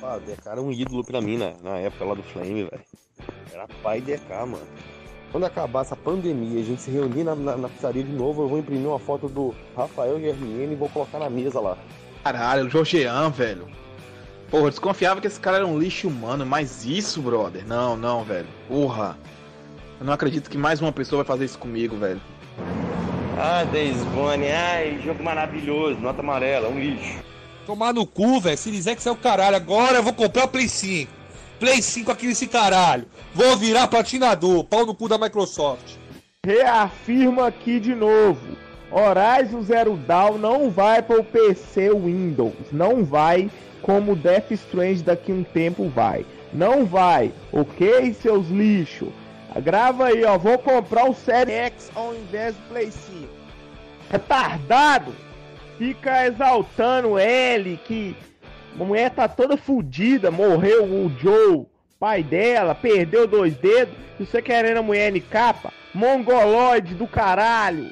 Pá, DK era um ídolo pra mim na, na época lá do Flame, velho. Era pai DK, mano. Quando acabar essa pandemia, a gente se reunir na, na, na pizzaria de novo, eu vou imprimir uma foto do Rafael Guerriene e vou colocar na mesa lá. Caralho, o Jorgean, velho. Porra, eu desconfiava que esse cara era um lixo humano, mas isso, brother. Não, não, velho. Porra. Eu não acredito que mais uma pessoa vai fazer isso comigo, velho. Ah, Days Gone, ai, jogo maravilhoso, nota amarela, um lixo. Tomar no cu, velho. Se dizer que é o caralho, agora eu vou comprar o Play 5. Play 5 aqui nesse caralho. Vou virar platinador, pau no cu da Microsoft. Reafirma aqui de novo. Horizon Zero Dawn não vai para o PC Windows. Não vai como Death Strange daqui um tempo vai. Não vai, ok, seus lixos? Grava aí, ó. Vou comprar o Série X ao invés do Play 5. Retardado! Fica exaltando ele que a mulher tá toda fodida, morreu o Joe, pai dela, perdeu dois dedos, e você querendo a mulher em capa? Mongoloide do caralho!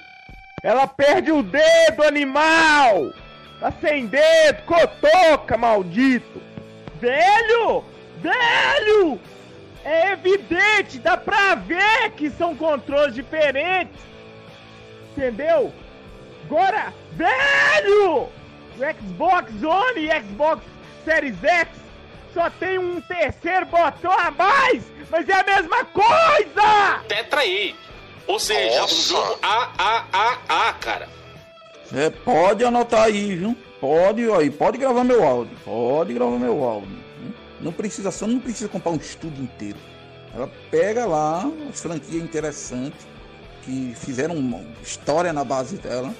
Ela perde o dedo, animal! Tá sem dedo, cotoca, maldito! Velho! Velho! É evidente, dá pra ver que são controles diferentes! Entendeu? Agora, velho! O Xbox One e Xbox Series X só tem um terceiro botão a mais, mas é a mesma coisa! Tetra aí. Ou seja, Nossa. um jogo AAAA, cara. É, pode anotar aí, viu? Pode, aí, pode gravar meu áudio. Pode gravar meu áudio. viu? Não precisa, só não precisa comprar um estudo inteiro. Ela pega lá as franquias interessantes que fizeram uma história na base dela.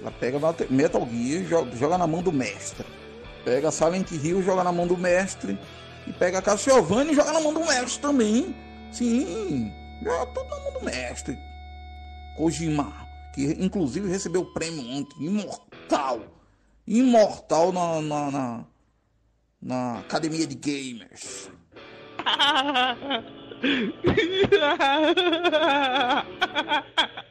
Ela pega Metal Gear, joga, joga na mão do mestre. Pega Silent Hill, joga na mão do mestre. E pega Castlevania e joga na mão do mestre também. Sim, joga tudo na mão do mestre. Kojima, que inclusive recebeu o prêmio ontem, imortal. Imortal na, na, na, na Academia de Gamers.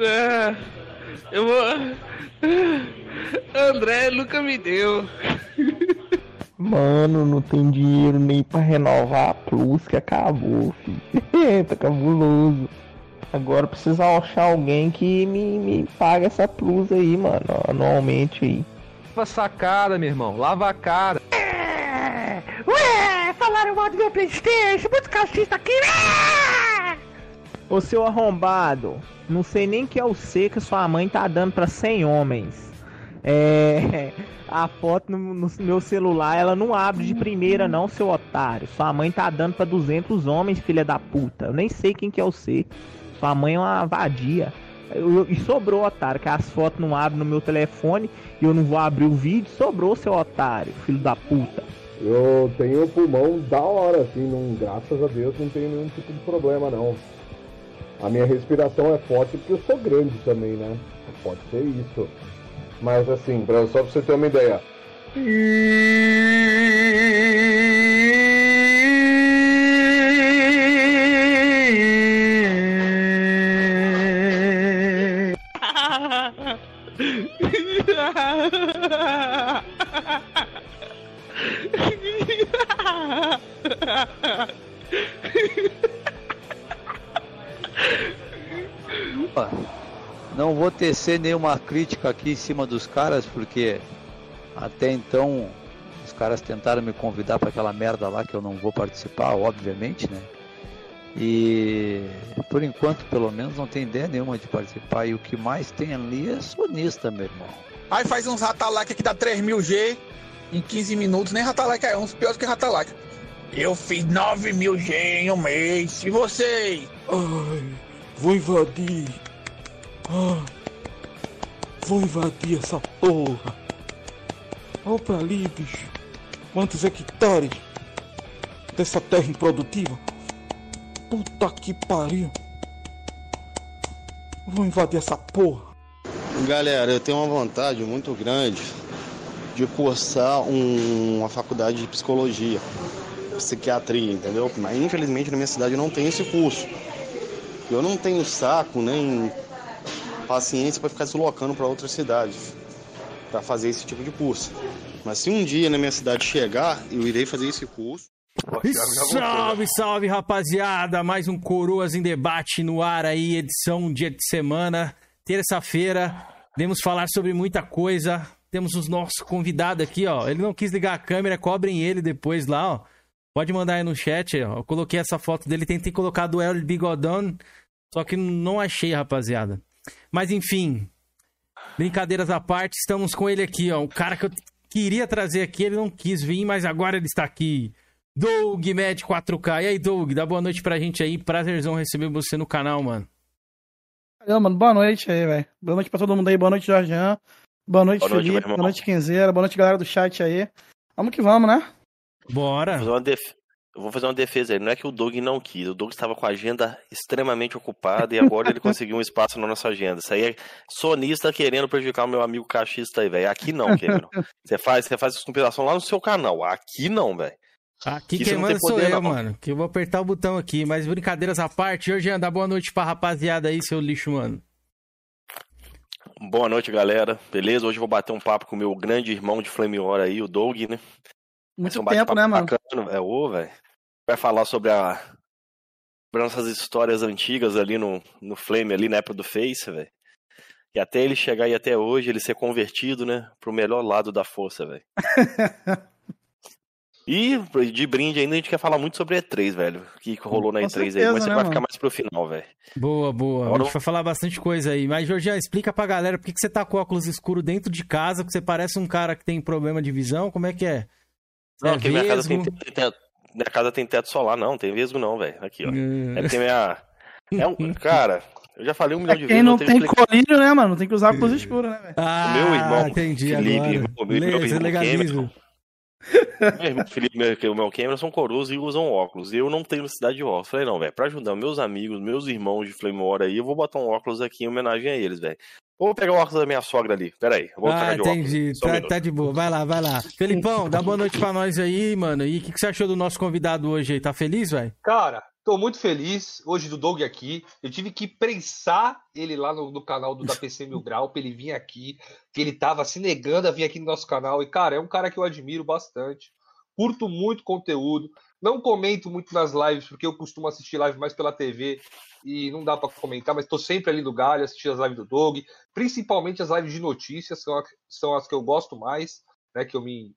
É, eu vou. André nunca me deu. Mano, não tem dinheiro nem pra renovar a Plus que acabou, filho. tá cabuloso. Agora precisa achar alguém que me, me pague essa Plus aí, mano, anualmente aí. Lava sacada, meu irmão. Lava a cara. Ué, falaram mal do meu Playstation, muito calcista aqui, Ô seu arrombado, não sei nem que é o C que sua mãe tá dando pra 100 homens. É. A foto no, no meu celular, ela não abre de primeira, não, seu otário. Sua mãe tá dando pra 200 homens, filha da puta. Eu nem sei quem que é o C. Sua mãe é uma vadia. E sobrou, otário, que as fotos não abrem no meu telefone e eu não vou abrir o vídeo. Sobrou, seu otário, filho da puta. Eu tenho um pulmão da hora, assim, não, graças a Deus não tenho nenhum tipo de problema não. A minha respiração é forte porque eu sou grande também, né? Pode ser isso. Mas assim, pra, só pra você ter uma ideia. Não vou tecer nenhuma crítica aqui em cima dos caras, porque até então os caras tentaram me convidar para aquela merda lá que eu não vou participar, obviamente, né? E por enquanto, pelo menos, não tem ideia nenhuma de participar. E o que mais tem ali é sonista, meu irmão. Aí faz uns Ratalac que dá 3000G em 15 minutos, nem Ratalac é uns piores que Ratalac. Eu fiz 9000G em um mês, e vocês? Ai, vou invadir. Ah, vou invadir essa porra. Olha pra ali, bicho. Quantos hectares dessa terra improdutiva? Puta que pariu. Vou invadir essa porra. Galera, eu tenho uma vontade muito grande de cursar um- uma faculdade de psicologia, psiquiatria, entendeu? Mas infelizmente na minha cidade não tem esse curso. Eu não tenho saco nem paciência para ficar deslocando para outras cidades para fazer esse tipo de curso. Mas se um dia na minha cidade chegar, eu irei fazer esse curso. Salve, salve, rapaziada! Mais um Coroas em Debate no ar aí, edição dia de semana, terça-feira. Vamos falar sobre muita coisa. Temos os nossos convidados aqui, ó. Ele não quis ligar a câmera, cobrem ele depois lá, ó. Pode mandar aí no chat, ó. Eu coloquei essa foto dele, tentei colocar do El Bigodão, só que não achei, rapaziada. Mas enfim, brincadeiras à parte, estamos com ele aqui, ó. O cara que eu queria trazer aqui, ele não quis vir, mas agora ele está aqui. Doug Med 4K. E aí, Doug, dá boa noite pra gente aí. Prazerzão receber você no canal, mano. Valeu, mano. Boa noite aí, velho. Boa noite pra todo mundo aí. Boa noite, Jorgean. Boa noite, Boa noite, Felipe. boa noite, Quinzeira. Boa noite, galera do chat aí. Vamos que vamos, né? Bora. Vou fazer uma def- Eu vou fazer uma defesa aí. Não é que o Doug não quis. O Doug estava com a agenda extremamente ocupada e agora ele conseguiu um espaço na nossa agenda. Isso aí é sonista querendo prejudicar o meu amigo cachista aí, velho. Aqui não, Cameron. Você faz, você faz compilação lá no seu canal. Aqui não, velho. Aqui Aqui quem manda sou eu, não. mano. Que eu vou apertar o botão aqui. Mas brincadeiras à parte, Jorge, dá boa noite pra rapaziada aí, seu lixo, mano. Boa noite, galera. Beleza? Hoje eu vou bater um papo com o meu grande irmão de Flame War aí, o Doug, né? Muito um tempo, né, mano? Bacana, é, ô, velho. Vai falar sobre a. Sobre nossas histórias antigas ali no, no Flame, ali na época do Face, velho. E até ele chegar aí até hoje, ele ser convertido, né? Pro melhor lado da força, velho. E de brinde ainda a gente quer falar muito sobre a E3, velho. O que rolou na Com E3 aí, certeza, mas você né, vai mano? ficar mais pro final, velho. Boa, boa. Agora A gente vai falar bastante coisa aí. Mas, Jorge, explica pra galera por que, que você tá com óculos escuros dentro de casa, que você parece um cara que tem problema de visão. Como é que é? Não, é porque minha casa tem, teto. Minha casa tem teto solar, não, tem vesgo não, velho. Aqui, ó. Hum. É porque minha. É um. Cara, eu já falei um milhão de Quem vezes. não eu tenho tem colírio, né, mano? Tem que usar óculos escuros, né, velho? Ah, meu irmão, entendi Felipe, agora. meu- meu Lê, irmão você legaliza. Meu irmão Felipe e o meu Cameron são coroas e usam óculos. Eu não tenho necessidade de óculos. Falei, não, velho, pra ajudar meus amigos, meus irmãos de Flame War aí, eu vou botar um óculos aqui em homenagem a eles, velho. Vou pegar o óculos da minha sogra ali. Pera aí, vou Ah, trocar de óculos. entendi. Um Tá, tá de boa. Vai lá, vai lá. Felipão, dá boa noite pra nós aí, mano. E o que, que você achou do nosso convidado hoje aí? Tá feliz, velho? Cara, tô muito feliz hoje do Doug aqui. Eu tive que prensar ele lá no, no canal do da PC Mil Grau pra ele vir aqui, que ele tava se negando a vir aqui no nosso canal. E, cara, é um cara que eu admiro bastante. Curto muito conteúdo. Não comento muito nas lives, porque eu costumo assistir live mais pela TV e não dá pra comentar, mas tô sempre ali no galho, assistindo as lives do Doug. Principalmente as lives de notícias, são, são as que eu gosto mais, né? Que eu me,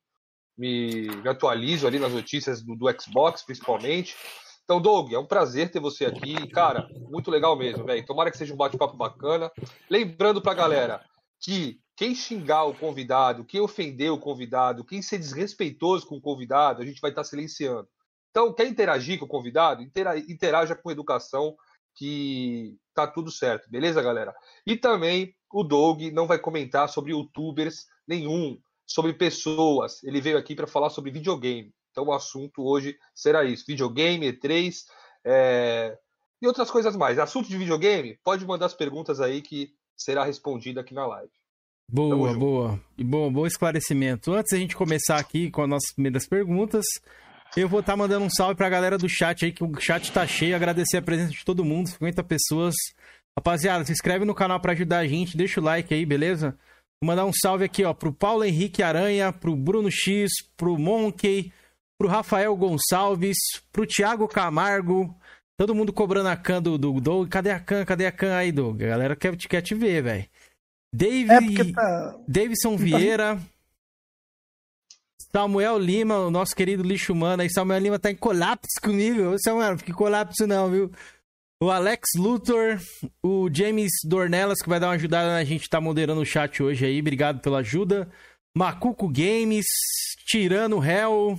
me, me atualizo ali nas notícias do, do Xbox, principalmente. Então, Doug, é um prazer ter você aqui. Cara, muito legal mesmo, velho. Tomara que seja um bate-papo bacana. Lembrando pra galera que quem xingar o convidado, quem ofender o convidado, quem ser desrespeitoso com o convidado, a gente vai estar silenciando. Então, quer interagir com o convidado? Intera- Interaja com educação, que tá tudo certo, beleza, galera? E também o Doug não vai comentar sobre youtubers nenhum, sobre pessoas. Ele veio aqui para falar sobre videogame. Então o assunto hoje será isso: videogame, E3 é, e outras coisas mais. Assunto de videogame? Pode mandar as perguntas aí que será respondida aqui na live. Boa, boa. E bom, bom esclarecimento. Antes da gente começar aqui com as nossas primeiras perguntas, eu vou estar mandando um salve pra galera do chat aí, que o chat tá cheio. Agradecer a presença de todo mundo, 50 pessoas. Rapaziada, se inscreve no canal pra ajudar a gente, deixa o like aí, beleza? Vou mandar um salve aqui, ó, pro Paulo Henrique Aranha, pro Bruno X, pro Monkey, pro Rafael Gonçalves, pro Thiago Camargo. Todo mundo cobrando a can do, do Doug. Cadê a can? Cadê a can aí, Doug? A galera quer, quer te ver, velho. Dave... É tá. Davidson Vieira. Samuel Lima, o nosso querido lixo humano aí. Samuel Lima tá em colapso comigo. Ô, Samuel, não fique em colapso não, viu? O Alex Luthor, o James Dornelas, que vai dar uma ajudada na gente tá moderando o chat hoje aí. Obrigado pela ajuda. Macuco Games, Tirano Hell,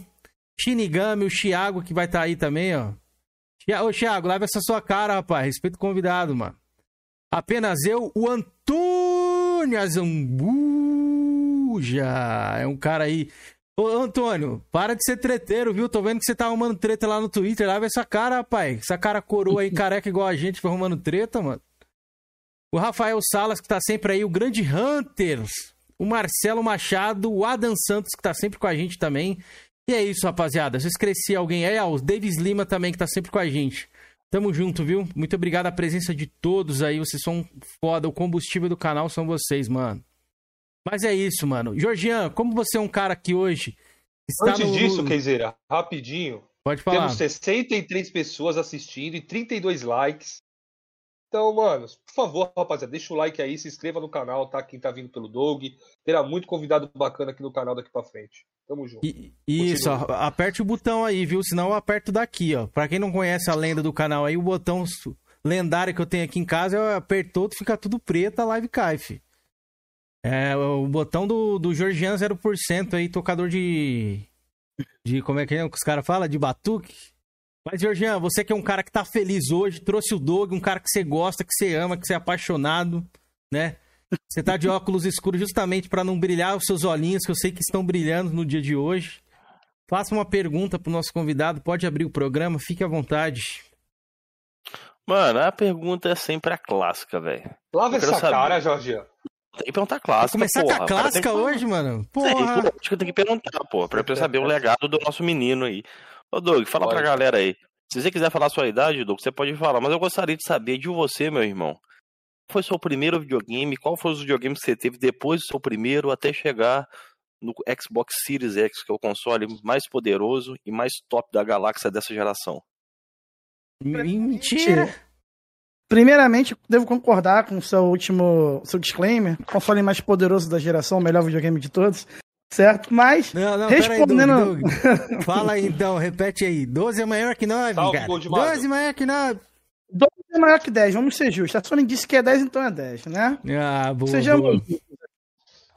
Shinigami, o Thiago, que vai estar aí também, ó. Ô, Thiago, leva essa sua cara, rapaz. Respeita o convidado, mano. Apenas eu, o Antônio Azambuja. É um cara aí. Ô, Antônio, para de ser treteiro, viu? Tô vendo que você tá arrumando treta lá no Twitter. Lava essa cara, rapaz. Essa cara coroa aí, careca igual a gente, foi arrumando treta, mano. O Rafael Salas, que tá sempre aí. O grande Hunters. O Marcelo Machado. O Adam Santos, que tá sempre com a gente também. E é isso, rapaziada. Se eu esqueci alguém aí, ah, o Davis Lima também, que tá sempre com a gente. Tamo junto, viu? Muito obrigado a presença de todos aí. Vocês são foda. O combustível do canal são vocês, mano. Mas é isso, mano. Georgian, como você é um cara que hoje está Antes no... disso, Keizeira, rapidinho. Pode falar. Temos 63 pessoas assistindo e 32 likes. Então, mano, por favor, rapaziada, deixa o like aí, se inscreva no canal, tá? Quem tá vindo pelo Dog. Terá muito convidado bacana aqui no canal daqui pra frente. Tamo junto. Isso, Continua. ó, aperte o botão aí, viu? Senão eu aperto daqui, ó. Pra quem não conhece a lenda do canal aí, o botão lendário que eu tenho aqui em casa, eu apertou, fica tudo preto, a live cai, fi. É, o botão do, do Georgian 0% aí, tocador de... De, como é que é que os caras falam? De batuque. Mas, Georgian, você que é um cara que tá feliz hoje, trouxe o Doug, um cara que você gosta, que você ama, que você é apaixonado, né? Você tá de óculos escuros justamente pra não brilhar os seus olhinhos, que eu sei que estão brilhando no dia de hoje. Faça uma pergunta pro nosso convidado, pode abrir o programa, fique à vontade. Mano, a pergunta é sempre a clássica, velho. Lava essa saber- cara, Jorge. Tem que perguntar clássica, começar com a porra. Cara tem clássica que- hoje, mano? Porra. pô, acho que eu tenho que perguntar, pô, pra eu saber o legado do nosso menino aí. Ô, Doug, fala pra Pode. galera aí. Se você quiser falar a sua idade, Doug, você pode falar, mas eu gostaria de saber de você, meu irmão. Qual foi o seu primeiro videogame? Qual foi os videogames que você teve depois do seu primeiro até chegar no Xbox Series X, que é o console mais poderoso e mais top da galáxia dessa geração? Mentira. Primeiramente, devo concordar com o seu último seu disclaimer. Console mais poderoso da geração, o melhor videogame de todos. Certo? Mas, Não, não, pera aí, Doug, respondendo. Doug. Fala aí então, repete aí. 12 é maior que 9, Salve, cara. Goldmar. 12 é maior que 9. 12 é maior que 10, vamos ser justos. A Sony disse que é 10, então é 10, né? Ah, boa, Sejamos boa.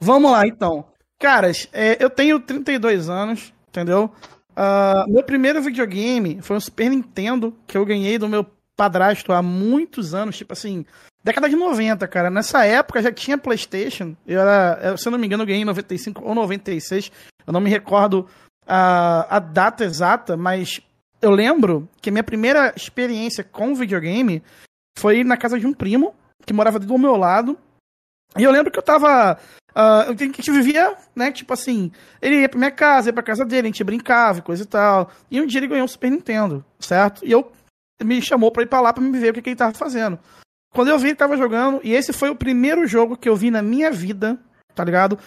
Vamos lá, então. Caras, é, eu tenho 32 anos, entendeu? Ah, meu primeiro videogame foi um Super Nintendo que eu ganhei do meu padrasto há muitos anos, tipo assim, década de 90, cara. Nessa época já tinha PlayStation. Eu era, eu, se eu não me engano, eu ganhei em 95 ou 96. Eu não me recordo a, a data exata, mas eu lembro que minha primeira experiência com videogame foi na casa de um primo que morava do meu lado. E eu lembro que eu tava. que a gente vivia, né? Tipo assim, ele ia pra minha casa, ia pra casa dele, a gente brincava e coisa e tal. E um dia ele ganhou um Super Nintendo, certo? E eu me chamou pra ir pra lá pra me ver o que, que ele tava fazendo. Quando eu vi, ele tava jogando, e esse foi o primeiro jogo que eu vi na minha vida, tá ligado?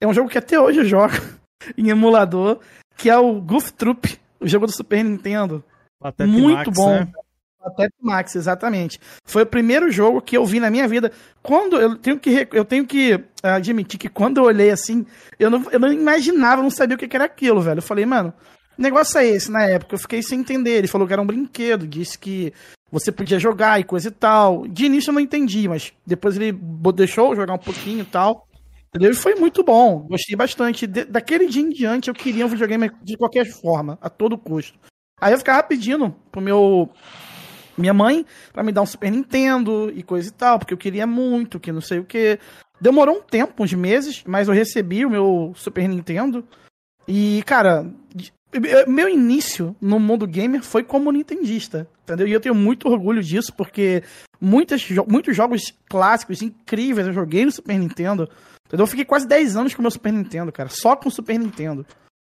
É um jogo que até hoje eu jogo em emulador, que é o Goof Troop, o jogo do Super Nintendo. Patete Muito Max, bom. né? Patete Max, exatamente. Foi o primeiro jogo que eu vi na minha vida. Quando eu tenho que, eu tenho que ah, admitir que quando eu olhei assim, eu não, eu não imaginava, não sabia o que era aquilo, velho. Eu falei, mano, negócio é esse na época? Eu fiquei sem entender. Ele falou que era um brinquedo, disse que você podia jogar e coisa e tal. De início eu não entendi, mas depois ele deixou jogar um pouquinho e tal. Entendeu? E foi muito bom. Gostei bastante. De- daquele dia em diante eu queria um videogame de qualquer forma, a todo custo. Aí eu ficava pedindo pro meu minha mãe pra me dar um Super Nintendo e coisa e tal, porque eu queria muito, que não sei o que. Demorou um tempo, uns meses, mas eu recebi o meu Super Nintendo. E, cara, meu início no mundo gamer foi como nintendista, entendeu? E eu tenho muito orgulho disso, porque muitas, muitos jogos clássicos, incríveis, eu joguei no Super Nintendo. Entendeu? Eu fiquei quase 10 anos com o meu Super Nintendo, cara, só com o Super Nintendo.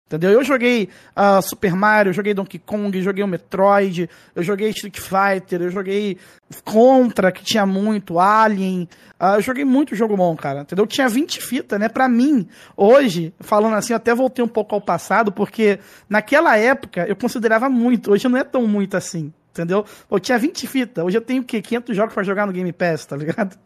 Entendeu? Eu joguei ah, Super Mario, joguei Donkey Kong, joguei o Metroid, eu joguei Street Fighter, eu joguei Contra, que tinha muito, Alien. ah, eu joguei muito jogo bom, cara. Entendeu? Eu tinha 20 fitas, né? Pra mim, hoje, falando assim, até voltei um pouco ao passado, porque naquela época eu considerava muito, hoje não é tão muito assim. Entendeu? Eu tinha 20 fitas, hoje eu tenho o quê? 500 jogos pra jogar no Game Pass, tá ligado?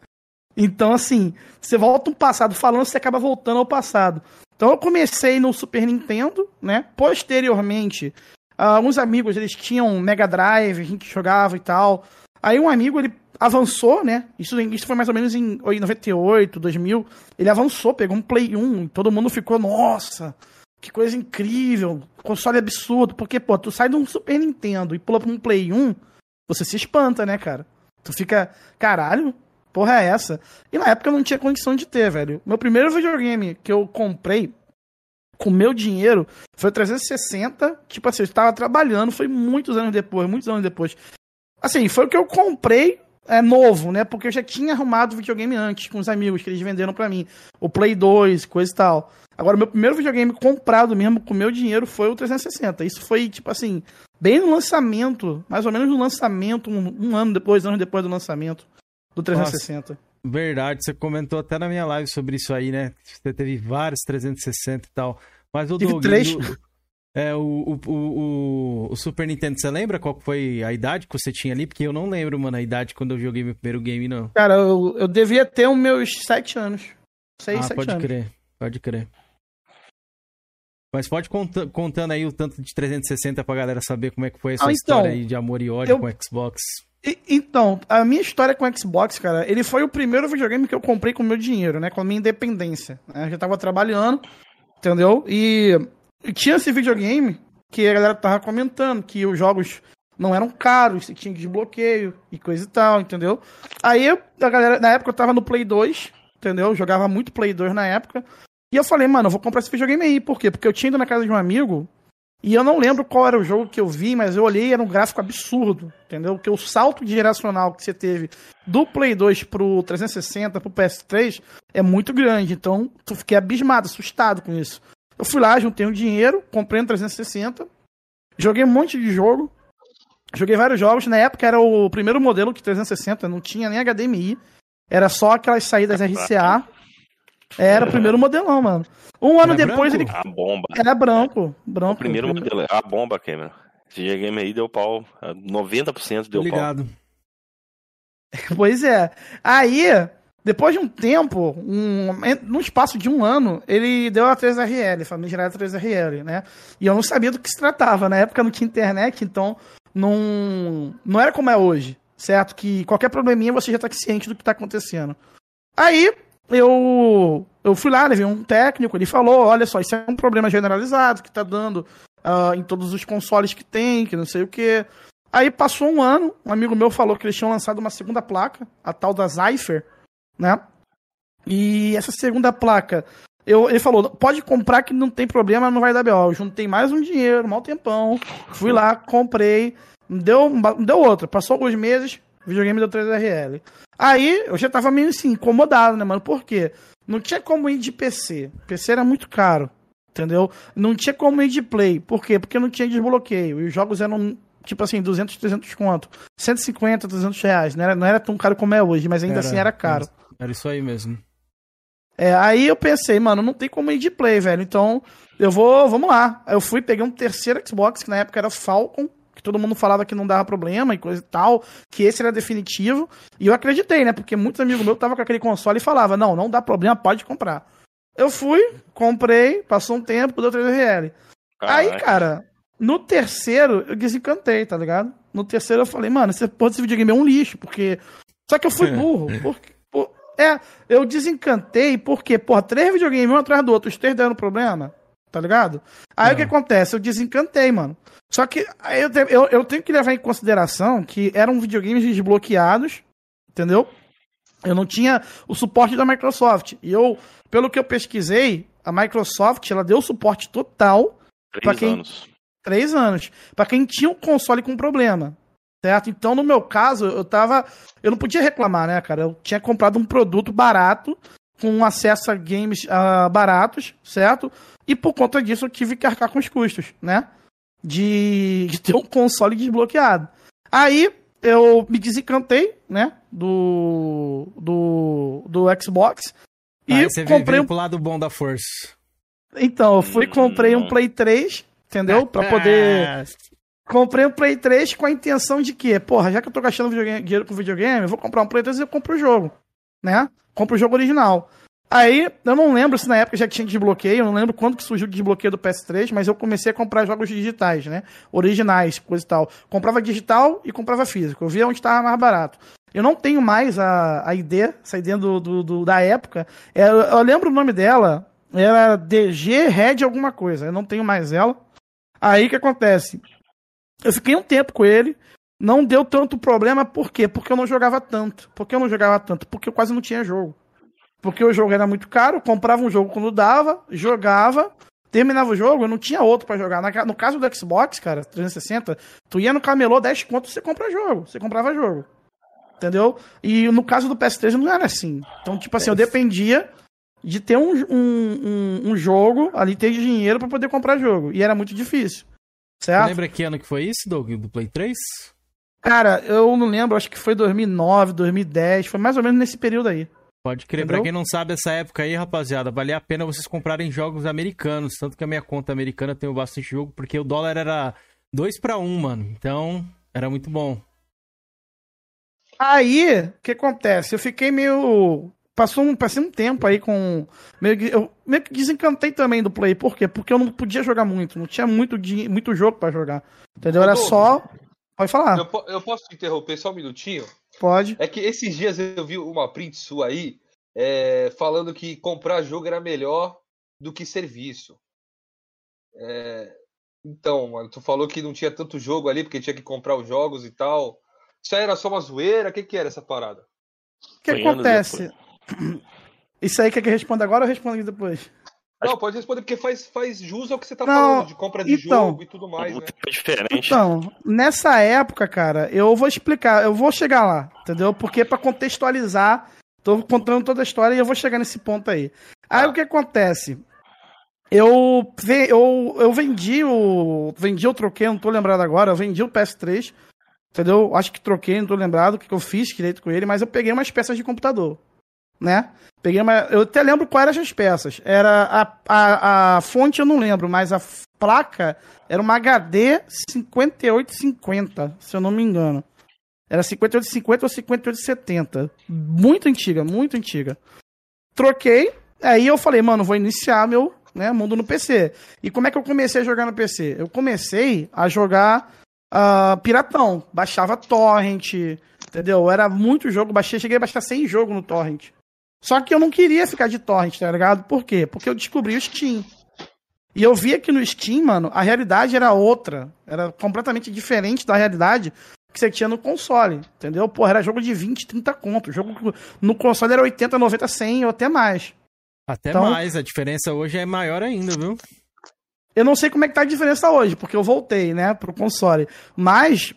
Então, assim, você volta um passado falando, você acaba voltando ao passado. Então, eu comecei no Super Nintendo, né? Posteriormente, ah, alguns amigos, eles tinham Mega Drive, a gente jogava e tal. Aí um amigo, ele avançou, né? Isso, isso foi mais ou menos em 98, 2000. Ele avançou, pegou um Play 1 e todo mundo ficou, nossa, que coisa incrível, console absurdo. Porque, pô, tu sai de um Super Nintendo e pula pra um Play 1, você se espanta, né, cara? Tu fica, caralho, porra é essa? E na época eu não tinha condição de ter, velho. Meu primeiro videogame que eu comprei com meu dinheiro foi o 360. Tipo assim, eu estava trabalhando, foi muitos anos depois, muitos anos depois. Assim, foi o que eu comprei é, novo, né? Porque eu já tinha arrumado videogame antes com os amigos que eles venderam pra mim. O Play 2, coisa e tal. Agora, meu primeiro videogame comprado mesmo com meu dinheiro foi o 360. Isso foi, tipo assim, bem no lançamento, mais ou menos no lançamento, um, um ano depois, anos depois do lançamento do 360. Verdade, você comentou até na minha live sobre isso aí, né? Você teve vários 360 e tal. Mas o Tive Doug, três. o- é, o, o, o, o- Super Nintendo, você lembra qual foi a idade que você tinha ali? Porque eu não lembro, mano, a idade quando eu joguei meu primeiro game, não. Cara, eu, eu devia ter os meus sete anos. Seis, ah, sete pode anos. crer, pode crer. Mas pode conta, contando aí o tanto de 360 pra galera saber como é que foi essa Ah, então, história aí de amor e ódio eu- com o Xbox. E- então, a minha história com o Xbox, cara, ele foi o primeiro videogame que eu comprei com o meu dinheiro, né? Com a minha independência. né? Eu já tava trabalhando, entendeu? E, e tinha esse videogame que a galera tava comentando que os jogos não eram caros, você tinha desbloqueio e coisa e tal, entendeu? Aí a galera, na época eu tava no Play 2, entendeu? Eu jogava muito Play 2 na época. E eu falei, mano, eu vou comprar esse videogame aí. Por quê? Porque eu tinha ido na casa de um amigo e eu não lembro qual era o jogo que eu vi, mas eu olhei e era um gráfico absurdo, entendeu? Porque o salto geracional que você teve do Play 2 pro 360, pro PS3, é muito grande. Então, eu fiquei abismado, assustado com isso. Eu fui lá, juntei um dinheiro, comprei um 360, joguei um monte de jogo, joguei vários jogos. Na época era o primeiro modelo que 360 não tinha nem HDMI, era só aquelas saídas RCA. Era o primeiro modelão, mano. Um ano Era depois branco? ele. A bomba. Era branco. branco O primeiro modelo, a bomba, Cameron. Esse videogame aí deu pau. 90% deu Ligado. Pois é. Aí, depois de um tempo, um, num espaço de um ano, ele deu a 3RL, famigerada 3RL, né? E eu não sabia do que se tratava. Na época não tinha internet, então não, não era como é hoje, certo? Que qualquer probleminha você já tá ciente do que tá acontecendo. Aí, eu, eu fui lá, levei um técnico, ele falou, olha só, isso é um problema generalizado que tá dando ah, em todos os consoles que tem, que não sei o que. Aí passou um ano, um amigo meu falou que eles tinham lançado uma segunda placa, a tal da Zypher, né? E essa segunda placa, eu, ele falou, pode comprar que não tem problema, não vai dar B.O. Eu juntei mais um dinheiro, mal tempão, fui lá, comprei, deu, deu outra. Passou alguns meses, videogame deu 3RL. Aí eu já tava meio assim, incomodado, né, mano? Por quê? Não tinha como ir de PC. PC era muito caro, entendeu? Não tinha como ir de Play. Por quê? Porque não tinha desbloqueio. E os jogos eram, tipo assim, 200, 300 conto. 150, 300 reais. Não era, não era tão caro como é hoje, mas ainda assim era caro. Era isso aí mesmo. É, aí eu pensei, mano, não tem como ir de play, velho. Então, eu vou, vamos lá. Aí eu fui, peguei um terceiro Xbox, que na época era Falcon, que todo mundo falava que não dava problema e coisa e tal, que esse era definitivo. E eu acreditei, né? Porque muitos amigos meus estavam com aquele console e falavam, não, não dá problema, pode comprar. Eu fui, comprei, passou um tempo, deu 3RL. Aí, Caraca. cara, no terceiro eu desencantei, tá ligado? No terceiro eu falei, mano, esse porra desse videogame é um lixo, porque. Só que eu fui burro. Porque, por- É, eu desencantei porque, porra, três videogames um atrás do outro, os três deram problema, tá ligado? Aí o que acontece? Eu desencantei, mano. Só que eu, eu, eu tenho que levar em consideração que eram videogames desbloqueados, entendeu? Eu não tinha o suporte da Microsoft. E eu, pelo que eu pesquisei, a Microsoft ela deu suporte total pra Três quem anos. três anos. Pra quem tinha um console com problema. Certo? Então, no meu caso, eu tava. Eu não podia reclamar, né, cara? Eu tinha comprado um produto barato, com acesso a games ah, baratos, certo? E por conta disso eu tive que arcar com os custos, né? De, de ter um console desbloqueado. Aí eu me desencantei, né? Do. Do. Do Xbox. E Aí você comprei veio um pro lado bom da força. então, eu fui e comprei um Play 3, entendeu? Pra poder. Comprei um Play 3 com a intenção de que, porra, já que eu tô gastando videogame- dinheiro com videogame, eu vou comprar um Play 3 e eu compro o jogo, né? Compro o jogo original. Aí, eu não lembro se na época já tinha desbloqueio, eu não lembro quando que surgiu o desbloqueio do PS3, mas eu comecei a comprar jogos digitais, né? Originais, coisa e tal. Comprava digital e comprava físico. Eu via onde estava mais barato. Eu não tenho mais a, a ID, essa ID do, do- do- da época. É, eu, eu lembro o nome dela, era DG Red alguma coisa. Eu não tenho mais ela. Aí o que acontece? Eu fiquei um tempo com ele, não deu tanto problema, por quê? Porque eu não jogava tanto. Por que eu não jogava tanto? Porque eu quase não tinha jogo. Porque o jogo era muito caro, comprava um jogo quando dava, jogava, terminava o jogo, eu não tinha outro pra jogar. No caso do Xbox, cara, 360, tu ia no camelô 10 conto, você compra jogo, você comprava jogo. Entendeu? E no caso do PS3 não era assim. Então, tipo assim, eu dependia de ter um, um, um, um jogo ali, ter dinheiro pra poder comprar jogo. E era muito difícil. Você lembra que ano que foi isso, Doug, do Play 3? Cara, eu não lembro, acho que foi 2009, 2010, foi mais ou menos nesse período aí. Pode crer. Entendeu? Pra quem não sabe, essa época aí, rapaziada, valia a pena vocês comprarem jogos americanos. Tanto que a minha conta americana tem bastante jogo, porque o dólar era 2 pra 1, mano. Então, era muito bom. Aí, o que acontece? Eu fiquei meio. Passou um, passei um tempo aí com. Meio que, eu meio que desencantei também do Play. Por quê? Porque eu não podia jogar muito. Não tinha muito, muito jogo pra jogar. Entendeu? Era só. Pode falar. Eu, eu posso te interromper só um minutinho? Pode. É que esses dias eu vi uma print sua aí é, falando que comprar jogo era melhor do que serviço. É, então, mano, tu falou que não tinha tanto jogo ali porque tinha que comprar os jogos e tal. Isso aí era só uma zoeira? O que, que era essa parada? O que acontece? Isso aí quer que eu responda agora ou respondo depois? Não, pode responder porque faz, faz jus ao que você tá Não, falando, de compra de então- jogo e tudo mais, né? É diferente. Então, nessa época, cara, eu vou explicar, eu vou chegar lá, entendeu? Porque pra contextualizar, tô contando toda a história e eu vou chegar nesse ponto aí. Aí o que acontece? Eu, eu, eu vendi o. Vendi ou troquei, não tô lembrado agora, eu vendi o PS3, entendeu? Acho que troquei, não tô lembrado o que, que eu fiz direito com ele, mas eu peguei umas peças de computador, né? Peguei uma. Eu até lembro quais eram as peças. Era a, a, a fonte, eu não lembro, mas a placa era uma HD 5850, se eu não me engano. Era 5850 ou 5870. Muito antiga, muito antiga. Troquei, aí eu falei, mano, vou iniciar meu né, mundo no PC. E como é que eu comecei a jogar no PC? Eu comecei a jogar ah, piratão. Baixava torrent, entendeu? Era muito jogo, baixei, cheguei a baixar 100 jogos no torrent. Só que eu não queria ficar de torrent, tá ligado? Por quê? Porque eu descobri o Steam. E eu via que no Steam, mano, a realidade era outra. Era completamente diferente da realidade que você tinha no console, entendeu? Porra, era jogo de 20, 30 conto. Jogo no console era 80, 90, 100 ou até mais. Até Então- mais, a diferença hoje é maior ainda, viu? Eu não sei como é que tá a diferença hoje, porque eu voltei, né, pro console. Mas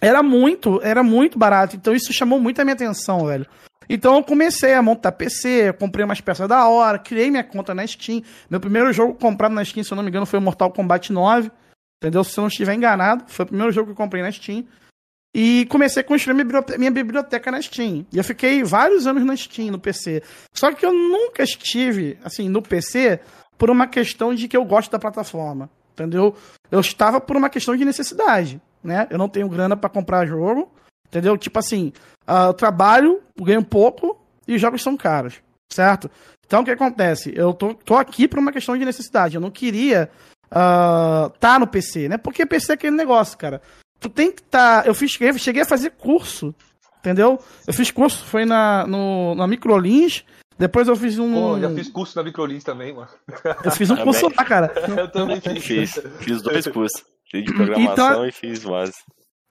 era muito, era muito barato. Então isso chamou muito a minha atenção, velho. Então eu comecei a montar PC, comprei umas peças da hora, criei minha conta na Steam. Meu primeiro jogo comprado na Steam, se eu não me engano, foi Mortal Kombat 9. Entendeu? Se eu não estiver enganado, foi o primeiro jogo que eu comprei na Steam. E comecei a construir minha biblioteca, na Steam. E eu fiquei vários anos na Steam, no PC. Só que eu nunca estive, assim, no PC por uma questão de que eu gosto da plataforma. Entendeu? Eu estava por uma questão de necessidade, né? Eu não tenho grana pra comprar jogo, entendeu? Tipo assim, ah, eu trabalho, ganho pouco e os jogos são caros, certo? Então o que acontece? Eu tô, tô aqui por uma questão de necessidade. Eu não queria estar tá no PC, né? Porque PC é aquele negócio, cara. Tu tem que estar. eu fiz, eu cheguei a fazer curso, entendeu? Eu fiz curso, foi na, no, na Microlins. Depois eu fiz um. Pô, já fiz curso na Microlins também, mano. Eu fiz um curso lá, cara. Eu também fiz. Fiz, fiz dois cursos. Fiz de programação Então- e fiz base.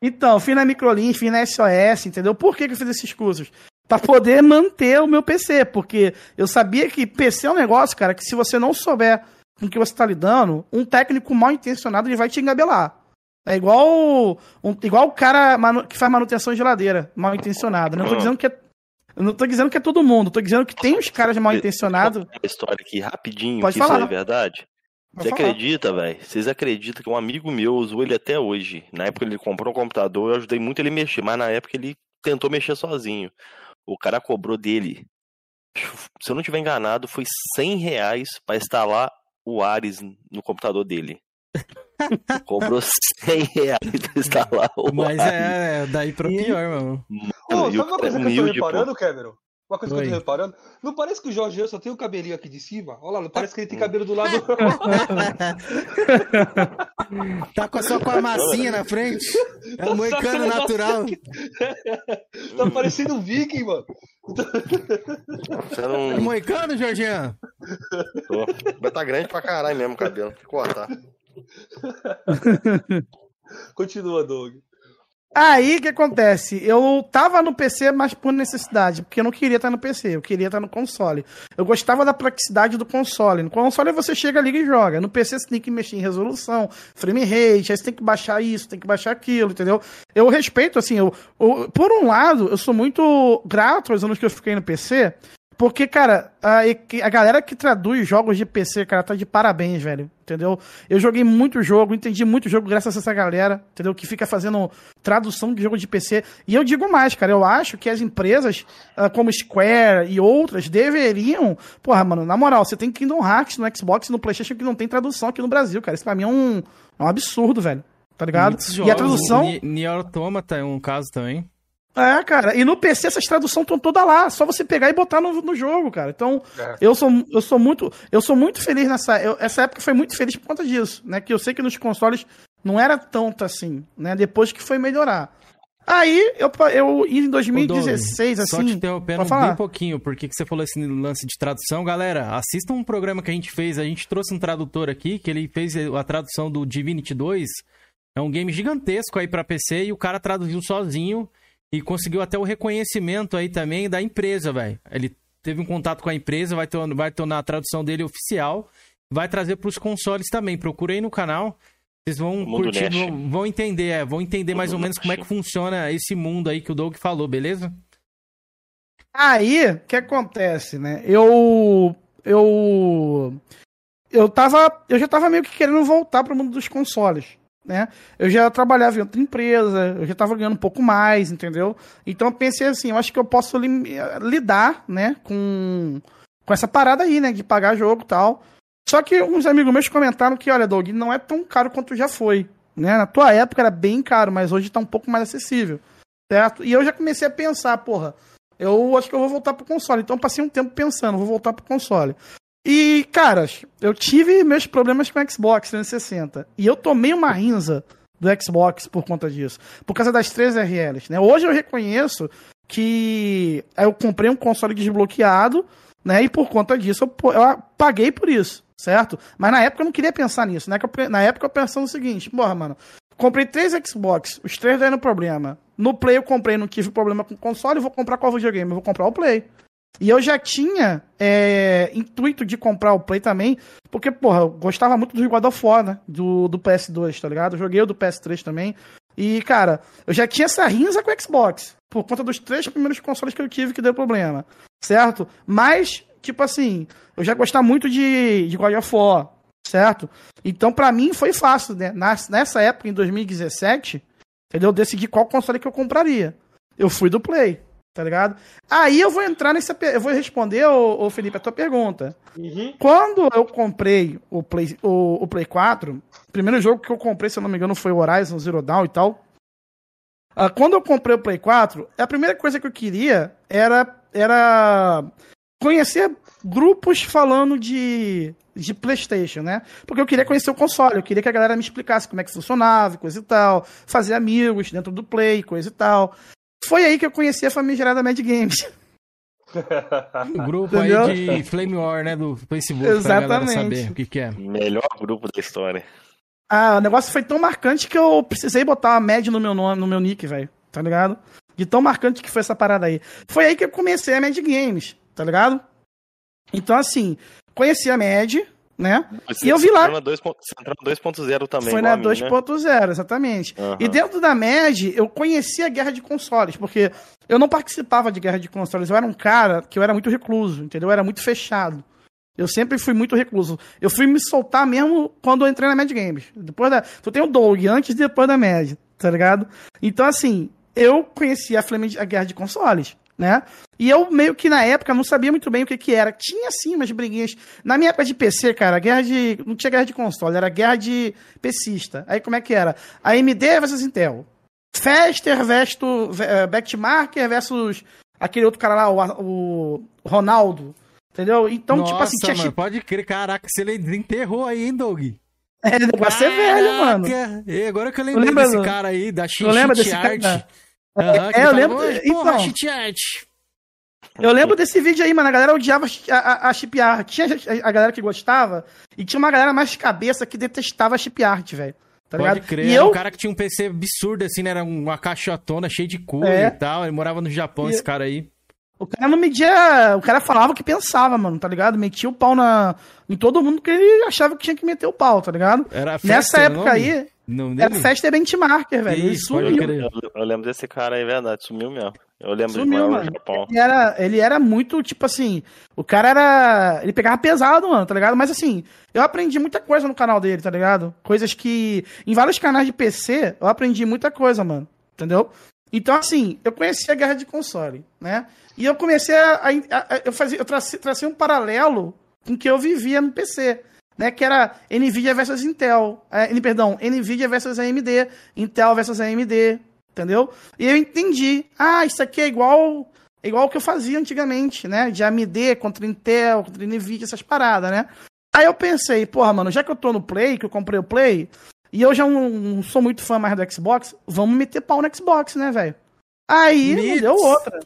Então, fiz na Microlins, fiz na SOS, entendeu? Por que, que eu fiz esses cursos? Pra poder manter o meu PC, porque eu sabia que PC é um negócio, cara, que se você não souber com o que você tá lidando, um técnico mal intencionado ele vai te engabelar. É igual um, igual o cara que faz manutenção de geladeira, mal intencionado. Não tô dizendo que é, não tô dizendo que é todo mundo, tô dizendo que tem os caras mal intencionados. Uma história aqui rapidinho, Pode que isso falar. é verdade. Você acredita, velho? Vocês acreditam que um amigo meu usou ele até hoje? Na época ele comprou um computador, eu ajudei muito ele a mexer, mas na época ele tentou mexer sozinho. O cara cobrou dele, se eu não estiver enganado, foi 100 reais pra instalar o Ares no computador dele. Cobrou 100 reais pra instalar o Mas Ares. é, daí pra pior, mano. Pô, Mano, e sabe uma é coisa que eu tô humilde, pô. reparando, Cameron? Uma coisa que eu Oi. tô reparando. Não parece que o Jorge só tem o cabelinho aqui de cima? Olha lá, não parece que ele tem cabelo do lado. Tá com a sua com a massinha na frente. É um moicano natural. tá parecendo um viking, mano. Você não... É moicano, Jorginho? Tô. Mas tá grande pra caralho mesmo o cabelo. Tem que cortar. Continua, Doug. Aí o que acontece? Eu tava no PC, mas por necessidade, porque eu não queria estar no PC, eu queria estar no console. Eu gostava da praticidade do console. No console você chega, liga e joga. No PC você tem que mexer em resolução, frame rate, aí você tem que baixar isso, tem que baixar aquilo, entendeu? Eu respeito, assim, eu, eu- por um lado, eu sou muito grato aos anos que eu fiquei no PC, Porque, cara, a, a galera que traduz jogos de PC, cara, tá de parabéns, velho. Entendeu? Eu joguei muito jogo, entendi muito jogo graças a essa galera, entendeu? Que fica fazendo tradução de jogo de PC. E eu digo mais, cara, eu acho que as empresas ah, como Square e outras deveriam. Porra, mano, na moral, você tem Kingdom Hearts no Xbox e no PlayStation que não tem tradução aqui no Brasil, cara. Isso pra mim é um, é um absurdo, velho. Tá ligado? Muitos E a jogos, tradução. Ni- Nier Automata é um caso também. É, cara, e no PC essas traduções estão todas lá, só você pegar e botar no, no jogo, cara. Então, É. eu sou, eu sou muito, eu sou muito feliz nessa, eu- essa época foi muito feliz por conta disso, né? Que eu sei que nos consoles não era tanto assim, né? Depois que foi melhorar. Aí, eu, eu em 2016, Ô, Doug, Só assim, te interrompendo bem pouquinho, porque que você falou esse lance de tradução. Galera, assista um programa que a gente fez. A gente trouxe um tradutor aqui, que ele fez a tradução do Divinity 2. É um game gigantesco aí pra PC e o cara traduziu sozinho e conseguiu até o reconhecimento aí também da empresa, velho. Ele teve um contato com a empresa, vai, ter, vai tornar a tradução dele oficial, vai trazer pros consoles também. Procura aí no canal. Vocês vão curtir, vão, vão entender, é, vão entender mais ou menos como é que funciona esse mundo aí que o Doug falou, beleza? Aí, o que acontece, né? Eu. Eu. Eu tava. Eu já tava meio que querendo voltar pro mundo dos consoles, né? Eu já trabalhava em outra empresa, eu já tava ganhando um pouco mais, entendeu? Então eu pensei assim, eu acho que eu posso lim- lidar, né, com, com essa parada aí, né, de pagar jogo e tal. Só que uns amigos meus comentaram que, olha, Doug, não é tão caro quanto já foi, né? Na tua época era bem caro, mas hoje tá um pouco mais acessível, certo? E eu já comecei a pensar, porra, eu acho que eu vou voltar pro console. Então eu passei um tempo pensando, vou voltar pro console. E, caras, eu tive meus problemas com o Xbox 360. E eu tomei uma rinza do Xbox por conta disso. Por causa das 3 RLs, né? Hoje eu reconheço que eu comprei um console desbloqueado, né? E por conta disso eu, eu paguei por isso, certo? Mas na época eu não queria pensar nisso, né? Na época eu pensava o seguinte, porra, mano, comprei três Xbox, os três deram problema. No Play eu comprei, não tive problema com o console, vou comprar qual videogame? Eu vou comprar o Play. E eu já tinha é, intuito de comprar o Play também, porque, porra, eu gostava muito do God of War, né? Do, do PS2, tá ligado? Joguei o do PS3 também. E, cara, eu já tinha essa rinza com o Xbox, por conta dos três primeiros consoles que eu tive que deu problema, certo? Mas, tipo assim, eu já gostava muito de, de God of War, certo? Então, pra mim, foi fácil, né? Nessa época, em 2017, entendeu? Eu decidi qual console que eu compraria. Eu fui do Play, tá ligado? Aí eu vou entrar nessa. Eu vou responder, ô, ô Felipe, a tua pergunta. Quando eu comprei o Play, o, o Play 4, o primeiro jogo que eu comprei, se eu não me engano, foi o Horizon Zero Dawn e tal. Ah, quando eu comprei o Play 4, a primeira coisa que eu queria era, era conhecer grupos falando de, de PlayStation, né? Porque eu queria conhecer o console, eu queria que a galera me explicasse como é que funcionava, coisa e tal, fazer amigos dentro do Play, coisa e tal. Foi aí que eu conheci a famigerada Mad Games. O grupo Entendeu? aí de Flame War, né? Do Facebook, pra galera Exatamente. saber o que, que é. Melhor grupo da história. Ah, o negócio foi tão marcante que eu precisei botar uma Mad no meu nome, no meu nick, velho. Tá ligado? De tão marcante que foi essa parada aí. Foi aí que eu comecei a Mad Games, tá ligado? Então, assim, conheci a Mad, né? Você- e eu vi lá. entrou na 2 ponto- Você entrou na 2.0 também. Foi na a mim, né? 2.0, exatamente. Aham. E dentro da MED, eu conhecia a guerra de consoles, porque eu não participava de guerra de consoles. Eu era um cara que eu era muito recluso, entendeu? Eu era muito fechado. Eu sempre fui muito recluso. Eu fui me soltar mesmo quando eu entrei na Mad Games. Depois da. Tu tem o Doug antes e depois da Mad, tá ligado? Então, assim, eu conhecia a, a guerra de consoles, né? E eu meio que na época não sabia muito bem o que que era. Tinha sim umas briguinhas. Na minha época de PC, cara, guerra de. Não tinha guerra de console, era guerra de PCista. Aí como é que era? AMD versus Intel. Fester versus. eh, Backmarker versus aquele outro cara lá, o, o Ronaldo. Entendeu? Então, Nossa, tipo assim, tinha mano, pode crer. Caraca, você desenterrou aí, hein, Doug? É, o negócio é velho, mano. E agora que eu lembrei lembro desse cara aí, da desse Art. cara. Que É, eu lembro- "Oi, Porra, então. Cheat Art. Eu lembro desse vídeo aí, mano. A galera odiava a, a, a chip art. Tinha a, a galera que gostava e tinha uma galera mais cabeça que detestava a chip art, velho. Tá Pode ligado? crer, E eu, um cara que tinha um PC absurdo, assim, né? Era uma caixotona cheia de cor É. e tal. Ele morava no Japão, E- esse cara aí. o cara não media. O cara falava o que pensava, mano, tá ligado? Metia o pau na, em todo mundo que ele achava que tinha que meter o pau, tá ligado? Era Nessa Fester, época aí, Nome era dele? Fester Benchmarker, velho. Ele sumiu. Eu, eu lembro desse cara aí, verdade. Sumiu mesmo. Eu lembro de Sumiu, mano. Japão. Ele era, ele era muito, tipo assim, o cara era. Ele pegava pesado, mano, tá ligado? Mas assim, eu aprendi muita coisa no canal dele, tá ligado? Coisas que. Em vários canais de PC, eu aprendi muita coisa, mano. Entendeu? Então, assim, eu conheci a guerra de console, né? E eu comecei a. a- a- eu, fazia, eu tracei, tracei um paralelo com o que eu vivia no PC. Né, que era Nvidia versus Intel, é, perdão, Nvidia versus AMD, Intel versus AMD, entendeu? E eu entendi, ah, isso aqui é igual é igual o que eu fazia antigamente, né? De AMD contra Intel, contra Nvidia, essas paradas, né? Aí eu pensei, porra, mano, já que eu tô no Play, que eu comprei o Play, e eu já não, não sou muito fã mais do Xbox, vamos meter pau no Xbox, né, velho? Aí não Mitos. deu outra.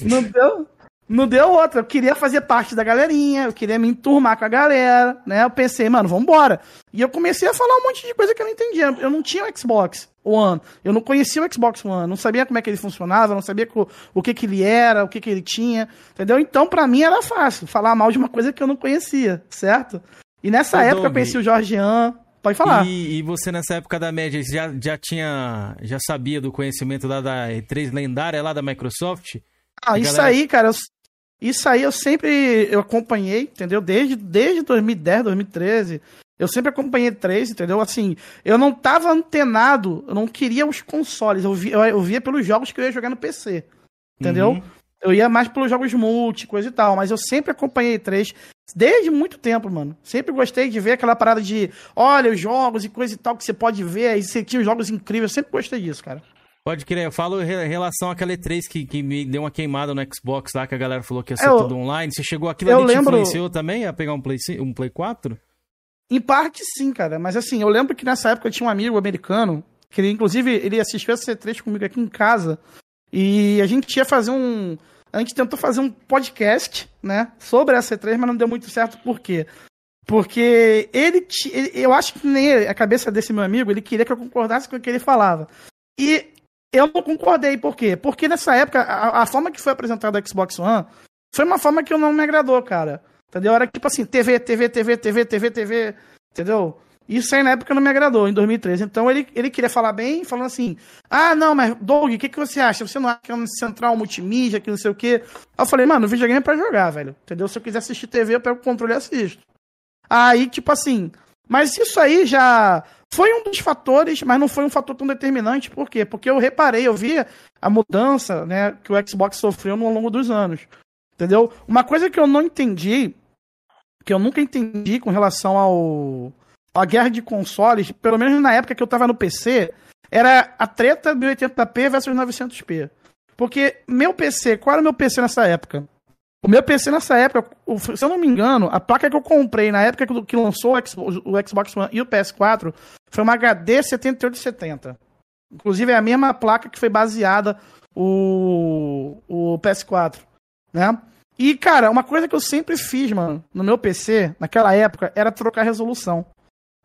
Não deu, não deu outra. Eu queria fazer parte da galerinha, eu queria me enturmar com a galera, né? Eu pensei, mano, vambora. E eu comecei a falar um monte de coisa que eu não entendia. Eu não tinha o Xbox One, eu não conhecia o Xbox One, não sabia como é que ele funcionava, não sabia co- o que que ele era, o que que ele tinha, entendeu? Então, pra mim era fácil falar mal de uma coisa que eu não conhecia, certo? E nessa época eu conheci o Jorgean. Pode falar. E, e você nessa época da média já, já tinha. Já sabia do conhecimento da, da E3 lendária lá da Microsoft? Ah, isso galera- aí, cara, eu- isso aí eu sempre eu acompanhei, entendeu? Desde, desde 2010, 2013. Eu sempre acompanhei três, entendeu? Assim, eu não tava antenado, eu não queria os consoles, eu via, eu, via pelos jogos que eu ia jogar no PC, entendeu? Uhum. Eu ia mais pelos jogos multi, coisa e tal, mas eu sempre acompanhei três desde muito tempo, mano. Sempre gostei de ver aquela parada de, olha, os jogos e coisa e tal que você pode ver, aí você tinha os jogos incríveis, eu sempre gostei disso, cara. Pode crer, eu falo em re- relação àquela E3 que, que me deu uma queimada no Xbox lá, que a galera falou que ia ser Eu- tudo online. Você chegou aquilo ali te lembro- influenciou também a pegar um Play, um Play 4? Em parte, sim, cara. Mas assim, eu lembro que nessa época eu tinha um amigo americano, que ele, inclusive, ele assistiu a C3 comigo aqui em casa. E a gente ia fazer um. A gente tentou fazer um podcast, né? Sobre a C3, mas não deu muito certo. Por quê? Porque ele, ele- eu acho que nem a cabeça desse meu amigo, ele queria que eu concordasse com o que ele falava. E eu não concordei, por quê? Porque nessa época, a, a forma que foi apresentado o Xbox One foi uma forma que eu não me agradou, cara. Entendeu? Era tipo assim, TV, TV, TV, TV, TV, TV, entendeu? Isso aí na época não me agradou, em 2013. Então ele, ele queria falar bem, falando assim: Ah, não, mas Doug, o que, que você acha? Você não acha que é um central multimídia, que não sei o quê? Aí eu falei, mano, o videogame é pra jogar, velho. Entendeu? Se eu quiser assistir TV, eu pego o controle e assisto. Aí, tipo assim. Mas isso aí já foi um dos fatores, mas não foi um fator tão determinante. Por quê? Porque eu reparei, eu vi a mudança né, que o Xbox sofreu ao longo dos anos. Entendeu? Uma coisa que eu não entendi, que eu nunca entendi com relação ao a guerra de consoles, pelo menos na época que eu tava no PC, era a treta 1080p versus 900p. Porque meu PC, qual era o meu PC nessa época? O meu PC nessa época, se eu não me engano, a placa que eu comprei na época que, lançou o Xbox, o Xbox One e o PS4 foi uma HD 7870. Inclusive é a mesma placa que foi baseada o, o PS4, né? E, cara, uma coisa que eu sempre fiz, mano, no meu PC, naquela época, era trocar resolução.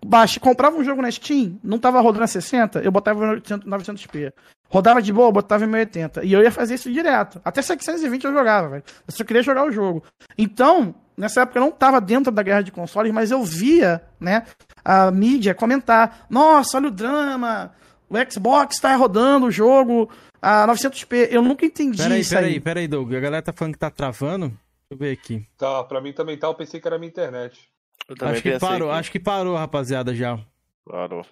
Baixa, comprava um jogo na Steam, não tava rodando a 60, eu botava em 800 900p. Rodava de boa, eu botava em 1080. E eu ia fazer isso direto. Até 720 eu jogava, velho. Eu só queria jogar o jogo. Então, nessa época eu não tava dentro da guerra de consoles, mas eu via, né, a mídia comentar: nossa, olha o drama, o Xbox tá rodando o jogo a 900p. Eu nunca entendi Peraí, isso peraí, aí. peraí, Doug. A galera tá falando que tá travando. Deixa eu ver aqui. Tá, pra mim também tá. Eu pensei que era minha internet. Eu Acho que parou, acho que parou, rapaziada, já. Parou.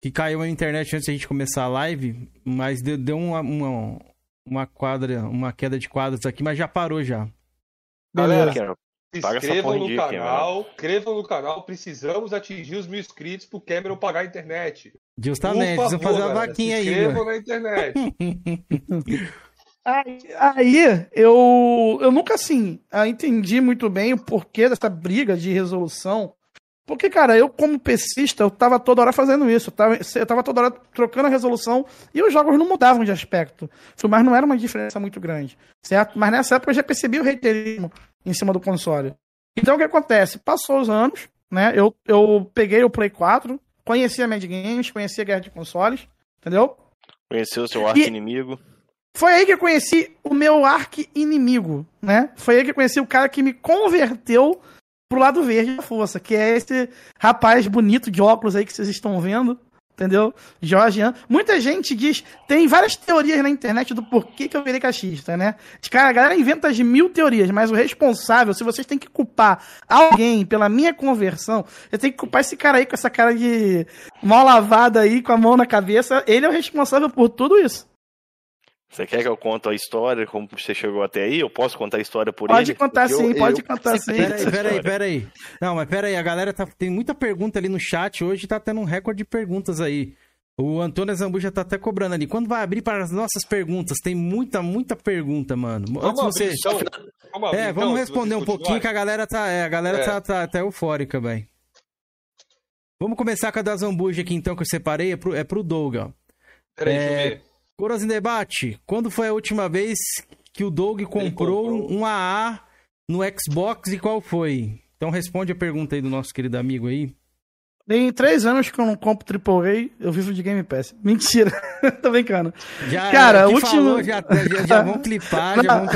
Que caiu a internet antes da gente começar a live, mas deu, deu uma, uma, uma quadra, uma queda de quadros aqui, mas já parou já. Galera, Cameron, se inscrevam no dia, canal, inscrevam no canal. Precisamos atingir os mil inscritos pro Cameron pagar a internet. Justamente, Por precisa fazer uma vaquinha se aí, inscrevam mano. na internet. Aí, aí, eu, eu nunca, assim, ah, entendi muito bem o porquê dessa briga de resolução. Porque, cara, eu como PCista, eu tava toda hora fazendo isso. Eu tava, eu tava toda hora trocando a resolução e os jogos não mudavam de aspecto. Mas não era uma diferença muito grande, certo? Mas nessa época eu já percebi o reiterismo em cima do console. Então o que acontece? Passou os anos, né? Eu, eu peguei o Play 4, conheci a Mad Games, conheci a Guerra de Consoles, entendeu? Conheceu o seu arqui-inimigo. Foi aí que eu conheci o meu arqui-inimigo, né? Foi aí que eu conheci o cara que me converteu pro lado verde da força, que é esse rapaz bonito de óculos aí que vocês estão vendo, entendeu? Jorgian. Muita gente diz, tem várias teorias na internet do porquê que eu virei cachista, né? Cara, a galera inventa de mil teorias, mas o responsável, se vocês têm que culpar alguém pela minha conversão, eu tenho que culpar esse cara aí com essa cara de mal lavada aí, com a mão na cabeça, ele é o responsável por tudo isso. Você quer que eu conte a história, como você chegou até aí? Eu posso contar a história por Pode ele? contar Porque sim, eu- pode eu contar sim. participei Peraí, dessa peraí, história. peraí. Não, mas peraí, a galera tá, tem muita pergunta ali no chat hoje, tá tendo um recorde de perguntas aí. O Antônio Zambuja tá até cobrando ali. Quando vai abrir para as nossas perguntas? Tem muita, muita pergunta, mano. Vamos Antes você. abrir, então. Vamos abrir, é, então, vamos se responder um pouquinho que a galera tá. É, a galera É. tá, tá, tá eufórica, velho. Vamos começar com a da Zambuja aqui, então, que eu separei. É pro, é pro Doug, ó. Peraí, deixa eu É, ver. Coroas em debate. Quando foi a última vez que o Doug comprou, um AA no Xbox e qual foi? Então responde a pergunta aí do nosso querido amigo aí. Tem três anos que eu não compro AAA, eu vivo de Game Pass. Mentira, tô brincando. Já, Cara, o último... falou, já, já, já vão clipar, já vão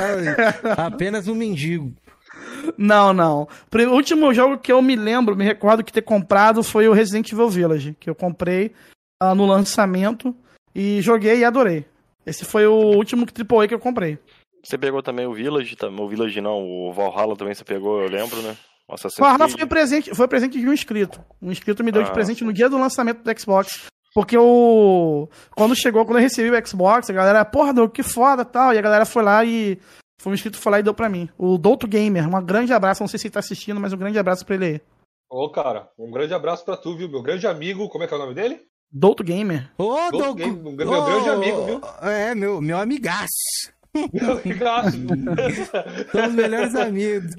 tá apenas um mendigo. Não, não. O último jogo que eu me lembro, me recordo que ter comprado foi o Resident Evil Village, que eu comprei ah, no lançamento e joguei e adorei. Esse foi o último AAA que eu comprei. Você pegou também o Village, o Village não, o Valhalla também você pegou, eu lembro, né? O Assassin's Valhalla Creed. foi presente, foi presente de um inscrito. Um inscrito me deu de Ah. presente no dia do lançamento do Xbox. Porque o. Quando chegou, quando eu recebi o Xbox, a galera, porra, Doug, que foda tal. E a galera foi lá e. Foi um inscrito foi lá e deu pra mim. O Douto Gamer, um grande abraço. Não sei se ele tá assistindo, mas um grande abraço pra ele aí. Ô, cara, um grande abraço pra tu, viu? Meu grande amigo, como é que é o nome dele? Douto Gamer. Ô, Douto Doug! Game, um meu grande amigo, viu? É, meu, meu amigaço. Meu amigaço. São os melhores amigos.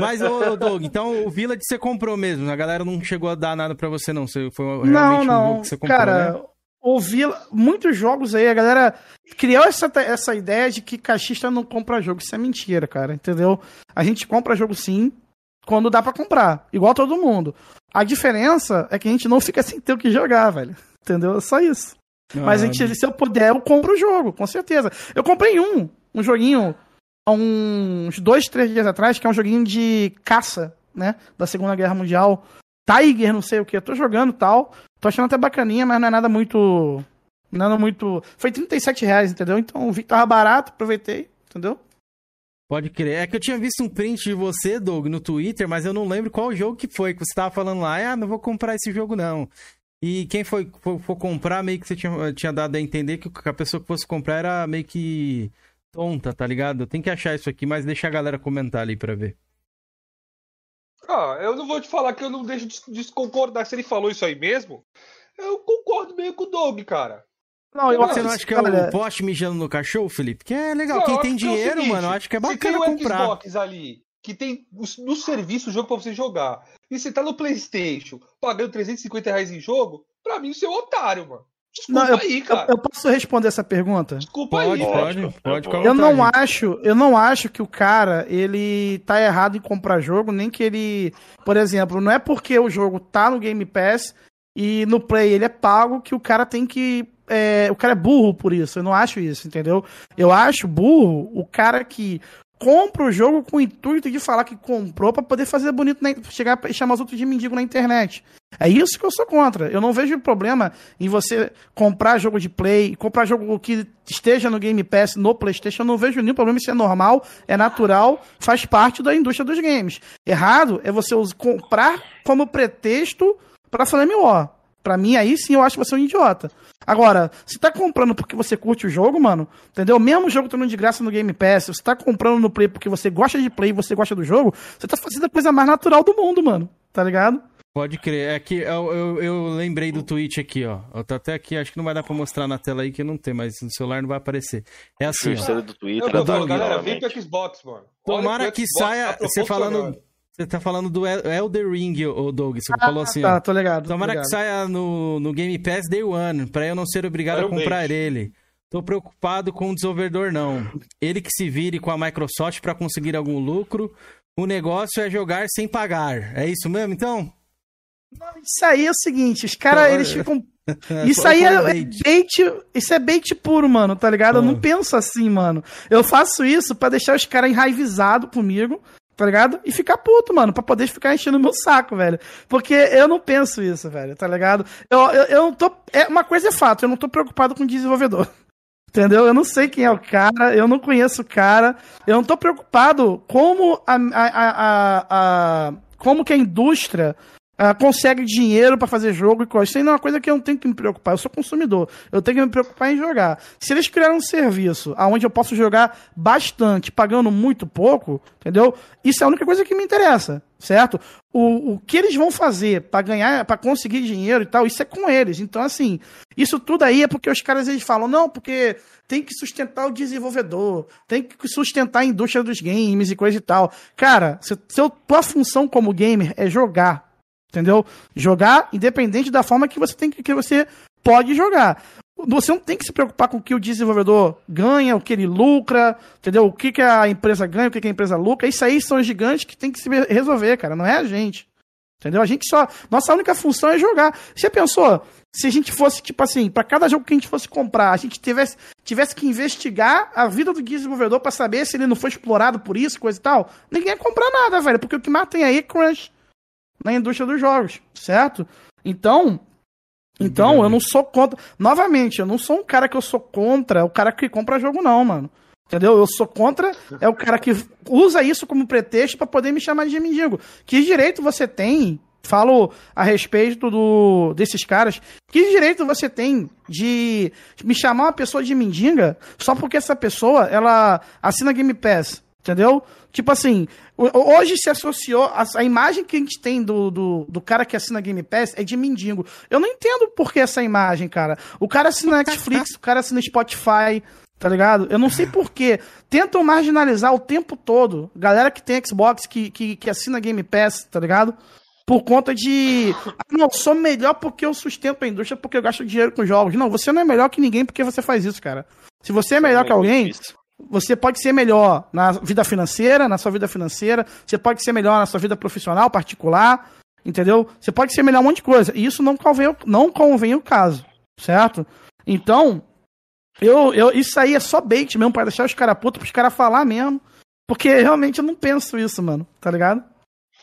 Mas, ô, Doug, então o Village você comprou mesmo. A galera não chegou a dar nada pra você, não. Você foi realmente Não, um não. jogo que você comprou, Cara, né? ouvi muitos jogos aí, a galera criou essa, essa ideia de que caixista não compra jogo. Isso é mentira, cara, entendeu? A gente compra jogo sim, quando dá pra comprar, igual todo mundo. A diferença é que a gente não fica sem ter o que jogar, velho. Entendeu? É só isso. Mas a gente, se eu puder, eu compro o jogo, com certeza. Eu comprei um, um joguinho há uns dois, três dias atrás, que é um joguinho de caça, né? Da Segunda Guerra Mundial. Tiger, não sei o que. Eu tô jogando e tal. Tô achando até bacaninha, mas não é nada muito. Nada muito. Foi 37 reais, entendeu? Então vi que tava barato, aproveitei, entendeu? Pode crer. É que eu tinha visto um print de você, Doug, no Twitter, mas eu não lembro qual jogo que foi. Que você tava falando lá, ah, não vou comprar esse jogo, não. E quem foi for, for comprar, meio que você tinha, tinha dado a entender que a pessoa que fosse comprar era meio que tonta, tá ligado? Tem que achar isso aqui, mas deixa a galera comentar ali pra ver. Ah, eu não vou te falar que eu não deixo de desconcordar. Se ele falou isso aí mesmo, eu concordo meio com o Doug, cara. Não, eu você acho- não acha que é o poste mijando no cachorro, Felipe? Que é legal. Não, Quem tem que é dinheiro, seguinte, mano, eu acho que é Se bacana tem um comprar. Xbox ali, que tem no serviço o jogo pra você jogar, e você tá no Playstation pagando 350 reais em jogo, pra mim você é um otário, mano. Desculpa Não, eu, aí, eu- cara. eu posso responder essa pergunta? Desculpa Pode, aí. pode, pode. com a Eu não acho, eu não acho que o cara ele tá errado em comprar jogo, nem que ele, por exemplo, não é porque o jogo tá no Game Pass e no Play ele é pago que o cara tem que é, o cara é burro por isso. Eu não acho isso, entendeu? Eu acho burro o cara que compra o jogo com o intuito de falar que comprou pra poder fazer bonito, na, chegar e chamar os outros de mendigo na internet. É isso que eu sou contra. Eu não vejo problema em você comprar jogo de play, comprar jogo que esteja no Game Pass, no PlayStation. Eu não vejo nenhum problema. Isso é normal, é natural, faz parte da indústria dos games. Errado é você comprar como pretexto pra Flame War. Pra mim, aí sim eu acho que você é um idiota. Agora, se tá comprando porque você curte o jogo, mano, entendeu? Mesmo o jogo tendo de graça no Game Pass, você tá comprando no Play porque você gosta de Play e você gosta do jogo, você tá fazendo a coisa mais natural do mundo, mano. Tá ligado? Pode crer. É que eu, eu, eu lembrei do tweet aqui, ó. Eu tô até aqui, acho que não vai dar pra mostrar na tela aí que não tem, mas no celular não vai aparecer. É assim, ó. do Twitter, Eu, eu, galera, vem pro Xbox, mano. Tomara que Xbox, saia. tá Você falando. Você tá falando do El- Elder Ring, ô Doug. Você falou assim, tá, ó. tô ligado. tô Tomara ligado. que saia no, no Game Pass Day One, pra eu não ser obrigado a comprar ele. Tô preocupado com o desenvolvedor, não. Ele que se vire com a Microsoft pra conseguir algum lucro. O negócio é jogar sem pagar. É isso mesmo, então? Isso aí é o seguinte, os caras, Olha. eles ficam. Isso aí é, é bait. Isso é bait puro, mano, tá ligado? Eu não penso assim, mano. Eu faço isso pra deixar os caras enraivizados comigo, tá ligado? E ficar puto, mano, pra poder ficar enchendo o meu saco, velho. Porque eu não penso isso, velho, tá ligado? Eu, eu, eu não tô. É, uma coisa é fato, eu não tô preocupado com o desenvolvedor. Entendeu? Eu não sei quem é o cara, eu não conheço o cara, eu não tô preocupado como a, a, a, a como que a indústria ah, consegue dinheiro pra fazer jogo e coisa. Isso aí não é uma coisa que eu não tenho que me preocupar. Eu sou consumidor. Eu tenho que me preocupar em jogar. Se eles criaram um serviço onde eu posso jogar bastante, pagando muito pouco, entendeu? Isso é a única coisa que me interessa, certo? O, o que eles vão fazer pra ganhar, pra conseguir dinheiro e tal, isso é com eles. Então, assim, isso tudo aí é porque os caras eles falam, não, porque tem que sustentar o desenvolvedor, tem que sustentar a indústria dos games e coisa e tal. Cara, se, se a tua função como gamer é jogar, entendeu? Jogar independente da forma que você tem que, que você pode jogar. Você não tem que se preocupar com o que o desenvolvedor ganha, o que ele lucra, entendeu? O que, que a empresa ganha, o que, que a empresa lucra. Isso aí são os gigantes que tem que se resolver, cara. Não é a gente. Entendeu? A gente só. Nossa única função é jogar. Você pensou? Se a gente fosse, tipo assim, para cada jogo que a gente fosse comprar, a gente tivesse, tivesse que investigar a vida do desenvolvedor para saber se ele não foi explorado por isso, coisa e tal, ninguém ia comprar nada, velho. Porque o que mais tem aí é crunch na indústria dos jogos, certo? Então, então eu não sou contra. Novamente, eu não sou um cara que eu sou contra o cara que compra jogo, não, mano. Entendeu? Eu sou contra é o cara que usa isso como pretexto para poder me chamar de mendigo. Que direito você tem? Falo a respeito do, desses caras. Que direito você tem de me chamar uma pessoa de mendiga só porque essa pessoa ela assina Game Pass? Entendeu? Tipo assim, hoje se associou. A, a, imagem que a gente tem do, do, do, cara que assina Game Pass é de mendigo. Eu não entendo por que essa imagem, cara. O cara assina Netflix, o cara assina Spotify, tá ligado? Eu não sei por quê. Tentam marginalizar o tempo todo. Galera que tem Xbox, que, que, que assina Game Pass, tá ligado? Por conta de. Ah, não, sou melhor porque eu sustento a indústria, porque eu gasto dinheiro com jogos. Não, você não é melhor que ninguém porque você faz isso, cara. Se você é melhor que alguém, você pode ser melhor na vida financeira, na sua vida financeira, você pode ser melhor na sua vida profissional, particular, entendeu? Você pode ser melhor um monte de coisa. E isso não convém, não convém o caso, certo? Então, eu, eu, isso aí é só bait mesmo para deixar os caras putos, para os caras falar mesmo. Porque realmente eu não penso isso, mano, tá ligado?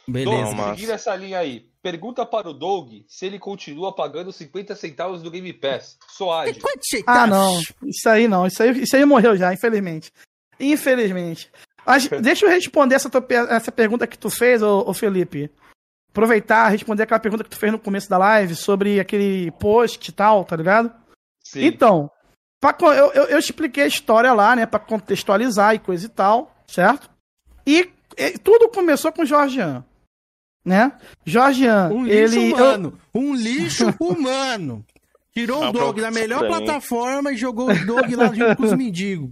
Beleza. Seguindo essa linha aí, pergunta para o Doug se ele continua pagando 50 centavos do Game Pass. Soade. Ah, não. Isso aí não. Isso aí, isso aí morreu já, infelizmente. Infelizmente. Mas, deixa eu responder essa, tua, essa pergunta que tu fez, ô, ô Felipe. Aproveitar, responder aquela pergunta que tu fez no começo da live sobre aquele post e tal, tá ligado? Sim. Então, pra, eu, eu, eu expliquei a história lá, né, pra contextualizar e coisa e tal, certo? E, e tudo começou com o Jorgean né? Jorgean, um lixo ele humano, um lixo humano. Tirou o Dog da melhor plataforma e jogou o Dog lá junto com os mendigos.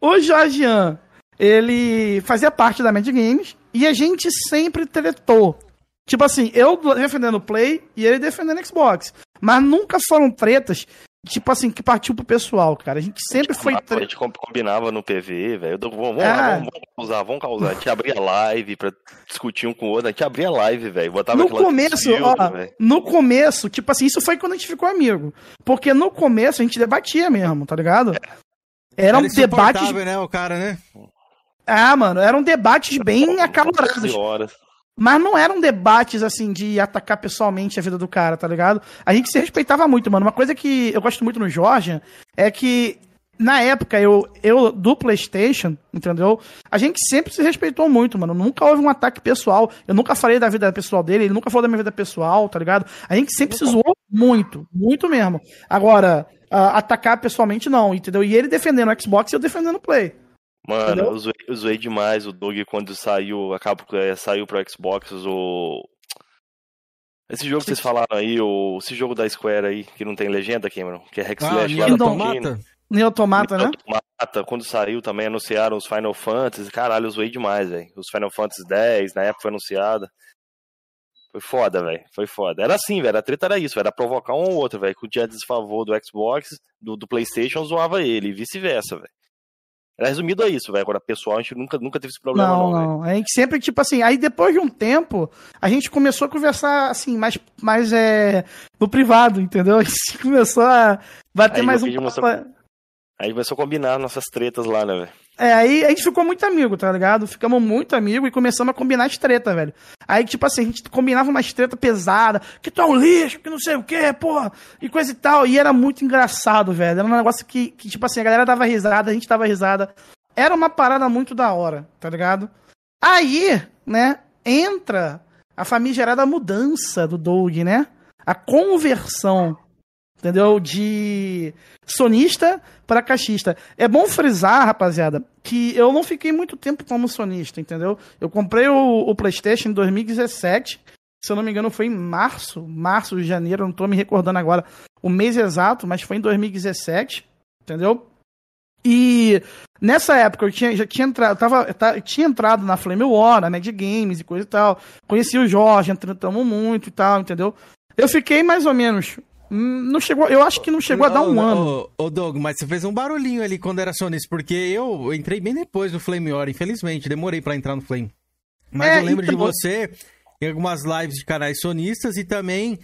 O Jorgean, ele fazia parte da Mad Games e a gente sempre tretou. Tipo assim, eu defendendo o Play e ele defendendo o Xbox. Mas nunca foram tretas tipo assim, que partiu pro pessoal, cara. A gente sempre a foi. A gente combinava no PV, velho. Vamos, vamos, lá, vamos, vamos causar, vamos causar. A gente abria live pra discutir um com o outro. A gente abria live, velho. Botava no começo, ó, no começo, tipo assim, isso foi quando a gente ficou amigo. Porque no começo a gente debatia mesmo, tá ligado? É. Eram Era debates. né, o cara, né? Ah, mano, eram debates bem acalorados. Horas. Mas não eram debates, assim, de atacar pessoalmente a vida do cara, tá ligado? A gente se respeitava muito, mano. Uma coisa que eu gosto muito no Jorge é que, na época, eu, eu do PlayStation, entendeu? A gente sempre se respeitou muito, mano. Nunca houve um ataque pessoal. Eu nunca falei da vida pessoal dele, ele nunca falou da minha vida pessoal, tá ligado? A gente sempre se zoou muito, muito mesmo. Agora, uh, atacar pessoalmente, não, entendeu? E ele defendendo o Xbox e eu defendendo o Play. Mano, eu zoei, eu zoei, demais o Doug quando saiu, acaba é, saiu pro Xbox o. Esse jogo que vocês falaram aí, o, esse jogo da Square aí, que não tem legenda, Cameron, que é Rex ah, Slash lá Automata? Neo Automata, né? Automata, quando saiu também anunciaram os Final Fantasy, caralho, eu zoei demais, velho. Os Final Fantasy X, na época foi anunciada. Foi foda, velho. Foi foda. Era assim, velho. A treta era isso, era provocar um ou outro, velho. Que o dia desfavor do Xbox, do, do PlayStation, zoava ele, e vice-versa, velho. Era resumido a isso, velho. Agora, pessoal, a gente nunca, nunca teve esse problema, não. Não, não. A gente sempre, tipo assim, aí depois de um tempo, a gente começou a conversar, assim, mais, mais é, no privado, entendeu? A gente começou a bater aí, mais um. Começou... Aí começou a combinar nossas tretas lá, né, velho? É, aí a gente ficou muito amigo, tá ligado? Ficamos muito amigos e começamos a combinar as velho. Aí, tipo assim, a gente combinava umas treta pesada, que tu é um lixo, que não sei o que, porra, e coisa e tal. E era muito engraçado, velho. Era um negócio que, que, tipo assim, a galera dava risada, a gente dava risada. Era uma parada muito da hora, tá ligado? Aí, né, entra a famigerada mudança do Doug, né? A conversão, entendeu? De sonista para caixista. É bom frisar, rapaziada, que eu não fiquei muito tempo como sonista, entendeu? Eu comprei o, o PlayStation em 2017. Se eu não me engano, foi em março, março, janeiro, não tô me recordando agora o mês exato, mas foi em 2017, entendeu? E nessa época eu tinha, já tinha entrado, tava, tá, tinha entrado na Flame War, na Mad Games e coisa e tal. Conheci o Jorge, entramos muito e tal, entendeu? Eu fiquei mais ou menos. Não chegou, eu acho que não chegou a dar um Ô, ano. Ô, ô, Doug, mas você fez um barulhinho ali quando era sonista, porque eu entrei bem depois no Flame War, infelizmente, demorei pra entrar no Flame. Mas É, eu lembro de então- você em algumas lives de canais sonistas e também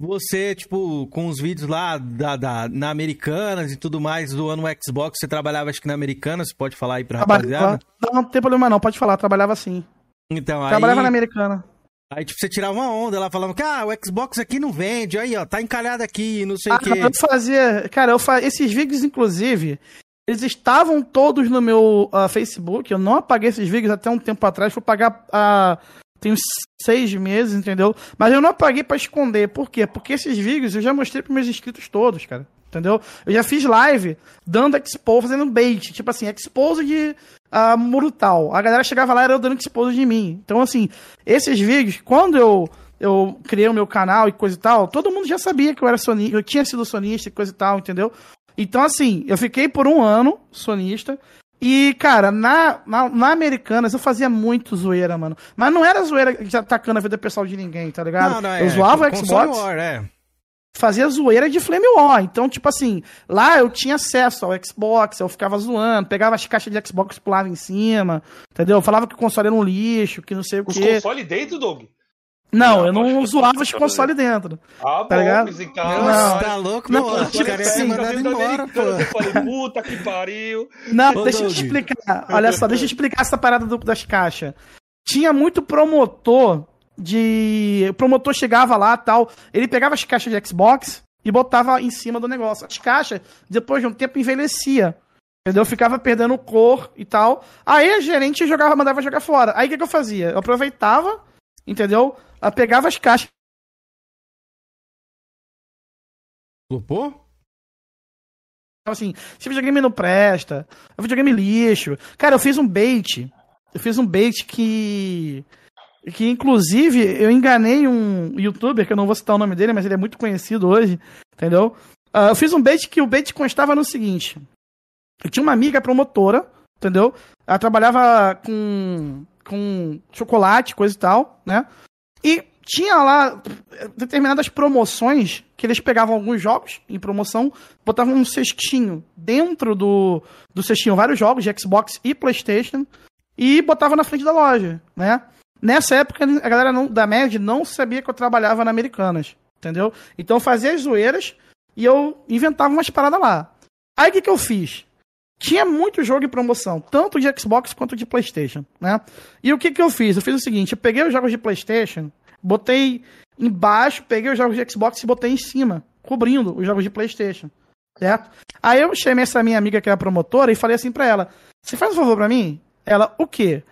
você, tipo, com os vídeos lá da, da- na Americanas e tudo mais, do ano Xbox, você trabalhava acho que na Americanas, pode falar aí pra rapaziada? Trabalhava, não, não tem problema não, pode falar, trabalhava assim. Então, aí... Trabalhava na americana. Aí, tipo, você tirava uma onda lá, falando que, ah, o Xbox aqui não vende, aí, ó, tá encalhado aqui, não sei o Ah, quê. eu fazia. Cara, eu fa... esses vídeos, inclusive, eles estavam todos no meu ah, Facebook. Eu não apaguei esses vídeos até um tempo atrás. Fui pagar há. tem uns seis meses, entendeu? Mas eu não apaguei pra esconder. Por quê? Porque esses vídeos eu já mostrei pros meus inscritos todos, cara. Entendeu? Eu já fiz live dando expo, fazendo bait. Tipo assim, expose de uh, muro tal. A galera chegava lá e era dando expose de mim. Então, assim, esses vídeos, quando eu eu criei o meu canal e coisa e tal, todo mundo já sabia que eu era sonista, eu tinha sido sonista e coisa e tal, entendeu? Então, assim, eu fiquei por um ano sonista. E, cara, na, na, na Americanas eu fazia muito zoeira, mano. Mas não era zoeira atacando a vida pessoal de ninguém, tá ligado? Não, não, é, eu zoava o console Xbox War, é. Fazia zoeira de Flame War. Então, tipo assim, lá eu tinha acesso ao Xbox, eu ficava zoando, pegava as caixas de Xbox pulava em cima, entendeu? Falava que o console era um lixo, que não sei o Os quê. consoles dentro, Doug? Não, eu não zoava os consoles dentro. Ah, tá bom, ligado? Não, tá louco, não, meu? tipo Os caras iam assim, ser mandados embora, pô. Eu falei, puta que pariu. Não, Ô, deixa eu Doug. te explicar. Olha só, deixa eu te explicar essa parada do- das caixas. Tinha muito promotor de. O promotor chegava lá tal. Ele pegava as caixas de Xbox e botava em cima do negócio. As caixas, depois de um tempo, envelhecia. Entendeu? Ficava perdendo cor e tal. Aí a gerente jogava, mandava jogar fora. Aí o que, que eu fazia? Eu aproveitava, entendeu? Eu pegava as caixas. Flopou? assim, esse videogame não presta, é videogame lixo. Cara, eu fiz um bait, eu fiz um bait que que inclusive eu enganei um youtuber, que eu não vou citar o nome dele, mas ele é muito conhecido hoje, entendeu? Ah, eu fiz um bait que o bait constava no seguinte, eu tinha uma amiga promotora, entendeu? Ela trabalhava com, com chocolate, coisa e tal, né? E tinha lá determinadas promoções que eles pegavam alguns jogos em promoção, botavam um cestinho dentro do, do cestinho, vários jogos de Xbox e PlayStation, e botavam na frente da loja, né? Nessa época, a galera não- da MED não sabia que eu trabalhava na Americanas, entendeu? Então eu fazia as zoeiras e eu inventava umas paradas lá. Aí o que, que eu fiz? Tinha muito jogo em promoção, tanto de Xbox quanto de PlayStation, né? E o que que eu fiz? Eu fiz o seguinte, eu peguei os jogos de PlayStation, botei embaixo, peguei os jogos de Xbox e botei em cima, cobrindo os jogos de PlayStation, certo? Aí eu chamei essa minha amiga que é a promotora e falei assim pra ela: "Você faz um favor pra mim?" Ela: "O quê?"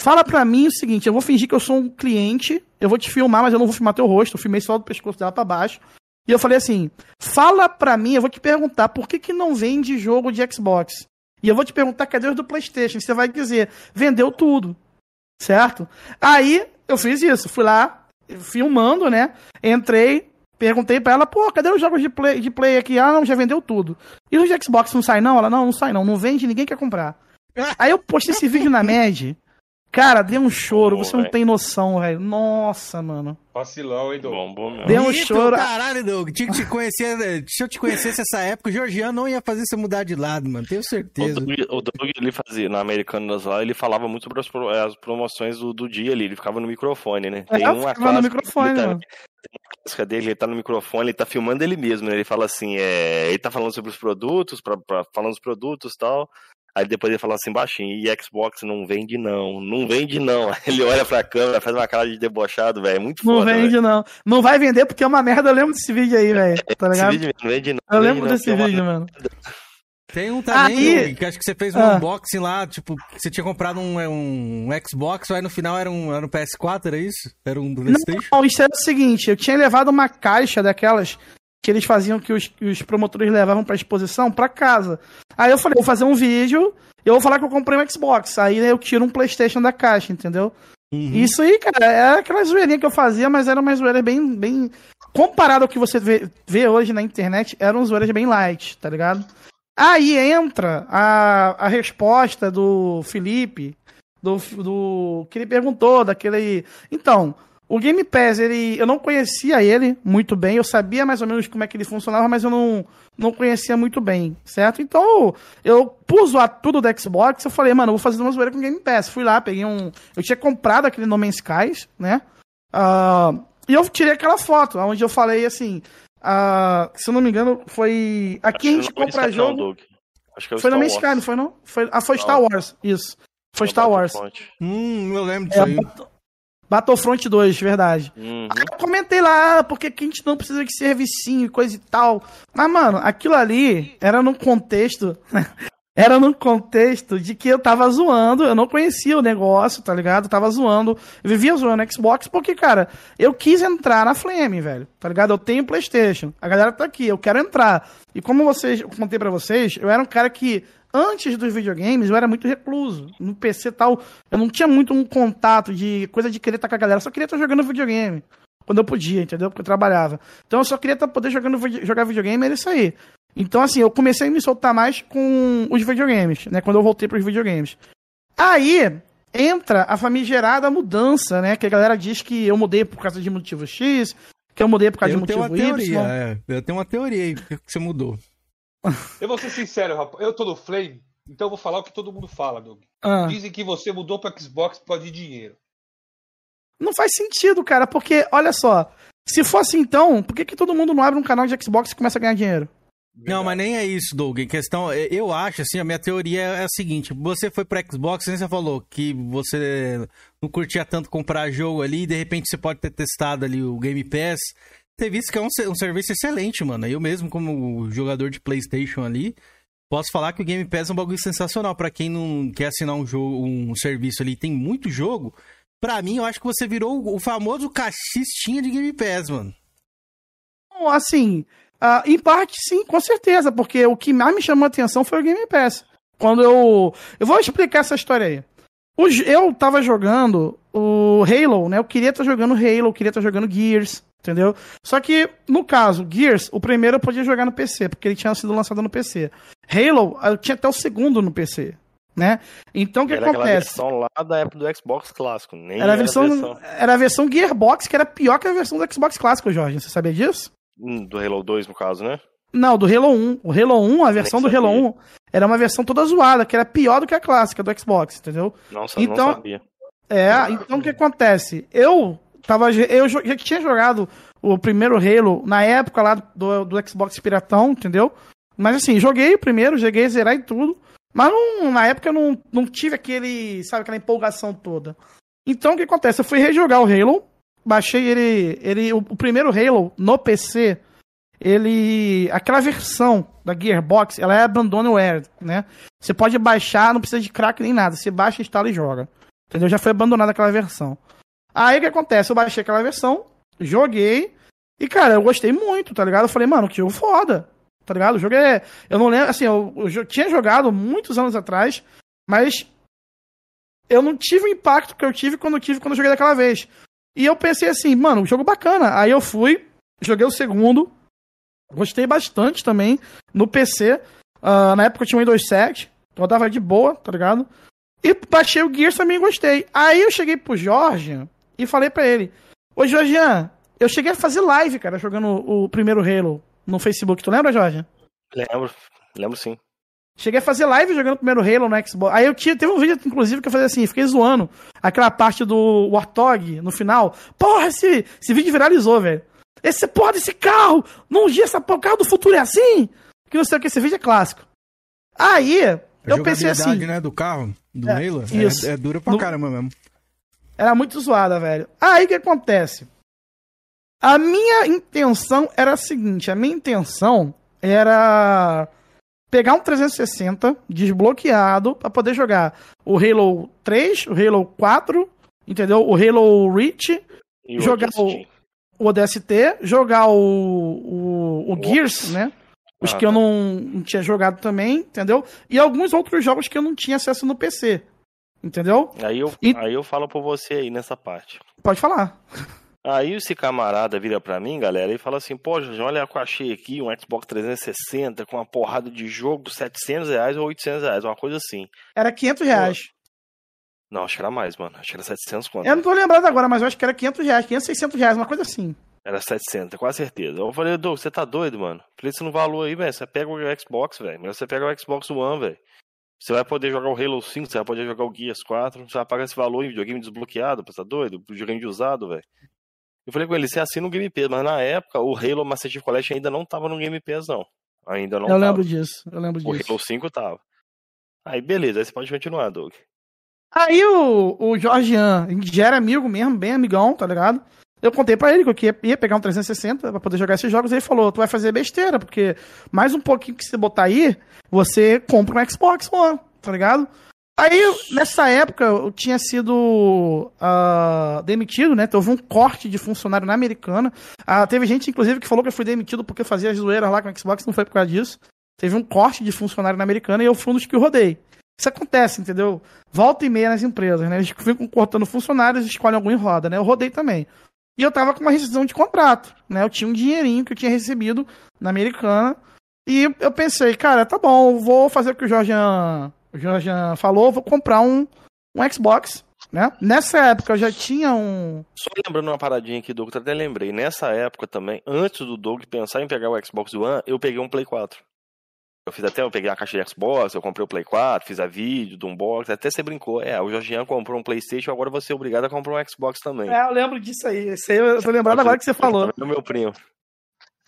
Fala pra mim o seguinte, eu vou fingir que eu sou um cliente, eu vou te filmar, mas eu não vou filmar teu rosto, eu filmei só do pescoço dela pra baixo. E eu falei assim: fala pra mim, eu vou te perguntar por que, que não vende jogo de Xbox. E eu vou te perguntar cadê os do PlayStation. Você vai dizer: vendeu tudo. Certo? Aí eu fiz isso, fui lá, filmando, né? Entrei, perguntei pra ela: pô, cadê os jogos de play, de play aqui? Ah, não, já vendeu tudo. E os de Xbox não sai não? Ela: não, não sai não, não vende, ninguém quer comprar. Aí eu postei esse vídeo na MED. Cara, deu um choro, você não velho. tem noção, velho. Nossa, mano. Vacilão, hein, Doug? Bom, bom. Deu um Ih, choro. Caralho, Doug, tinha que te conhecer. Se eu te conhecesse essa época, o Georgiano não ia fazer você mudar de lado, mano. Tenho O certeza. Doug, o Doug, ele fazia, na Americanas lá, ele falava muito sobre as, pro- as promoções do, do dia ali, ele ficava no microfone, né? É, eu ficava no microfone, dele mano. tem uma clássica dele, ele tá no microfone, ele tá filmando ele mesmo, né? Ele fala assim, é, ele tá falando sobre os produtos, pra, pra- falando os produtos e tal. Aí depois ele falou assim baixinho, e Xbox não vende não, não vende não. Aí ele olha pra câmera, faz uma cara de debochado, velho, é muito Não foda, vende, velho. não. Não vai vender porque é uma merda. Eu lembro desse vídeo aí, velho. Tá Esse ligado? vídeo não vende não. Eu vende lembro não, desse é vídeo, mano. Tem um também, Aí- Doug, que acho que você fez um Ah. unboxing lá, tipo, você tinha comprado um, um Xbox, aí no final era um, era um PS4, era isso? Era um Playstation? Não, isso era o seguinte, eu tinha levado uma caixa daquelas que eles faziam que os, que os promotores levavam pra exposição pra casa. Aí eu falei, vou fazer um vídeo, eu vou falar que eu comprei um Xbox. Aí eu tiro um Playstation da caixa, entendeu? Isso aí, cara, era aquela zoeirinha que eu fazia, mas era uma zoeira bem, bem... Comparado ao que você vê, vê hoje na internet, eram zoeiras bem light, tá ligado? Aí entra a, a resposta do Felipe, do, do que ele perguntou, daquele. Então, o Game Pass, ele, eu não conhecia ele muito bem, eu sabia mais ou menos como é que ele funcionava, mas eu não, não conhecia muito bem, certo? Então, eu pus lá tudo do Xbox, eu falei, mano, eu vou fazer uma zoeira com o Game Pass. Fui lá, peguei um. Eu tinha comprado aquele No Man's Skies, né? Ah, e eu tirei aquela foto, onde eu falei assim. ah, se eu não me engano, foi. Aqui a Acho gente que não compra não, jogo. Doug. Acho que é o Foi no Man's. Sky, não foi não? Foi, ah, foi Não. Star Wars, isso. Foi É o Star Wars. Hum, eu lembro É, disso aí. Bat- Battlefront 2, verdade. Uhum. Aí eu comentei lá, ah, porque que a gente não precisa de servicinho e coisa e tal. Mas, mano, aquilo ali era num contexto. Era num contexto de que eu tava zoando, eu não conhecia o negócio, tá ligado? Eu tava zoando, eu vivia zoando Xbox, porque, cara, eu quis entrar na Flame, velho, tá ligado? Eu tenho PlayStation, a galera tá aqui, eu quero entrar. E como vocês, eu contei pra vocês, eu era um cara que, antes dos videogames, eu era muito recluso. No PC e tal, eu não tinha muito um contato de coisa de querer estar com a galera, eu só queria estar jogando videogame. Quando eu podia, entendeu? Porque eu trabalhava. Então eu só queria tá, poder jogando, jogar videogame, era isso aí. Então, assim, eu comecei a me soltar mais com os videogames, né? Quando eu voltei pros videogames. Aí entra a famigerada mudança, né? Que a galera diz que eu mudei por causa de motivo X, que eu mudei por causa Eu de tenho motivo uma teoria, Y. é. Eu tenho uma teoria aí, que você mudou. Eu vou ser sincero, rapaz. Eu tô no Flame, então eu vou falar o que todo mundo fala, Doug. Ah. Dizem que você mudou pro Xbox por causa de dinheiro. Não faz sentido, cara, porque, olha só, se fosse então, por que, que todo mundo não abre um canal de Xbox e começa a ganhar dinheiro? Não, mas nem é isso, Doug. Em questão, é, eu acho, assim, a minha teoria é a seguinte: você foi pro Xbox, nem você falou que você não curtia tanto comprar jogo ali, e de repente você pode ter testado ali o Game Pass. Ter visto que é um, um serviço excelente, mano. Eu mesmo, como jogador de PlayStation ali, posso falar que o Game Pass é um bagulho sensacional. Pra quem não quer assinar um jogo, um serviço ali, tem muito jogo. Pra mim, eu acho que você virou o famoso cachistinha de Game Pass, mano. Assim, ah, em parte sim, com certeza, porque o que mais me chamou a atenção foi o Game Pass. Quando eu. Eu vou explicar essa história aí. Eu tava jogando o Halo, né? Eu queria estar jogando Halo, eu queria estar jogando Gears, entendeu? Só que, no caso, Gears, o primeiro eu podia jogar no PC, porque ele tinha sido lançado no PC. Halo, eu tinha até o segundo no PC, né? Então o que Era acontece? versão lá da época do Xbox clássico. Nem Era a versão, era a versão Gearbox, que era pior que a versão do Xbox clássico, Jorge. Você sabia disso? Hum, Do Halo 2, no caso, né? Não, do Halo 1. O Halo 1, a versão do Halo sabia. 1 era uma versão toda zoada, que era pior do que a clássica do Xbox, entendeu? Nossa, Então- não sabia. É, então o que acontece? Eu tava. Eu já tinha jogado o primeiro Halo na época lá do, do Xbox Piratão, entendeu? Mas assim, joguei primeiro, joguei zerar e tudo. Mas não- na época eu não, não tive aquele, sabe, aquela empolgação toda. Então o que acontece? Eu fui rejogar o Halo, baixei ele. ele o, o primeiro Halo no PC, ele. Aquela versão da Gearbox, ela é abandonware, né? Você pode baixar, não precisa de crack nem nada. Você baixa, instala e joga. Entendeu? Já foi abandonada aquela versão. Aí o que acontece? Eu baixei aquela versão, joguei. E, cara, eu gostei muito, tá ligado? Eu falei, mano, que jogo foda. Tá ligado? O jogo é. Eu não lembro, assim, eu, eu tinha jogado muitos anos atrás, mas eu não tive o impacto que eu tive quando eu tive quando eu joguei daquela vez. E eu pensei assim, mano, jogo bacana. Aí eu fui, joguei o segundo, gostei bastante também no PC. Ah, na época eu tinha um Windows 7, rodava de boa, tá ligado? E baixei o Gears também gostei. Aí eu cheguei pro Jorge e falei pra ele: Ô Jorgian, eu cheguei a fazer live, cara, jogando o primeiro Halo no Facebook. Tu lembra, Jorge? Lembro, lembro sim. Cheguei a fazer live jogando o primeiro Halo no Xbox. Aí eu tinha, teve um vídeo, inclusive, que eu fazia assim, fiquei zoando aquela parte do Warthog no final. Porra, esse, esse vídeo viralizou, velho. Esse porra desse carro! Não dia essa porra, o carro do futuro é assim? Que não sei o que, esse vídeo é clássico. Aí, A Eu pensei assim. né, do carro, do É, Halo, isso. é, é dura pra No- caramba mesmo. Era muito zoada, velho. Aí o que acontece? A minha intenção era a seguinte: a minha intenção era pegar um 360 desbloqueado pra poder jogar o Halo 3, o Halo 4, entendeu? O Halo Reach, E jogar o, o ODST, jogar o, o, o Gears, né? Os Ah, que eu tá. não, não tinha jogado também, entendeu? E alguns outros jogos que eu não tinha acesso no PC. Entendeu? Aí eu, E- aí eu falo por você aí nessa parte. Pode falar. Aí esse camarada vira pra mim, galera, e fala assim, pô, Jorge, olha o que eu achei aqui, um Xbox 360 com uma porrada de jogo, 700 reais ou 800 reais, uma coisa assim. Era 500 reais. Não, acho que era mais, mano. Acho que era 700 quanto. Eu não tô lembrado agora, mas eu acho que era 500 reais, 500, 600 reais, uma coisa assim. Era 700, com certeza. Eu falei, Doug, você tá doido, mano? Falei, esse no valor aí, velho, você pega o Xbox, velho. Melhor você pega o Xbox One, velho. Você vai poder jogar o Halo 5, você vai poder jogar o Gears 4, você vai pagar esse valor em videogame desbloqueado, tá doido? Videogame de usado, velho. Eu falei com ele, você assina o Game Pass, mas na época o Halo Master Chief Collection ainda não tava no Game Pass, não. Ainda não eu tava. lembro disso, eu lembro O disso. Halo 5 tava. Aí beleza, aí você pode continuar, Doug. Aí o, o Jorgian, já era amigo mesmo, bem amigão, tá ligado? Eu contei pra ele que eu ia, pegar um 360 pra poder jogar esses jogos. Ele falou: Tu vai fazer besteira, porque mais um pouquinho que você botar aí, você compra um Xbox One, tá ligado? Aí, nessa época, eu tinha sido ah, demitido, né? Houve um corte de funcionário na americana. Ah, teve gente, inclusive, que falou que eu fui demitido porque fazia zoeiras lá com o Xbox, não foi por causa disso. Teve um corte de funcionário na americana e eu fui um dos que rodei. Isso acontece, entendeu? Volta e meia nas empresas, né? Eles ficam cortando funcionários, escolhem algum e roda, né? Eu rodei também. E eu tava com uma rescisão de contrato, né? Eu tinha um dinheirinho que eu tinha recebido na americana. E eu pensei, cara, tá bom, vou fazer o que o Jorjan, o falou, vou comprar um, um Xbox, né? Nessa época eu já tinha um. Só lembrando uma paradinha aqui, Doug, até lembrei. Nessa época também, antes do Doug pensar em pegar o Xbox One, eu peguei um Play 4. Eu fiz até, eu peguei a caixa de Xbox, eu comprei o Play 4, fiz a vídeo do unboxing, até você brincou. É, o Jorgian comprou um Playstation, agora você é obrigado a comprar um Xbox também. É, eu lembro disso aí. Esse aí eu tô lembrado agora que você falou. É meu primo.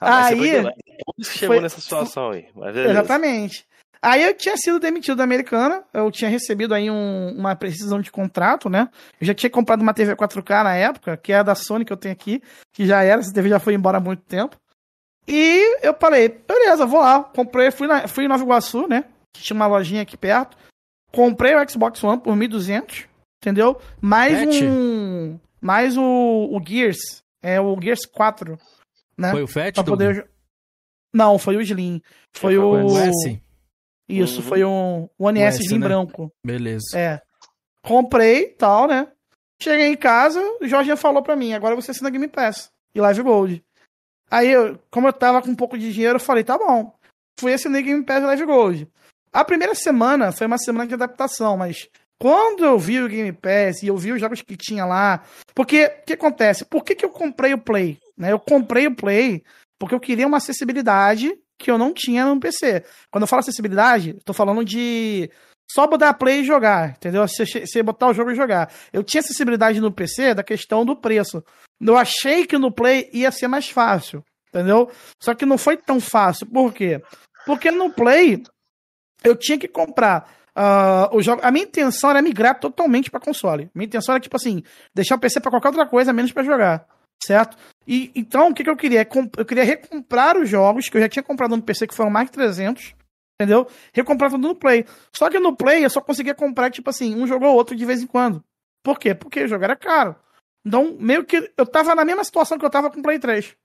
Ah, mas você Aí. foi chegou nessa situação aí. Exatamente. Aí eu tinha sido demitido da Americana, eu tinha recebido aí um- uma precisão de contrato, né? Eu já tinha comprado uma TV 4K na época, que é a da Sony que eu tenho aqui, que já era, essa TV já foi embora há muito tempo. E eu falei, beleza, vou lá. Comprei, fui, na, fui em Nova Iguaçu, né? Que tinha uma lojinha aqui perto. Comprei o Xbox One por 1.200, entendeu? Mais Fat? um. Mais o, o Gears. É o Gears 4. Né? Foi o Fat, Pra poder... Não, foi o Slim. Foi Foi o. o S? Isso, Uhum. foi um One O S S, Slim né? branco. Beleza. É. Comprei tal, né? Cheguei em casa, o Jorge falou pra mim, agora você assina Game Pass e Live Gold. Aí, eu, como eu tava com um pouco de dinheiro, eu falei, tá bom. Fui assinei Game Pass Live Gold. A primeira semana foi uma semana de adaptação, mas quando eu vi o Game Pass e eu vi os jogos que tinha lá. Porque, o que acontece? Por que, que eu comprei o Play? Né? Eu comprei o Play porque eu queria uma acessibilidade que eu não tinha no PC. Quando eu falo acessibilidade, tô falando de só botar play e jogar, entendeu? Você, botar o jogo e jogar. Eu tinha acessibilidade no PC da questão do preço. Eu achei que no Play ia ser mais fácil, entendeu? Só que não foi tão fácil. Por quê? Porque no Play eu tinha que comprar ah, o jogo. A minha intenção era migrar totalmente para console. Minha intenção era tipo assim, deixar o PC para qualquer outra coisa menos para jogar, certo? E então o que, que eu queria? Comp- Eu queria recomprar os jogos que eu já tinha comprado no PC que foram mais de 300 entendeu? Recomprar tudo no Play. Só que no Play eu só conseguia comprar, tipo assim, um jogo ou outro de vez em quando. Por quê? Porque o era caro. Então, meio que eu tava na mesma situação que eu tava com o Play 3.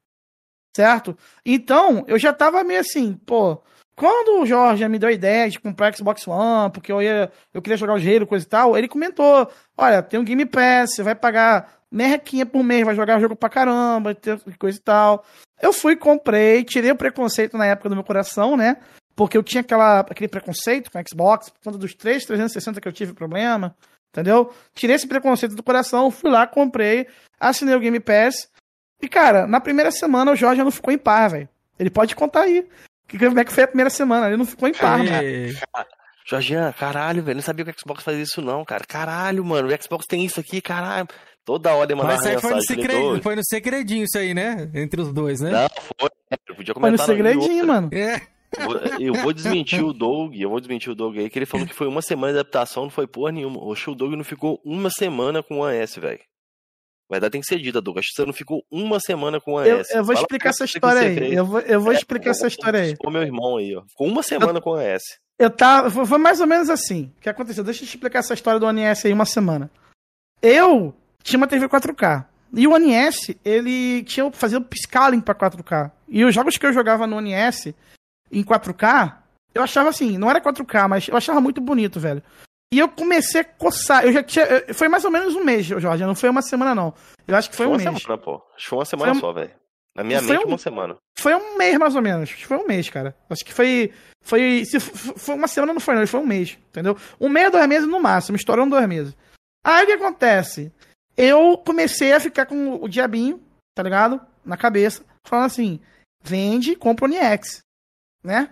Certo? Então, eu já tava meio assim, pô. Quando o Jorge me deu a ideia de comprar Xbox One, porque eu ia, eu queria jogar o Halo, coisa e tal, ele comentou: olha, tem um Game Pass, você vai pagar merrequinha por mês, vai jogar jogo pra caramba, coisa e tal. Eu fui, comprei, tirei o preconceito na época do meu coração, né? Porque eu tinha aquela, aquele preconceito com Xbox, por conta dos 3 360 que eu tive problema, entendeu? Tirei esse preconceito do coração, fui lá, comprei, assinei o Game Pass. E, cara, na primeira semana o Jorge não ficou em par, velho. Ele pode contar aí. Que, como é que foi a primeira semana? Ele não ficou em par, mano. Jorgian, caralho, velho, não sabia que o Xbox fazia isso não, cara. Caralho, mano, o Xbox tem isso aqui, caralho. Toda hora ele mandava Mas aí foi no, mensagem. "Doug, foi no segredinho isso aí, né? Entre os dois, né? Não, foi. Eu podia Foi no comentar segredinho, mano. É. Eu vou desmentir o Doug, eu vou desmentir o Doug aí, que ele falou que foi uma semana de adaptação, não foi porra nenhuma. Oxe, o Doug não ficou uma semana com o AS, velho. Verdade tem que ser dita, Doug. Acho que você não ficou uma semana com o AS. Eu, eu vou Fala explicar essa história aí. Eu vou, eu vou É, explicar essa história aí. O meu irmão aí, ó. Ficou uma semana com o AS. Eu tava. Foi foi mais ou menos assim. O que aconteceu? Deixa eu te explicar essa história do ONS aí uma semana. Eu tinha uma TV 4K. E o ONS, ele tinha fazia scaling pra 4K. E os jogos que eu jogava no ONS em 4K, eu achava assim, não era 4K, mas eu achava muito bonito, velho. E eu comecei a coçar. Eu já tinha. eu- Foi mais ou menos um mês, Jorge. Não foi uma semana, não. Eu acho que foi, Foi um uma mês. semana. Acho que foi uma semana Foi um- só, velho. Na minha Foi mente, um- uma semana. Foi um mês, mais ou menos. Acho que Foi um mês, cara. Acho que foi. Foi. Se foi uma semana, não foi, não. Foi um mês. Entendeu? Um mês, dois meses no máximo. Estourando dois meses. Aí o que acontece? Eu comecei a ficar com o diabinho, tá ligado? Na cabeça, falando assim: vende, compra o Niex. Né?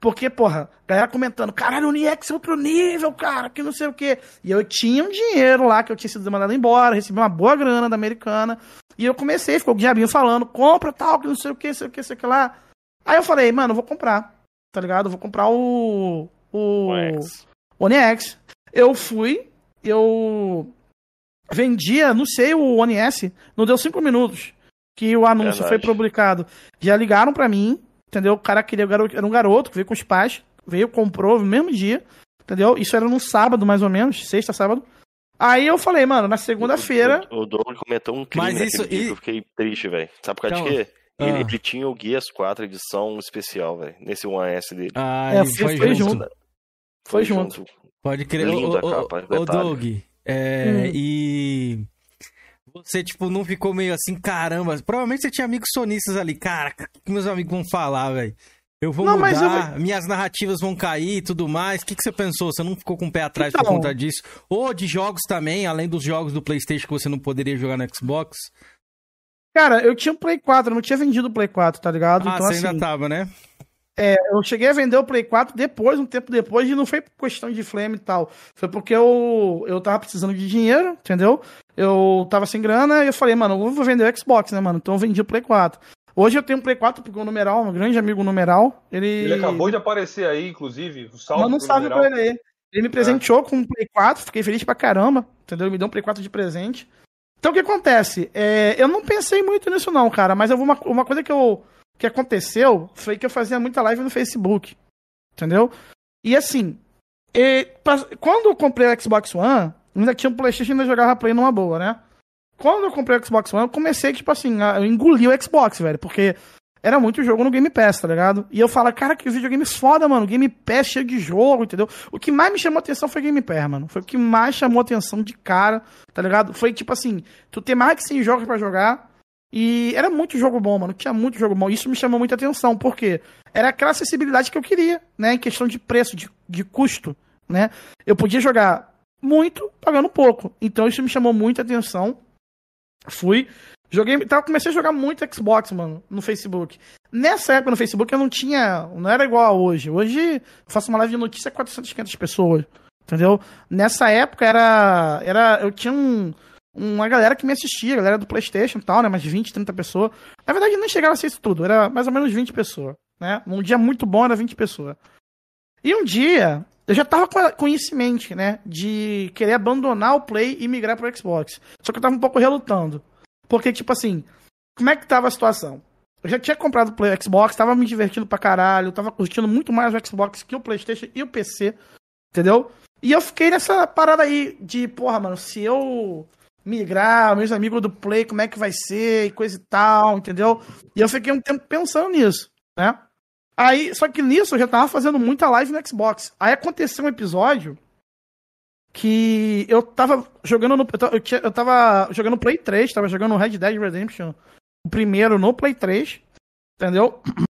Porque, porra, galera comentando, caralho, o Niex é outro nível, cara, que não sei o quê. E eu tinha um dinheiro lá que eu tinha sido mandado embora, recebi uma boa grana da americana. E eu comecei, ficou o diabinho falando, compra tal, que não sei o que, sei o que, sei o que lá. Aí eu falei, mano, eu vou comprar, tá ligado? Eu vou comprar o. O. One X. Eu fui, eu vendia, não sei, o One S, não deu cinco minutos que o anúncio Verdade. foi publicado. Já ligaram pra mim, entendeu? O cara queria, o garoto, era um garoto que veio com os pais, veio, comprou no mesmo dia, entendeu? Isso era no sábado, mais ou menos, sexta, sábado. Aí eu falei, mano, na segunda-feira. O Doug comentou um crime Mas isso- dia e- que eu fiquei triste, velho. Sabe por causa Então, de quê? Ele, ah. ele tinha o Guias 4 edição especial, velho. Nesse 1S dele. Ah, É, foi- foi, foi junto. junto. Foi junto. Pode crer. Linda capa, ô, ô, detalhe. Doug, é, Hum. e você, tipo, não ficou meio assim, caramba. Provavelmente você tinha amigos sonistas ali. Cara, o que meus amigos vão falar, velho? Eu vou Não, mudar, minhas narrativas vão cair e tudo mais. O que, que você pensou? Você não ficou com o pé atrás por Então. conta disso? Ou de jogos também, além dos jogos do PlayStation que você não poderia jogar no Xbox? Cara, eu tinha o Play 4, eu não tinha vendido o Play 4, tá ligado? Ah, então, você assim, ainda tava, né? É, eu cheguei a vender o Play 4 depois, um tempo depois, e não foi por questão de flame e tal. Foi porque eu, eu tava precisando de dinheiro, entendeu? Eu tava sem grana e eu falei, mano, eu vou vender o Xbox, né, mano? Então eu vendi o Play 4. Hoje eu tenho um Play 4 porque o numeral, um grande amigo numeral, ele. Ele acabou de aparecer aí, inclusive. Um salve Manda um pro salve numeral. pra ele aí. Ele me presenteou com um Play 4, fiquei feliz pra caramba, entendeu? Ele me deu um Play 4 de presente. Então o que acontece? É, eu não pensei muito nisso, não, cara, mas eu uma, uma coisa que, eu, que aconteceu foi que eu fazia muita live no Facebook, entendeu? E assim, e, quando eu comprei o Xbox One, ainda tinha um PlayStation e ainda jogava Play numa boa, né? Quando eu comprei o Xbox One, eu comecei, tipo assim, eu engoli o Xbox, velho, porque era muito jogo no Game Pass, tá ligado? E eu falo, cara, que videogame foda, mano. Game Pass cheio de jogo, entendeu? O que mais me chamou atenção foi Game Pass, mano. Foi o que mais chamou atenção de cara, tá ligado? Foi tipo assim, tu ter mais que 100 jogos pra jogar. E era muito jogo bom, mano. Tinha muito jogo bom. Isso me chamou muita atenção, porque era aquela acessibilidade que eu queria, né? Em questão de preço, de, de custo, né? Eu podia jogar muito pagando pouco. Então isso me chamou muita atenção. Fui. Joguei, então, comecei a jogar muito Xbox, mano, no Facebook. Nessa época no Facebook eu não tinha, não era igual a hoje. Hoje eu faço uma live de notícia 400, 500 pessoas, entendeu? Nessa época era, era eu tinha um, uma galera que me assistia, galera do PlayStation e tal, né, mais 20, 30 pessoas. Na verdade nem chegava a ser isso tudo, era mais ou menos 20 pessoas, né? Num dia muito bom era 20 pessoas. E um dia eu já tava com, isso em mente, né, de querer abandonar o Play e migrar pro Xbox. Só que eu tava um pouco relutando. Porque, tipo assim, como é que tava a situação? Eu já tinha comprado o Play Xbox, tava me divertindo pra caralho, tava curtindo muito mais o Xbox que o PlayStation e o PC, entendeu? E eu fiquei nessa parada aí de, porra, mano, se eu migrar, meus amigos do Play, como é que vai ser e coisa e tal, entendeu? E eu fiquei um tempo pensando nisso, né? Aí, só que nisso eu já tava fazendo muita live no Xbox. Aí aconteceu um episódio que eu tava jogando no. Eu tinha- eu tava jogando Play 3, tava jogando Red Dead Redemption, o primeiro no Play 3, entendeu?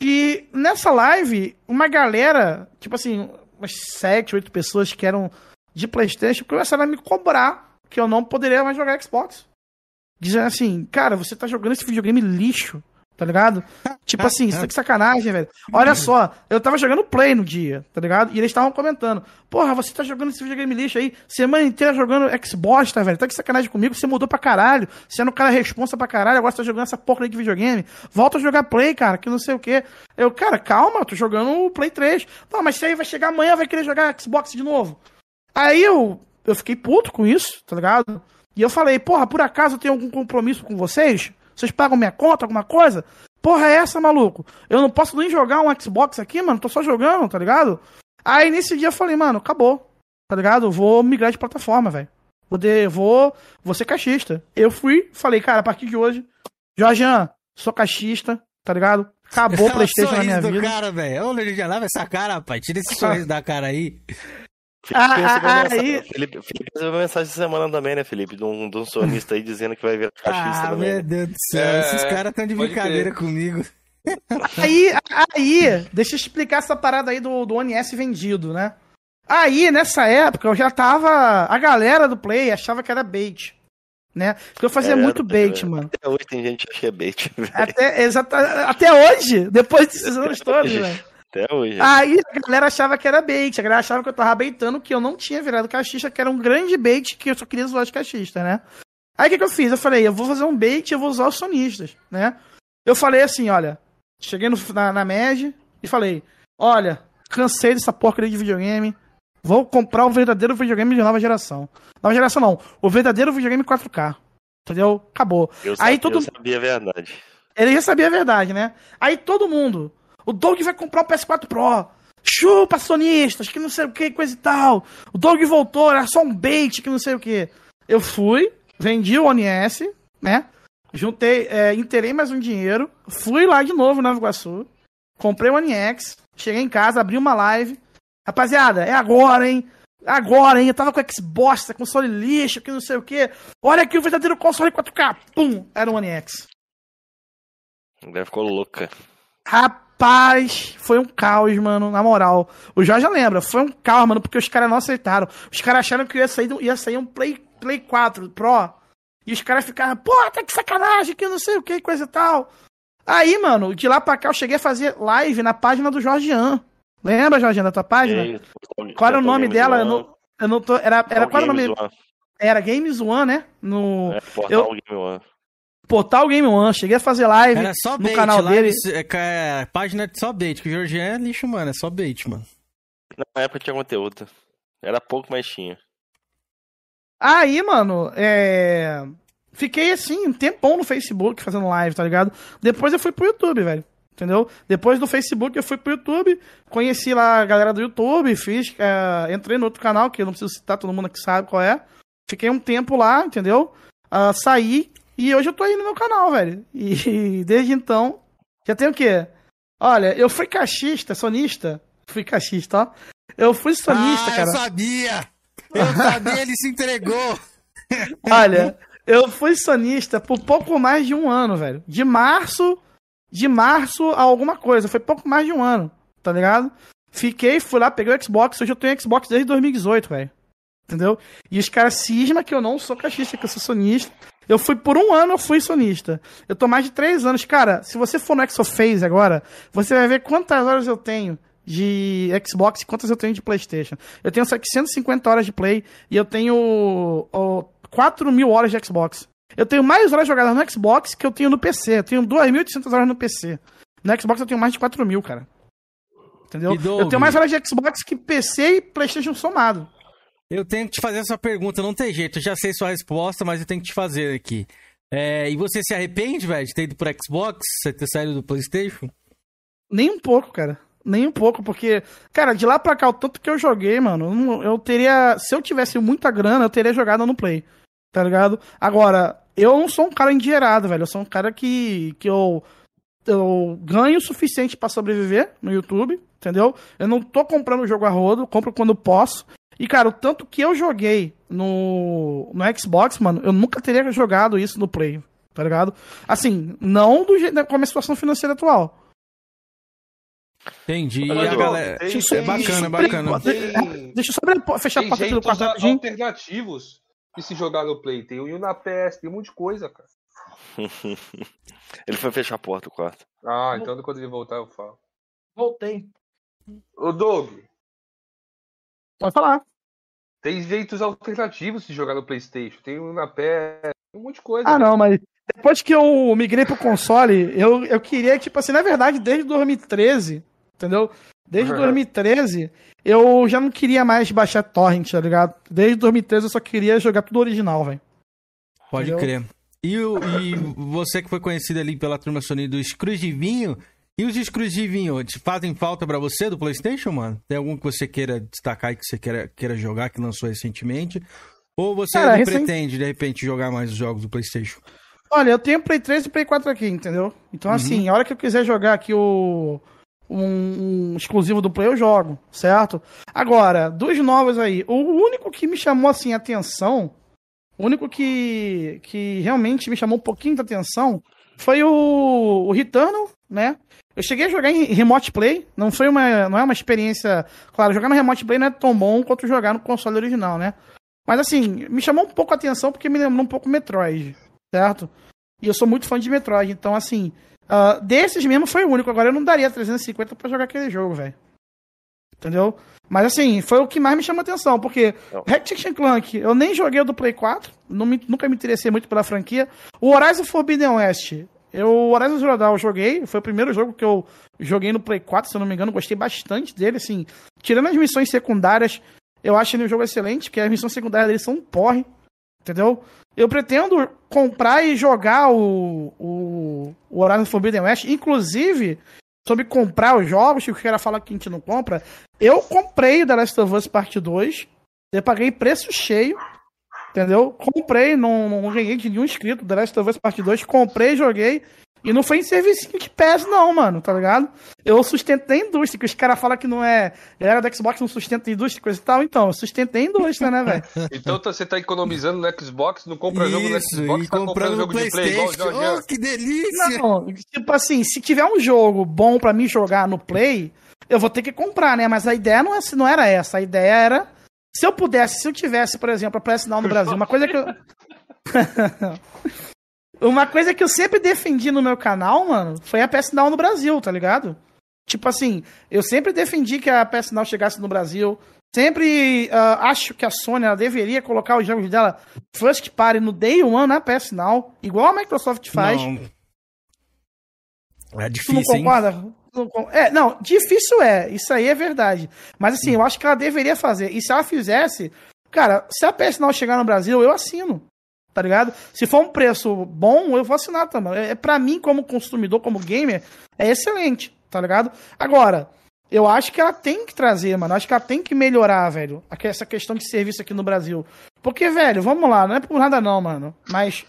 E nessa live, uma galera, tipo assim, umas 7, 8 pessoas que eram de PlayStation começaram a me cobrar que eu não poderia mais jogar Xbox. Dizendo assim, cara, você tá jogando esse videogame lixo, tá ligado? Tipo assim, isso tá que sacanagem, velho. Olha só, eu tava jogando Play no dia, tá ligado? E eles estavam comentando, porra, você tá jogando esse videogame lixo aí, semana inteira jogando Xbox, tá, velho? Tá que sacanagem comigo, você mudou pra caralho, você era um cara responsa pra caralho, agora você tá jogando essa porra aí de videogame. Volta a jogar Play, cara, que não sei o quê. Eu, cara, calma, tô jogando o Play 3. Não, mas você aí vai chegar amanhã, vai querer jogar Xbox de novo. Aí eu, eu fiquei puto com isso, tá ligado? E eu falei, porra, por acaso eu tenho algum compromisso com vocês? Vocês pagam minha conta, alguma coisa? Porra, é essa, maluco? Eu não posso nem jogar um Xbox aqui, mano. Tô só jogando, tá ligado? Aí nesse dia eu falei, mano, acabou. Tá ligado? Eu vou migrar de plataforma, velho. Vou, vou, vou ser caixista. Eu fui, falei, cara, a partir de hoje, Jorjan, sou caixista, tá ligado? Acabou o Playstation na minha do vida. cara, velho. Luiz de Lava, essa cara, rapaz. Tira esse sorriso da cara aí. Felipe Ah, recebeu ah, mensa- aí- Felipe, Felipe recebeu mensagem essa semana também, né, Felipe? De um, de um sonista aí dizendo que vai virar cachista Ah, também. meu Deus do céu. É, Esses caras tão de brincadeira comigo. Aí, aí, deixa eu explicar essa parada aí do, do ONS vendido, né? Aí, nessa época, eu já tava. A galera do Play achava que era bait. Né? Porque eu fazia É, muito era- bait, mano. Até hoje tem gente que acha que é bait. velho. Até, exata, até hoje, depois desses anos todos, velho. Até hoje. Aí a galera achava que era bait, a galera achava que eu tava baitando, que eu não tinha virado caixista, que era um grande bait, que eu só queria zoar os caixistas, né? Aí o que, que eu fiz? Eu falei, eu vou fazer um bait e eu vou usar os sonistas, né? Eu falei assim, olha, cheguei no, na, na MED e falei, olha, cansei dessa porcaria de videogame, vou comprar o verdadeiro videogame de nova geração. Nova geração não, o verdadeiro videogame 4K, entendeu? Acabou. Eu, Aí sabia, todo eu sabia a verdade. ele já sabia a verdade, né? Aí todo mundo. O Doug vai comprar o PS4 Pro. Chupa, sonistas, que não sei o que, coisa e tal. O Doug voltou, era só um bait, que não sei o que. Eu fui, vendi o ONS, né? Juntei, é, inteirei mais um dinheiro. Fui lá de novo na Nova Iguaçu. Comprei o ONX. Cheguei em casa, abri uma live. Rapaziada, é agora, hein? Agora, hein? Eu tava com Xbox, console lixo, que não sei o que. Olha aqui o verdadeiro console 4K. Pum! Era o One X. A mulher ficou louca. Rapaz, foi um caos, mano, na moral. O Jorge lembra, foi um caos, mano, porque os caras não aceitaram. Os caras acharam que ia sair, ia sair um Play, Play 4 Pro. E os caras ficaram, pô, tá que sacanagem, que não sei o que, coisa e tal. Aí, mano, de lá pra cá eu cheguei a fazer live na página do Jorgean. Lembra, Jorgean, da tua página? Aí, Qual era o nome? One, Eu não, eu não tô. Era, era qual era o nome? One. Era Games One, né? No É, Portal eu- Game One. Portal Game One. Cheguei a fazer live Era só no bait canal lá, dele. é, é, página de só bait, que o Jorge é lixo, mano. É só bait, mano. Na época tinha conteúdo. Era pouco, mas tinha. Aí, mano, é. Fiquei assim, um tempão no Facebook fazendo live, tá ligado? Depois eu fui pro YouTube, velho. Entendeu? Depois do Facebook eu fui pro YouTube, conheci lá a galera do YouTube, fiz. é, entrei no outro canal, que eu não preciso citar, todo mundo aqui sabe qual é. Fiquei um tempo lá, entendeu? Ah, saí e hoje eu tô aí no meu canal, velho. E desde então, já tem o quê? Olha, eu fui caixista, sonista. Fui caixista, ó. Eu fui sonista, ah, cara. eu sabia! Eu sabia, ele se entregou! Olha, eu fui sonista por pouco mais de um ano, velho. De março, de março a alguma coisa. Foi pouco mais de um ano, tá ligado? Fiquei, fui lá, peguei o Xbox. Hoje eu tenho Xbox desde 2018, velho. Entendeu? E os caras cismam que eu não sou caixista, que eu sou sonista. Eu fui por um ano, eu fui sonista. Eu tô mais de três anos. Cara, se você for no Exophase agora, você vai ver quantas horas eu tenho de Xbox e quantas eu tenho de PlayStation. Eu tenho 750 horas de Play e eu tenho ó, 4 mil horas de Xbox. Eu tenho mais horas jogadas no Xbox que eu tenho no PC. Eu tenho 2.800 horas no PC. No Xbox eu tenho mais de 4 mil, cara. Entendeu? Eu tenho mais horas de Xbox que PC e PlayStation somado. Eu tenho que te fazer essa pergunta, não tem jeito. Eu já sei sua resposta, mas eu tenho que te fazer aqui. É, e você se arrepende, velho, de ter ido pro Xbox, você ter saído do PlayStation? Nem um pouco, cara. Nem um pouco, porque, cara, de lá pra cá, o tanto que eu joguei, mano, eu teria. Se eu tivesse muita grana, eu teria jogado no Play. Tá ligado? Agora, eu não sou um cara endinheirado, velho. Eu sou um cara que, que eu, eu ganho o suficiente pra sobreviver no YouTube, entendeu? Eu não tô comprando o jogo a rodo, compro quando posso. E, cara, o tanto que eu joguei no, no Xbox, mano, eu nunca teria jogado isso no Play, tá ligado? Assim, não do jeito com a minha situação financeira atual. Entendi. E Mas, a galera... tem- é bacana, bacana. Tem, Deixa eu só abrir fechar a porta aqui do quarto rapidinho. alternativos de se jogar no Play. Tem o na PS, tem um monte de coisa, cara. Ele foi fechar a porta do quarto. Ah, então quando ele voltar eu falo. Voltei. Ô, Doug, Pode falar. tem jeitos alternativos de jogar no Playstation. Tem um na pé, um monte de coisa. Ah, não, mas depois que eu migrei pro console, eu, eu queria, tipo assim, na verdade, desde 2013, entendeu? Desde Uhum. 2013, eu já não queria mais baixar torrent, tá ligado? Desde 2013 eu só queria jogar tudo original, velho. Pode Entendeu? crer. E, e você que foi conhecido ali pela turma Sony do exclusivinho, e os exclusivinhos te fazem falta pra você do PlayStation, mano? Tem algum que você queira destacar e que você queira, queira jogar, que lançou recentemente? Ou você Cara, pretende, de repente, jogar mais os jogos do PlayStation? Olha, eu tenho Play 3 e Play 4 aqui, entendeu? Então, assim, a hora que eu quiser jogar aqui o. Um, um exclusivo do Play, eu jogo, certo? Agora, dos novos aí, o único que me chamou assim atenção, o único que, que realmente me chamou um pouquinho de atenção foi o, o Returnal, né? Eu cheguei a jogar em Remote Play, não foi uma, não é uma experiência, claro, jogar no Remote Play não é tão bom quanto jogar no console original, né? Mas assim, me chamou um pouco a atenção porque me lembrou um pouco Metroid, certo? E eu sou muito fã de Metroid, então assim, ah, desses mesmo foi o único. Agora eu não daria 350 pra jogar aquele jogo, velho. Entendeu? Mas assim, foi o que mais me chamou a atenção, porque Ratchet Clank, eu nem joguei o do Play 4, não me- nunca me interessei muito pela franquia. O Horizon Forbidden West, eu, o Horizon Zero Dawn eu joguei, foi o primeiro jogo que eu joguei no Play 4, se eu não me engano, gostei bastante dele, assim. Tirando as missões secundárias, eu acho ele um jogo excelente, porque as missões secundárias dele são um porre, entendeu? Eu pretendo comprar e jogar o, o, o Horizon Forbidden West, inclusive, sobre comprar os jogos, que o cara fala que a gente não compra, eu comprei o The Last of Us Parte 2, eu paguei preço cheio, entendeu? Comprei, não, não ganhei de nenhum inscrito, The Last of Us Parte 2, comprei, joguei, e não foi em serviço de PES não, mano, tá ligado? Eu sustentei a indústria, que os caras falam que não é... Galera do Xbox não sustenta a indústria e coisa e tal, então, eu sustentei a indústria, né, velho? Então tá- você tá economizando no Xbox, não compra jogo no Isso, Xbox, e tá comprando comprando jogo de Play igual PlayStation. Oh, que delícia! Não, tipo assim, se tiver um jogo bom pra mim jogar no Play, eu vou ter que comprar, né? Mas a ideia não, é, não era essa. A ideia era. Se eu pudesse, se eu tivesse, por exemplo, a PS Now no Brasil, uma coisa que eu. uma coisa que eu sempre defendi no meu canal, mano, foi a PS Now no Brasil, tá ligado? Tipo assim, eu sempre defendi que a PS Now chegasse no Brasil. Sempre ah, acho que a Sony deveria colocar os jogos dela first party no Day One na PS Now, igual a Microsoft faz. Não. É Tu não difícil, hein? Não É, não, difícil é, isso aí é verdade. Mas assim, eu acho que ela deveria fazer. E se ela fizesse, cara, se a PS Now chegar no Brasil, eu assino. Tá ligado? Se for um preço bom, eu vou assinar também. É, pra mim, como consumidor, como gamer, é excelente, tá ligado? Agora, eu acho que ela tem que trazer, mano. Acho que ela tem que melhorar, velho, essa questão de serviço aqui no Brasil. Porque, velho, vamos lá, não é por nada não, mano. Mas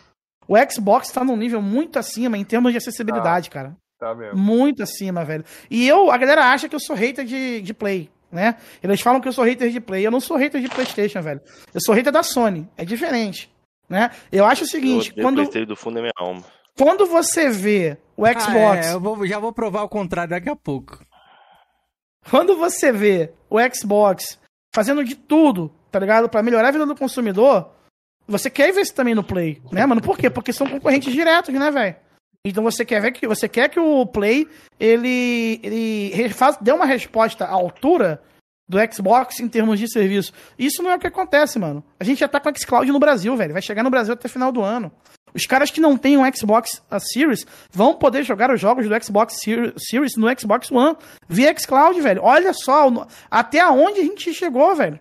o Xbox tá num nível muito acima em termos de acessibilidade, cara. Tá mesmo. Muito acima, velho. E eu, a galera acha que eu sou hater de, de Play, né? Eles falam que eu sou hater de Play. Eu não sou hater de PlayStation, velho. Eu sou hater da Sony. É diferente, né? Eu acho o Eu seguinte, odeio quando, PlayStation do fundo da minha alma. quando você vê o Xbox, Ah, é, eu vou- já vou provar o contrário daqui a pouco. quando você vê o Xbox fazendo de tudo, tá ligado? Pra melhorar a vida do consumidor, você quer ver isso também no Play, né, mano? Por quê? Porque são concorrentes diretos, né, velho? Então você quer ver que você quer que o Play ele ele faz, dê uma resposta à altura do Xbox em termos de serviço. Isso não é o que acontece, mano. A gente já tá com o xCloud no Brasil, velho. Vai chegar no Brasil até final do ano. Os caras que não têm um Xbox Series vão poder jogar os jogos do Xbox Ser- Series no Xbox One via xCloud, velho. Olha só até aonde a gente chegou, velho.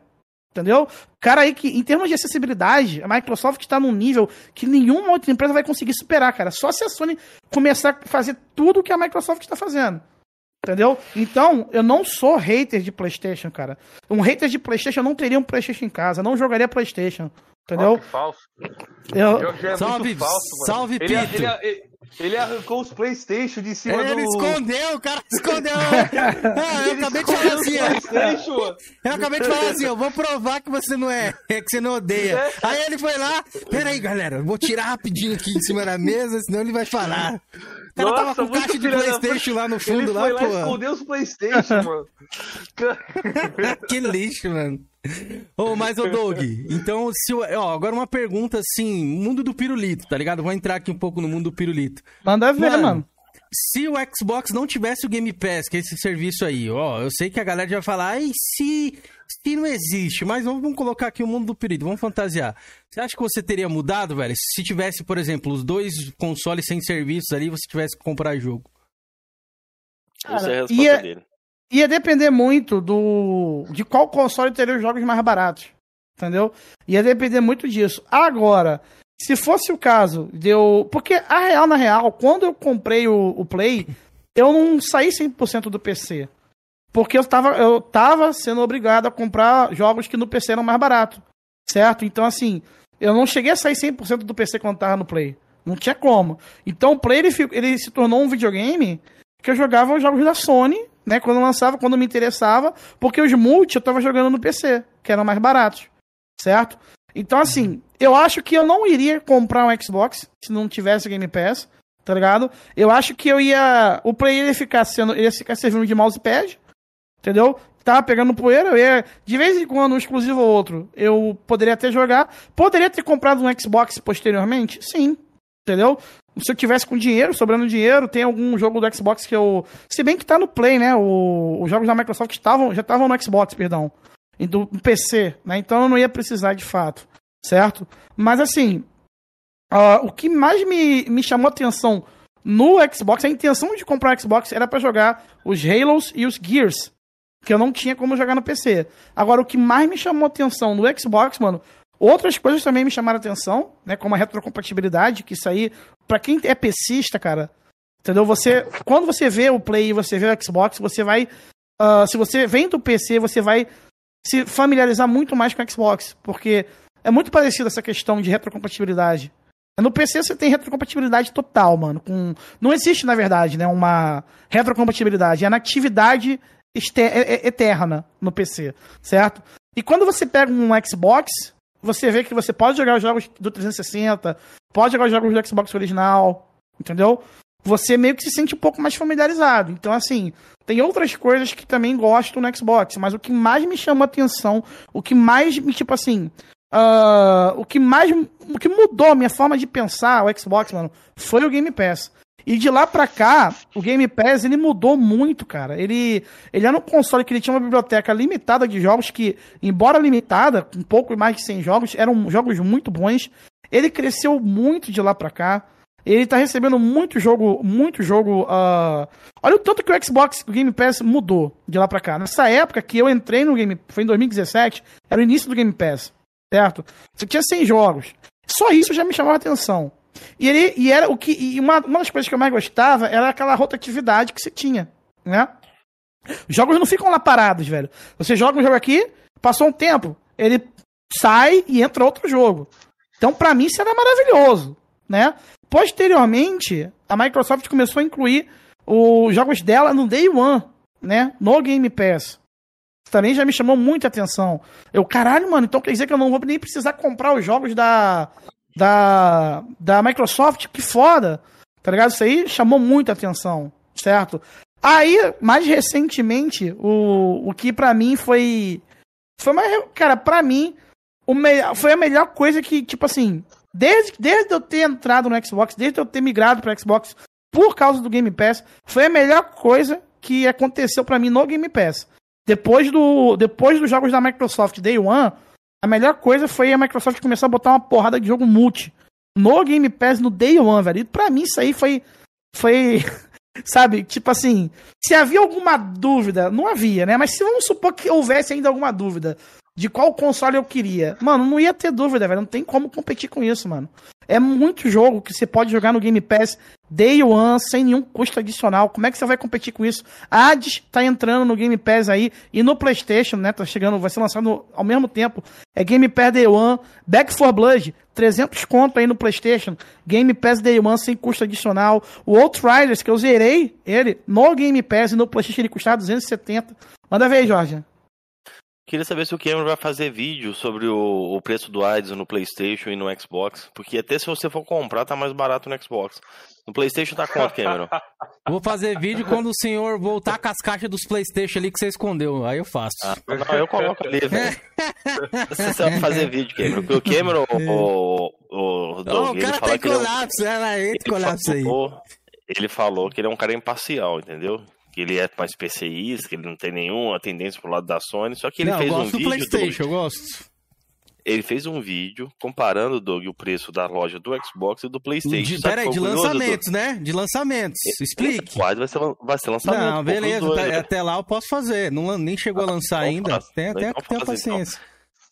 Entendeu? Cara aí que, em termos de acessibilidade, a Microsoft está num nível que nenhuma outra empresa vai conseguir superar, cara. Só se a Sony começar a fazer tudo que a Microsoft está fazendo. Entendeu? Então, eu não sou hater de PlayStation, cara. Um hater de PlayStation não teria um PlayStation em casa, não jogaria PlayStation. Entendeu? Falso. Eu- Jorge é Salve, muito falso, mano. salve, ele, Pito. Ele, ele, ele arrancou os Playstation de cima Ele do... escondeu, o cara escondeu. Ah, eu Ele acabei de falar assim, ó. Eu acabei de falar assim, eu vou provar que você não é, é que você não odeia. Aí ele foi lá, peraí, galera, eu vou tirar rapidinho aqui em cima da mesa, senão ele vai falar. O cara tava com caixa de da Playstation lá no fundo, ele lá, foi lá pô. escondeu os Playstation, mano. que lixo, mano. Ô, mas, ô, Doug, então, se o- ó, agora uma pergunta assim, mundo do pirulito, tá ligado? Vou entrar aqui um pouco no mundo do pirulito. Manda ver, mano. Se o Xbox não tivesse o Game Pass, que é esse serviço aí, ó, eu sei que a galera já vai falar, ai, se, se não existe, mas vamos, colocar aqui o mundo do pirulito, vamos fantasiar. Você acha que você teria mudado, velho? Se tivesse, por exemplo, os dois consoles sem serviços ali, você tivesse que comprar jogo? Essa é a Cara, resposta ia- dele. Ia depender muito do de qual console teria os jogos mais baratos. Entendeu? Ia depender muito disso. Agora, se fosse o caso de eu. Porque a real, na real, quando eu comprei o, o Play, eu não saí 100% do PC. Porque eu tava, eu tava sendo obrigado a comprar jogos que no PC eram mais baratos. Certo? Então, assim, eu não cheguei a sair 100% do PC quando tava no Play. Não tinha como. Então o Play ele, ele se tornou um videogame que eu jogava os jogos da Sony, né? Quando lançava, quando me interessava, porque os multi eu tava jogando no PC, que eram mais baratos, certo? Então, assim, eu acho que eu não iria comprar um Xbox se não tivesse Game Pass, tá ligado? Eu acho que eu ia. O Play ia ficar sendo. Ia ficar servindo de mousepad, entendeu? Tava pegando poeira, eu ia. De vez em quando, um exclusivo ou outro, eu poderia até jogar. Poderia ter comprado um Xbox posteriormente? Sim. Entendeu? Se eu tivesse com dinheiro, sobrando dinheiro, tem algum jogo do Xbox que eu. Se bem que tá no Play, né? O- os jogos da Microsoft estavam, já estavam no Xbox, perdão. E do PC, né? Então eu não ia precisar de fato. Certo? Mas assim. ah, o que mais me, me chamou atenção no Xbox, a intenção de comprar o Xbox era pra jogar os Halos e os Gears. Que eu não tinha como jogar no PC. Agora, o que mais me chamou atenção no Xbox, mano, outras coisas também me chamaram atenção, né? Como a retrocompatibilidade, que isso aí, pra quem é PCista, cara, entendeu? Você, quando você vê o Play e você vê o Xbox, você vai. ah, se você vem do PC, você vai se familiarizar muito mais com o Xbox, porque é muito parecido essa questão de retrocompatibilidade. No PC você tem retrocompatibilidade total, mano. Com... Não existe, na verdade, né, uma retrocompatibilidade. É na atividade este- é- é- eterna no PC, certo? E quando você pega um Xbox, você vê que você pode jogar os jogos do 360, pode jogar os jogos do Xbox original, entendeu? Você meio que se sente um pouco mais familiarizado. Então, assim, tem outras coisas que também gosto no Xbox, mas o que mais me chama atenção, o que mais me, tipo assim, ah, o que mais, o que mudou a minha forma de pensar o Xbox, mano, foi o Game Pass. E de lá pra cá, o Game Pass, ele mudou muito, cara. Ele, ele era um console que ele tinha uma biblioteca limitada de jogos que, embora limitada, com um pouco mais de 100 jogos, eram jogos muito bons. Ele cresceu muito de lá pra cá. Ele tá recebendo muito jogo, muito jogo. ah, Olha o tanto que o Xbox, Game Pass mudou de lá pra cá. Nessa época que eu entrei no Game, foi em 2017, era o início do Game Pass, certo? Você tinha 100 jogos. Só isso já me chamava atenção. E ele e era o que e uma, uma das coisas que eu mais gostava era aquela rotatividade que você tinha, né? Os jogos não ficam lá parados, velho. Você joga um jogo aqui, passou um tempo, ele sai e entra outro jogo. Então, pra mim, isso era maravilhoso, né? Posteriormente, a Microsoft começou a incluir os jogos dela no Day One, né? No Game Pass. Também já me chamou muita atenção. Eu, caralho, mano, então quer dizer que eu não vou nem precisar comprar os jogos da, da, da Microsoft? Que foda! Tá ligado? Isso aí chamou muita atenção, certo? Aí, mais recentemente, o, o que pra mim foi. Foi mais. Cara, pra mim, o me, foi a melhor coisa que, tipo assim, desde, desde eu ter entrado no Xbox, desde eu ter migrado pro Xbox por causa do Game Pass, foi a melhor coisa que aconteceu pra mim no Game Pass. Depois, do, depois dos jogos da Microsoft Day One, a melhor coisa foi a Microsoft começar a botar uma porrada de jogo multi no Game Pass no Day One, velho. E pra mim isso aí foi. Foi. Sabe? Tipo assim. Se havia alguma dúvida, não havia, né? Mas se vamos supor que houvesse ainda alguma dúvida de qual console eu queria, mano, não ia ter dúvida, velho. Não tem como competir com isso, mano. É muito jogo que você pode jogar no Game Pass Day One sem nenhum custo adicional. Como é que você vai competir com isso? Hades tá entrando no Game Pass aí e no PlayStation, né? Tá chegando, vai ser lançado ao mesmo tempo. É Game Pass Day One, Back 4 Blood, 300 conto aí no PlayStation. Game Pass Day One sem custo adicional. O Outriders, que eu zerei ele no Game Pass e no PlayStation ele custava 270. Manda ver aí, Jorge. Queria saber se o Cameron vai fazer vídeo sobre o, o preço do AIDS no PlayStation e no Xbox. Porque até se você for comprar, tá mais barato no Xbox. No PlayStation tá quanto, Cameron? Vou fazer vídeo quando o senhor voltar com as caixas dos Playstation ali que você escondeu. Aí eu faço. Ah, não, eu coloco ali, velho. Você sabe fazer vídeo, Cameron. Porque o Cameron, o, o, o Doug, o cara tá em ele é um- colapso, em ele colapso aí. Ele falou que ele é um cara imparcial, entendeu? Que ele é mais PCista, que ele não tem nenhuma tendência pro lado da Sony, só que ele Não, eu fez um gosto do vídeo. Playstation, Doug, eu gosto. ele fez um vídeo comparando, Doug, o preço da loja do Xbox e do Playstation. De, Sabe peraí, de é o lançamentos, né? De lançamentos. Explique. Doug? Vai ser, vai ser lançamento. Não, beleza, dois, tá- né? até lá eu posso fazer. Não, nem chegou a lançar ainda. faz. Tem, tem, Então tem faz, paciência.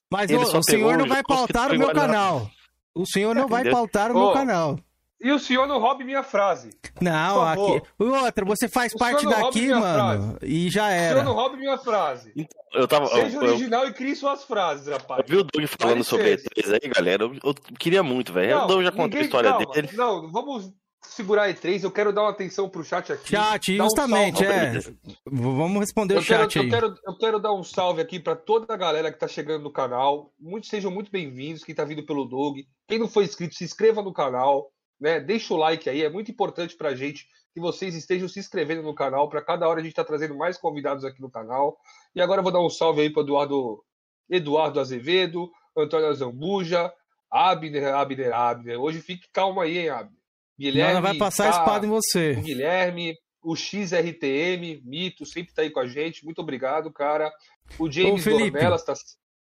Mas Ele ô, só o senhor não vai que pautar o meu canal. O senhor não vai Entendeu? pautar o meu canal. E o senhor não roube minha frase. Não, aqui. Outra, você faz O parte daqui, mano. E já O senhor era. não roube minha frase. Eu tava. Seja eu, eu, original e crie suas frases, rapaz. eu vi o Doug falando sobre licença. E3 aí, galera. Eu, eu queria muito, velho. O Doug já contou a história calma. dele. Não, vamos segurar a E3. Eu quero dar uma atenção pro chat aqui. Chat, um justamente, salve. é. Vamos responder o Eu quero, chat aí. eu, quero, eu quero dar um salve aqui pra toda a galera que tá chegando no canal. Muitos sejam muito bem-vindos, quem tá vindo pelo Doug. Quem não foi inscrito, se inscreva no canal, né? Deixa o like aí, é muito importante pra gente que vocês estejam se inscrevendo no canal. Pra cada hora a gente tá trazendo mais convidados aqui no canal. E agora eu vou dar um salve aí pro Eduardo, Eduardo Azevedo, Antônio Zambuja, Abner, Abner, Abner. Hoje fique calmo aí, hein, Abner. Guilherme. Não, vai passar a tá- espada em você. o Guilherme, o XRTM, Mito, sempre tá aí com a gente. Muito obrigado, cara. O James. Dornelas tá,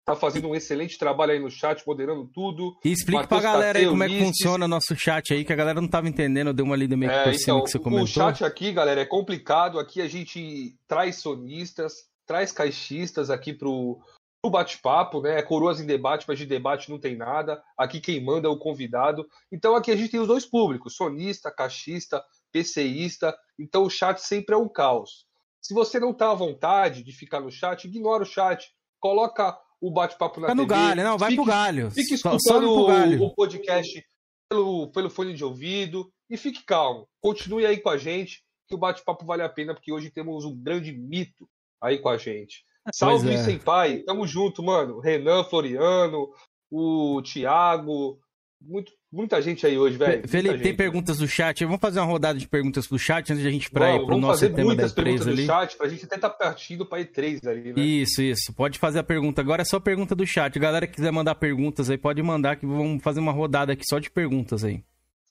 tá fazendo um excelente trabalho aí no chat, moderando tudo. E Matheus pra galera aí como é que funciona o nosso chat aí, que a galera não tava entendendo, eu dei uma lida meio É, por cima então, que você o comentou. chat aqui, galera, é complicado. Aqui a gente traz sonistas, traz caixistas aqui pro, pro bate-papo, né? É coroas em debate, mas de debate não tem nada. Aqui quem manda é o convidado. Então aqui a gente tem os dois públicos, sonista, caixista, PCista. Então o chat sempre é um caos. Se você não tá à vontade de ficar no chat, ignora o chat. Coloca o bate-papo na Fica no TV. galho, não, vai pro galho. Fique escutando pro galho. o, o podcast pelo, pelo fone de ouvido e fique calmo. Continue aí com a gente, que o bate-papo vale a pena, porque hoje temos um grande mito aí com a gente. Salve, é. Senpai. Tamo junto, mano. Renan, Floriano, o Thiago. Muito, muita gente aí hoje, velho. Fe- Felipe, tem perguntas do chat. Vamos fazer uma rodada de perguntas do chat antes de a gente ir pro vamos nosso fazer tema da muitas perguntas E3 do ali. chat pra gente até estar partindo pra E3 ali, né? Isso, isso. Pode fazer a pergunta. Agora é só pergunta do chat. Galera que quiser mandar perguntas aí, pode mandar que vamos fazer uma rodada aqui só de perguntas aí.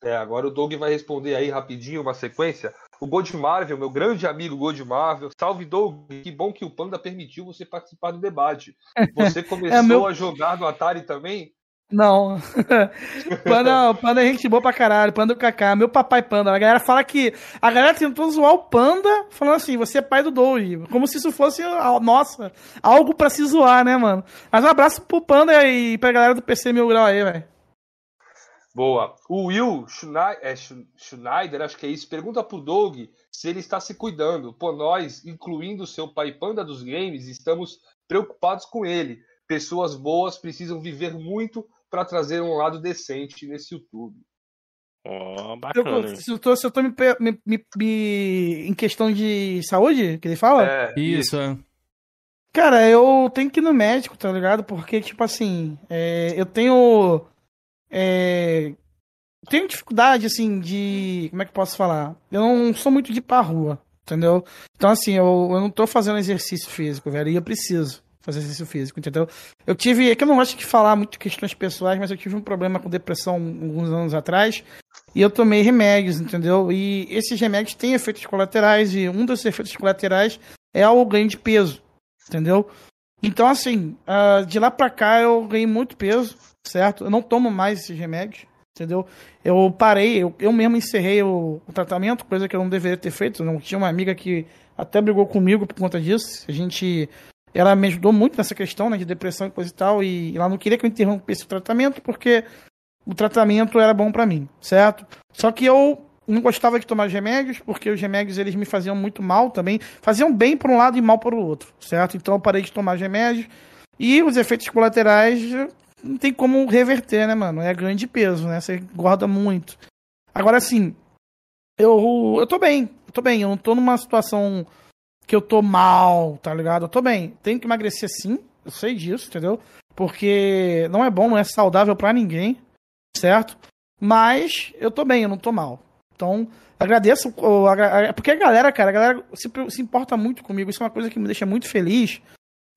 É, agora o Doug vai responder aí rapidinho uma sequência. O God Marvel, meu grande amigo God Marvel. Salve, Doug. Que bom que o Panda permitiu você participar do debate. Você começou meu- a jogar no Atari também? Não. Panda, Panda é gente boa pra caralho. Panda é o Kaká, meu papai Panda. A galera fala que. A galera tentou zoar o Panda, falando assim: você é pai do Doug. Como se isso fosse, nossa, algo pra se zoar, né, mano? Mas um abraço pro Panda e pra galera do PC Mil Grau aí, velho. Boa. O Will é, Sch- Schneider, acho que é isso, pergunta pro Doug se ele está se cuidando. Pô, nós, incluindo o seu pai Panda dos games, estamos preocupados com ele. Pessoas boas precisam viver muito para trazer um lado decente nesse YouTube. Ó, Se bacana, eu, se eu tô, se eu tô me, me- me- me- em questão de saúde, que ele fala? É, Isso, é. Cara, eu tenho que ir no médico, tá ligado? Porque, tipo assim, é, eu tenho. É, tenho dificuldade, assim, de. Como é que eu posso falar? Eu não sou muito de ir pra rua, entendeu? Então, assim, eu, eu não tô fazendo exercício físico, velho, e eu preciso fazer exercício físico, entendeu? Eu tive. É que eu não gosto de falar muito questões pessoais, mas eu tive um problema com depressão alguns anos atrás. E eu tomei remédios, entendeu? E esses remédios têm efeitos colaterais, e um dos efeitos colaterais é o ganho de peso, entendeu? Então, assim, ah, de lá pra cá eu ganhei muito peso, certo? Eu não tomo mais esses remédios, entendeu? Eu parei, eu, eu mesmo encerrei o, o tratamento, coisa que eu não deveria ter feito. Não tinha uma amiga que até brigou comigo por conta disso. A gente. Ela me ajudou muito nessa questão, né, de depressão e coisa e tal, e ela não queria que eu interrompesse o tratamento porque o tratamento era bom pra mim, certo? Só que eu não gostava de tomar os remédios, porque os remédios eles me faziam muito mal também, faziam bem por um lado e mal por outro, certo? Então eu parei de tomar os remédios e os efeitos colaterais não tem como reverter, né, mano? É ganho de peso, né? Você engorda muito. Agora sim, eu eu tô bem, eu tô bem, eu não tô numa situação que eu tô mal, tá ligado? Eu tô bem. Tenho que emagrecer sim. Eu sei disso, entendeu? Porque não é bom, não é saudável pra ninguém, certo? Mas eu tô bem, eu não tô mal. Então, agradeço. Porque a galera, cara, a galera se, se importa muito comigo. Isso é uma coisa que me deixa muito feliz.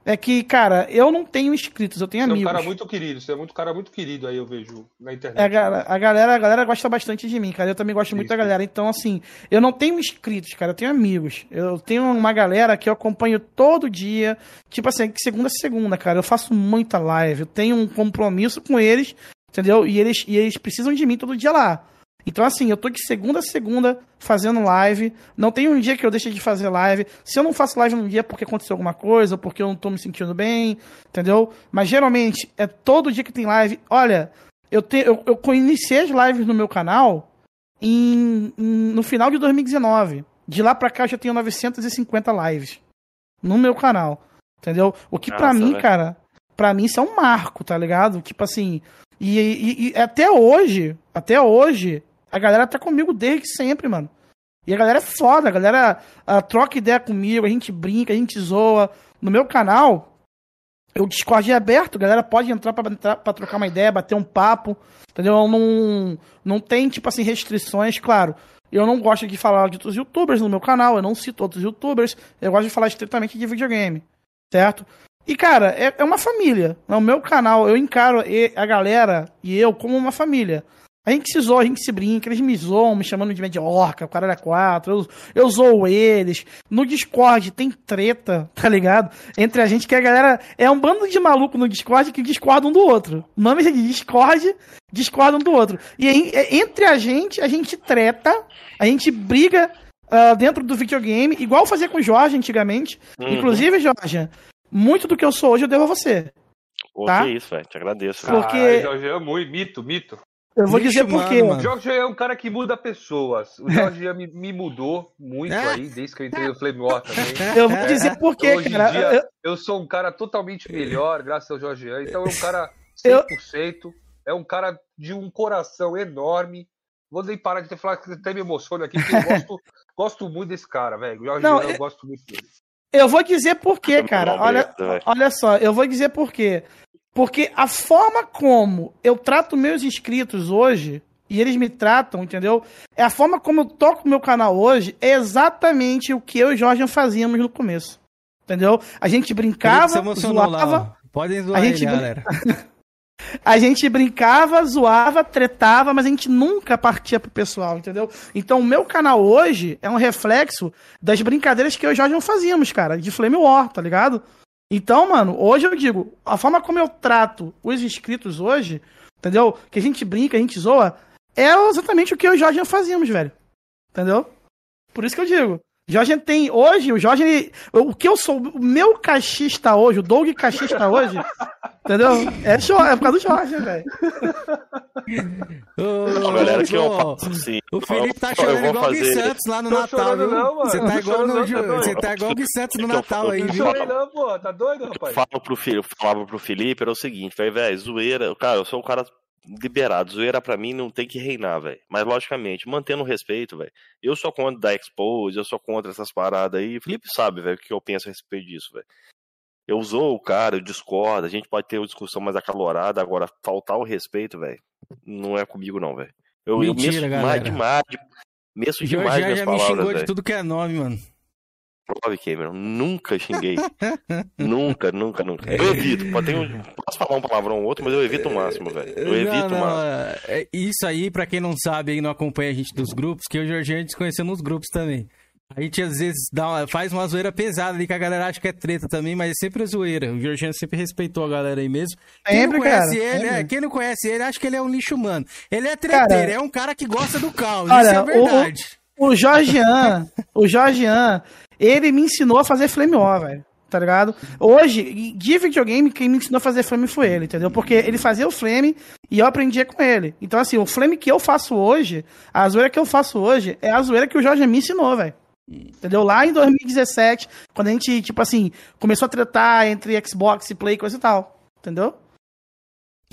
É que, cara, eu não tenho inscritos, eu tenho Você é um amigos. cara muito querido, você é muito cara muito querido aí, eu vejo na internet. É, a, ga- a galera, a galera gosta bastante de mim, cara. Eu também gosto muito da galera. Então, assim, eu não tenho inscritos, cara. Eu tenho amigos. Eu tenho uma galera que eu acompanho todo dia. Tipo assim, segunda a segunda, cara. Eu faço muita live. Eu tenho um compromisso com eles, entendeu? E eles, e eles precisam de mim todo dia lá. Então, assim, eu tô de segunda a segunda fazendo live. Não tem um dia que eu deixe de fazer live. Se eu não faço live num dia é porque aconteceu alguma coisa, ou porque eu não tô me sentindo bem, entendeu? Mas geralmente é todo dia que tem live. Olha, eu, te, eu, eu iniciei as lives no meu canal em, em- no final de 2019. De lá pra cá eu já tenho 950 lives no meu canal. Entendeu? O que pra Nossa, mim, velho. cara, pra mim isso é um marco, tá ligado? Tipo assim. E, e- e até hoje, até hoje, a galera tá comigo desde sempre, mano. E a galera é foda, a galera ah, troca ideia comigo, a gente brinca, a gente zoa. No meu canal, o Discord é aberto, a galera pode entrar pra trocar uma ideia, bater um papo, entendeu? Não, não tem, tipo assim, restrições, claro. Eu não gosto de falar de outros youtubers no meu canal, eu não cito outros youtubers, eu gosto de falar estritamente de videogame, certo? E, cara, é, é uma família. No meu canal, eu encaro a galera e eu como uma família. A gente se zoa, a gente se brinca, eles me zoam, me chamando de mediorca, o cara era quatro, eu, eu zoo eles. No Discord tem treta, tá ligado? Entre a gente, que a galera é um bando de maluco no Discord que discorda um do outro. O nome é Discord, discorda um do outro. E aí, é, entre a gente, a gente treta, a gente briga ah, dentro do videogame, igual eu fazia com o Jorge antigamente. Uhum. Inclusive, Jorge, muito do que eu sou hoje eu devo a você. Pô, Tá? que isso, velho. Te agradeço. velho. Porque- Ah, Jorge é muito mito, mito. Eu vou dizer por quê. O Jorge é um cara que muda pessoas. O Jorge me, me mudou muito aí, desde que eu entrei no Flame War também. Eu vou dizer por quê, Hoje em cara. dia, Eu- eu sou um cara totalmente melhor, graças ao Jorge. Então é um cara Eu- 100%. É um cara de um coração enorme. Vou nem parar de ter falado que até me emociono aqui, porque eu gosto, gosto muito desse cara, velho. O Jorge, Não, eu é- gosto muito dele. Eu vou dizer por quê, cara. Olha, olha só, eu vou dizer por quê. Porque a forma como eu trato meus inscritos hoje, e eles me tratam, entendeu? É a forma como eu toco meu canal hoje, é exatamente o que eu e o Jorge fazíamos no começo. Entendeu? A gente brincava, lá, zoava. ó. Podem zoar A gente ele, brin- galera. A gente brincava, zoava, tretava, mas a gente nunca partia pro pessoal, entendeu? Então o meu canal hoje é um reflexo das brincadeiras que eu e o Jorge não fazíamos, cara, de Flame War, tá ligado? Então, mano, hoje eu digo, a forma como eu trato os inscritos hoje, entendeu? Que a gente brinca, a gente zoa, é exatamente o que eu e o Jorge fazíamos, velho. Entendeu? Por isso que eu digo. Jorge tem. Hoje, o Jorge. ele- o que eu sou. O meu cachista hoje, o Doug cachista hoje. entendeu? É, é por causa do Jorge, velho. Não, galera, que eu faço assim. O Felipe tá eu chorando igual o Gui fazer- Santos lá no Tô Natal, viu? não, mano. Você tá igual no não, tá? Você tá igual o Gui Santos no Eu Natal aí, eu viu? Chorei não, pô. Tá doido, rapaz? falo pro eu falava pro Felipe, era o seguinte, velho, velho, zoeira, cara, eu sou um cara liberado, zoeira pra mim não tem que reinar, velho. Mas logicamente, mantendo o respeito, velho. Eu sou contra da expose, eu sou contra essas paradas aí. O Felipe sabe, velho, o que eu penso a respeito disso, velho. Eu usou o cara, eu discordo, a gente pode ter uma discussão mais acalorada, agora faltar o respeito, velho, não é comigo não, velho. Eu, eu meço galera. demais, de- meço demais Jorge minhas já me xingou de velho. tudo que é nome, mano. Prove, Cameron. Nunca xinguei. nunca, nunca, nunca. Eu evito. Pode ter um- posso falar um palavrão ou outro, mas eu evito o máximo, velho. Eu evito Não, o não, máximo. é- é isso aí, pra quem não sabe aí, não acompanha a gente dos grupos, que eu e o Jorginho a gente se conheceu nos grupos também. A gente às vezes dá uma- faz uma zoeira pesada ali que a galera acha que é treta também, mas é sempre zoeira. O Jorginho sempre respeitou a galera aí mesmo. Quem Sempre, não conhece cara, ele, é, quem não conhece ele, acha que ele é um lixo humano. Ele é treteiro, Cara, é um cara que gosta do caos, Olha, isso é o- verdade. O, o Jorgian, o Jorgian, ele me ensinou a fazer Flame War, velho. Tá ligado? Hoje, de videogame, quem me ensinou a fazer Flame foi ele, entendeu? Porque ele fazia o Flame e eu aprendia com ele. Então, assim, o Flame que eu faço hoje, a zoeira que eu faço hoje, é a zoeira que o Jorge me ensinou, velho. Entendeu? Lá em 2017, quando a gente, tipo assim, começou a tratar entre Xbox e Play, coisa e tal. Entendeu?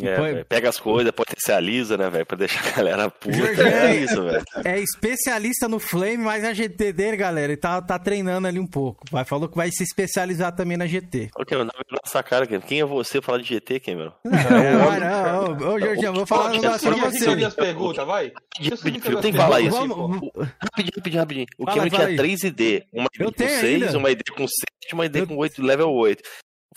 É, Foi- velho, pega as coisas, potencializa, né, velho? Pra deixar a galera puta. É isso, velho. É especialista no Flame, mas a GT dele, galera, ele tá, tá treinando ali um pouco. Vai, falou que vai se especializar também na GT. Cameron, na nossa cara, Cameron. Quem é você falar de GT, Cameron? É, vai não, ô, ô, Jorginho, vou falar um negócio pra Deixa eu você. as perguntas, vai. Eu tenho que falar isso. Rapidinho, rapidinho, rapidinho. O Cameron tinha aí. 3 ID. Uma ID com tenho 6, ainda. uma ID com 7, uma ID com 8, level 8.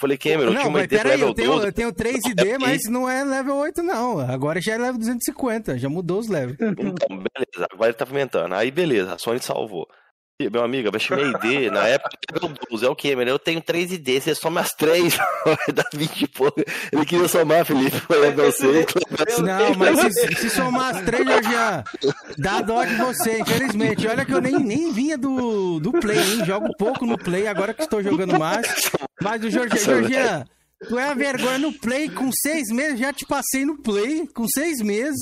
Falei, Cameron, eu tinha Não, uma ID peraí, level eu tenho, 12. eu tenho 3 ID, mas não é level 8, não. Agora já é level 250, já mudou os levels. Então, beleza, agora ele tá pimentando. Aí, beleza, a Sony salvou. Meu amigo, eu baixei minha ID, na época, level 12, é o Cameron, eu tenho 3 ID, você soma as 3, vai dar 20 e pouco. Ele queria somar, Felipe, level 6, level Não, mas se, se somar as três, Jorginho, dá dó de você, infelizmente. Olha que eu nem, nem vinha do, do Play, hein? Jogo pouco no Play, agora que estou jogando mais. Mas o Jorginho, Jorginho, tu é a vergonha no Play, com seis meses, já te passei no Play, com seis meses,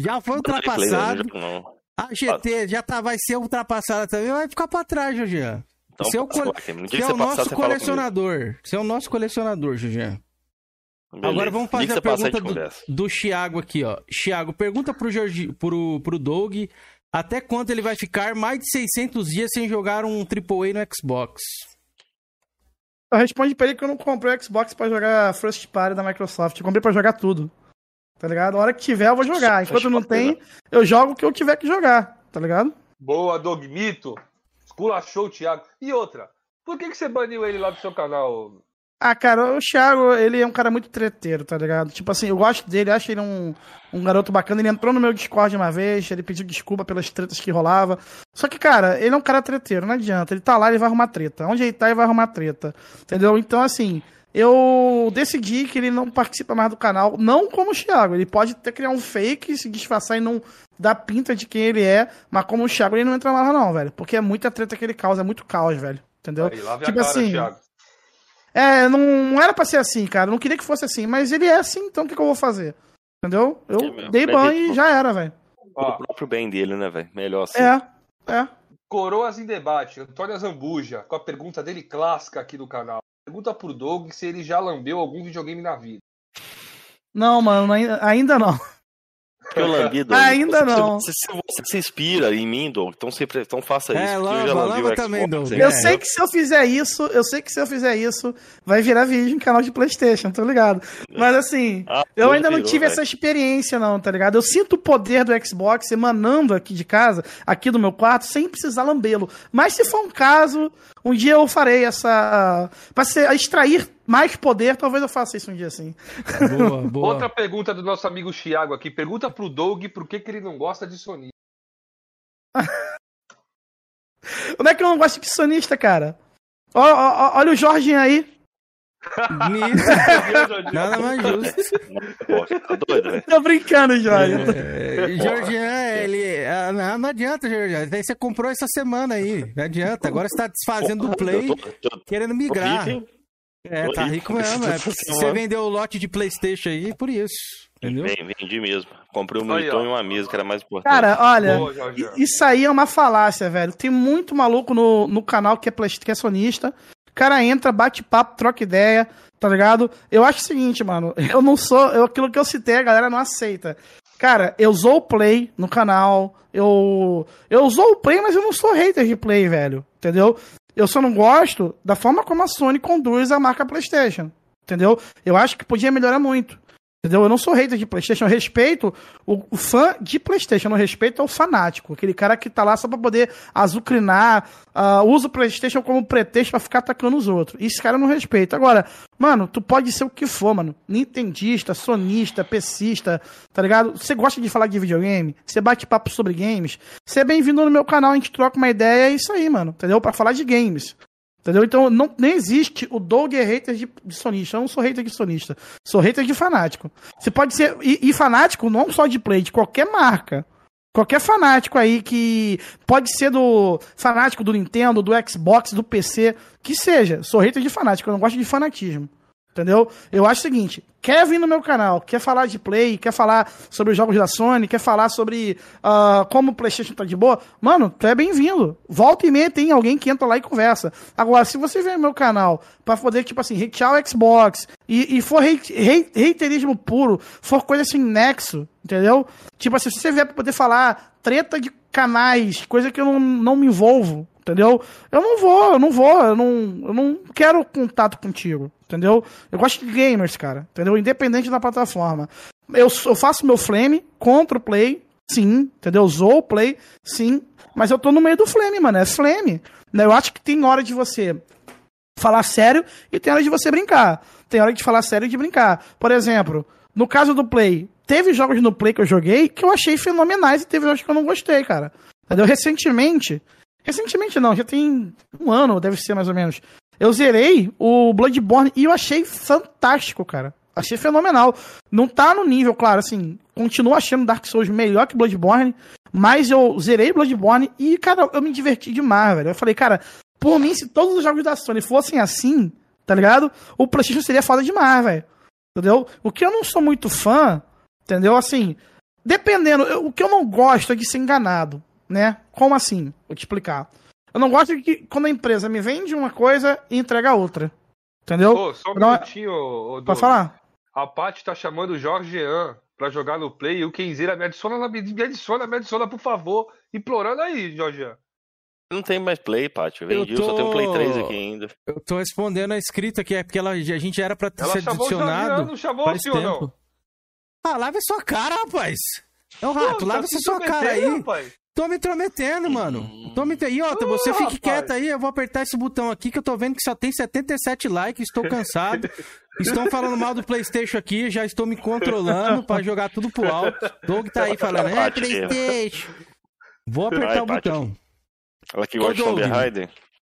já foi ultrapassado. Não. A GT já tá, vai ser ultrapassada também, vai ficar pra trás, Jorginho. Então, Você é o, cole- você é você o passar, nosso colecionador. Você é o nosso colecionador, Jorginho. Agora vamos fazer a pergunta do, do Thiago aqui, ó. Thiago, pergunta pro, Jorge, pro, pro Doug até quando ele vai ficar mais de 600 dias sem jogar um AAA no Xbox. Eu respondi pra ele que eu não comprei o Xbox pra jogar First Party da Microsoft. Eu comprei pra jogar tudo. Tá ligado? A hora que tiver, eu vou jogar. Enquanto não tem, eu jogo o que eu tiver que jogar. Tá ligado? Boa, Dogmito. Esculachou o Thiago. E outra, por que, que você baniu ele lá do seu canal? Ah, cara, o Thiago, ele é um cara muito treteiro, tá ligado? Tipo assim, eu gosto dele, acho ele um, um garoto bacana. Ele entrou no meu Discord uma vez, ele pediu desculpa pelas tretas que rolava. Só que, cara, ele é um cara treteiro, não adianta. Ele tá lá, ele vai arrumar treta. Onde ele tá, ele vai arrumar treta. Entendeu? Então, assim, eu decidi que ele não participa mais do canal, não como o Thiago. Ele pode até criar um fake, se disfarçar e não dar pinta de quem ele é, mas como o Thiago, ele não entra mais lá, não, velho. Porque é muita treta que ele causa, é muito caos, velho. Entendeu? Aí, tipo cara, assim. Thiago. É, não, não era pra ser assim, cara. Eu não queria que fosse assim, mas ele é assim, então o que, que eu vou fazer? Entendeu? Eu É mesmo. dei ban e já era, velho. O próprio bem dele, né, velho? Melhor assim. É, é. Coroas em debate. Antônio Zambuja, com a pergunta dele clássica aqui do canal. Pergunta pro Doug se ele já lambeu algum videogame na vida. Não, mano, ainda, não. Eu lambi, Doug. Ainda Se- não. Se, se você se inspira em mim, Doug, então, sempre, então faça isso. É, porque eu lamba, já lambi lamba o também, Xbox, Doug. Eu sei que se eu fizer isso, eu sei que se eu fizer isso, vai virar vídeo em canal de Playstation, tô ligado? Mas assim, Ah, eu ainda não virou, tive velho. essa experiência, não, tá ligado? Eu sinto o poder do Xbox emanando aqui de casa, aqui do meu quarto, sem precisar lambê-lo. Mas se for um caso, um dia eu farei essa. Pra ser, extrair mais poder, talvez eu faça isso um dia assim. Boa, boa. Outra pergunta do nosso amigo Thiago aqui. Pergunta pro Doug por que, que ele não gosta de Sony. Como é que eu não gosto de sonista, cara? Ó, ó, olha o Jorginho aí. Nisso. Nada mais justo. Tá doido, velho? Tô brincando, Jorge. É, Jorginho, ele. ah, Não, não adianta, Jorginho. Daí você comprou essa semana aí. Não adianta. Agora você tá desfazendo do Play, tô- querendo migrar. rico? É, Tô tá rico. rico mesmo. É, você vendeu o lote de Playstation aí por isso. Entendeu? Vendi mesmo. Comprei um monitor e uma mesa, que era mais importante. Cara, olha, Boa, isso aí é uma falácia, velho. Tem muito maluco no, no canal que é, que é sonista. Cara entra, bate papo, troca ideia, tá ligado? Eu acho o seguinte, mano. Eu não sou. Eu, aquilo que eu citei, a galera não aceita. Cara, eu usou o Play no canal. Eu. Eu usou o Play, mas eu não sou hater de Play, velho. Entendeu? Eu só não gosto da forma como a Sony conduz a marca PlayStation. Entendeu? Eu acho que podia melhorar muito. Entendeu? Eu não sou hater de PlayStation, eu respeito o, o fã de PlayStation, eu não respeito o fanático, aquele cara que tá lá só pra poder azucrinar, ah, usa o PlayStation como pretexto pra ficar atacando os outros. Esse cara eu não respeito. Agora, mano, tu pode ser o que for, mano. Nintendista, sonista, PCista, tá ligado? Você gosta de falar de videogame? Você bate papo sobre games? Você é bem-vindo no meu canal, a gente troca uma ideia, é isso aí, mano. Entendeu? Pra falar de games. Entendeu? Então não, nem existe o Doug é hater de, de sonista. Eu não sou hater de sonista. Sou hater de fanático. Você pode ser. E, e fanático não só de play, de qualquer marca. Qualquer fanático aí que. Pode ser do. Fanático do Nintendo, do Xbox, do PC, que seja. Sou hater de fanático. Eu não gosto de fanatismo. Entendeu? Eu acho o seguinte: quer vir no meu canal, quer falar de play, quer falar sobre os jogos da Sony, quer falar sobre ah, como o PlayStation tá de boa, mano, tu é bem-vindo. Volta e meia tem alguém que entra lá e conversa. Agora, se você vem no meu canal pra poder, tipo assim, hatear o Xbox e, e for hate, hate, puro, for coisa assim, nexo, entendeu? Tipo assim, se você vier pra poder falar treta de canais, coisa que eu não, não me envolvo, entendeu? Eu não vou, eu não vou, eu não, eu não quero contato contigo, entendeu? Eu gosto de gamers, cara, entendeu? Independente da plataforma. Eu, eu faço meu flame contra o play, sim, entendeu? Usou o play, sim, mas eu tô no meio do flame, mano, é flame. Né? Eu acho que tem hora de você falar sério e tem hora de você brincar. Tem hora de falar sério e de brincar. Por exemplo, no caso do Play, teve jogos no Play que eu joguei que eu achei fenomenais e teve jogos que eu não gostei, cara. Entendeu? Recentemente, recentemente não, já tem um ano, deve ser mais ou menos. Eu zerei o Bloodborne e eu achei fantástico, cara. Achei fenomenal. Não tá no nível, claro, assim, continuo achando Dark Souls melhor que Bloodborne, mas eu zerei Bloodborne e, cara, eu me diverti demais, velho. Eu falei, cara, por mim, se todos os jogos da Sony fossem assim, tá ligado? O PlayStation seria foda demais, velho. Entendeu? O que eu não sou muito fã, entendeu? Assim, dependendo, eu- o que eu não gosto é de ser enganado, né? Como assim? Vou te explicar. Eu não gosto de que quando a empresa me vende uma coisa e entrega outra. Entendeu? Ô, só um Não minutinho, ô, Pode falar? A Paty tá chamando o Jorge Jean pra jogar no Play e o Kenzeira me adiciona, me adiciona, me adiciona, por favor. Implorando aí, Jorge Jean. Não tem mais play, Paty. Eu vendi, eu, Eu só tenho um Play tô- 3 aqui ainda. Eu tô respondendo a escrita aqui, é porque ela, a gente era pra ter Ela sido chamou o adicionado. Jorge, não chamou, faz sim ou não? Ah, lava sua cara, rapaz. É o rato, Pô, lava tá essa sua cara aí. rapaz. Tô me intrometendo, mano. Tô me... E outra, Ô, você fique rapaz. quieto aí, eu vou apertar esse botão aqui que eu tô vendo que só tem 77 likes, estou cansado. Estão falando mal do Playstation aqui, já estou me controlando pra jogar tudo pro alto. Doug tá aí falando, é. Playstation. Vou apertar Vai, o botão. Ela que gosta de Tomb. Raider.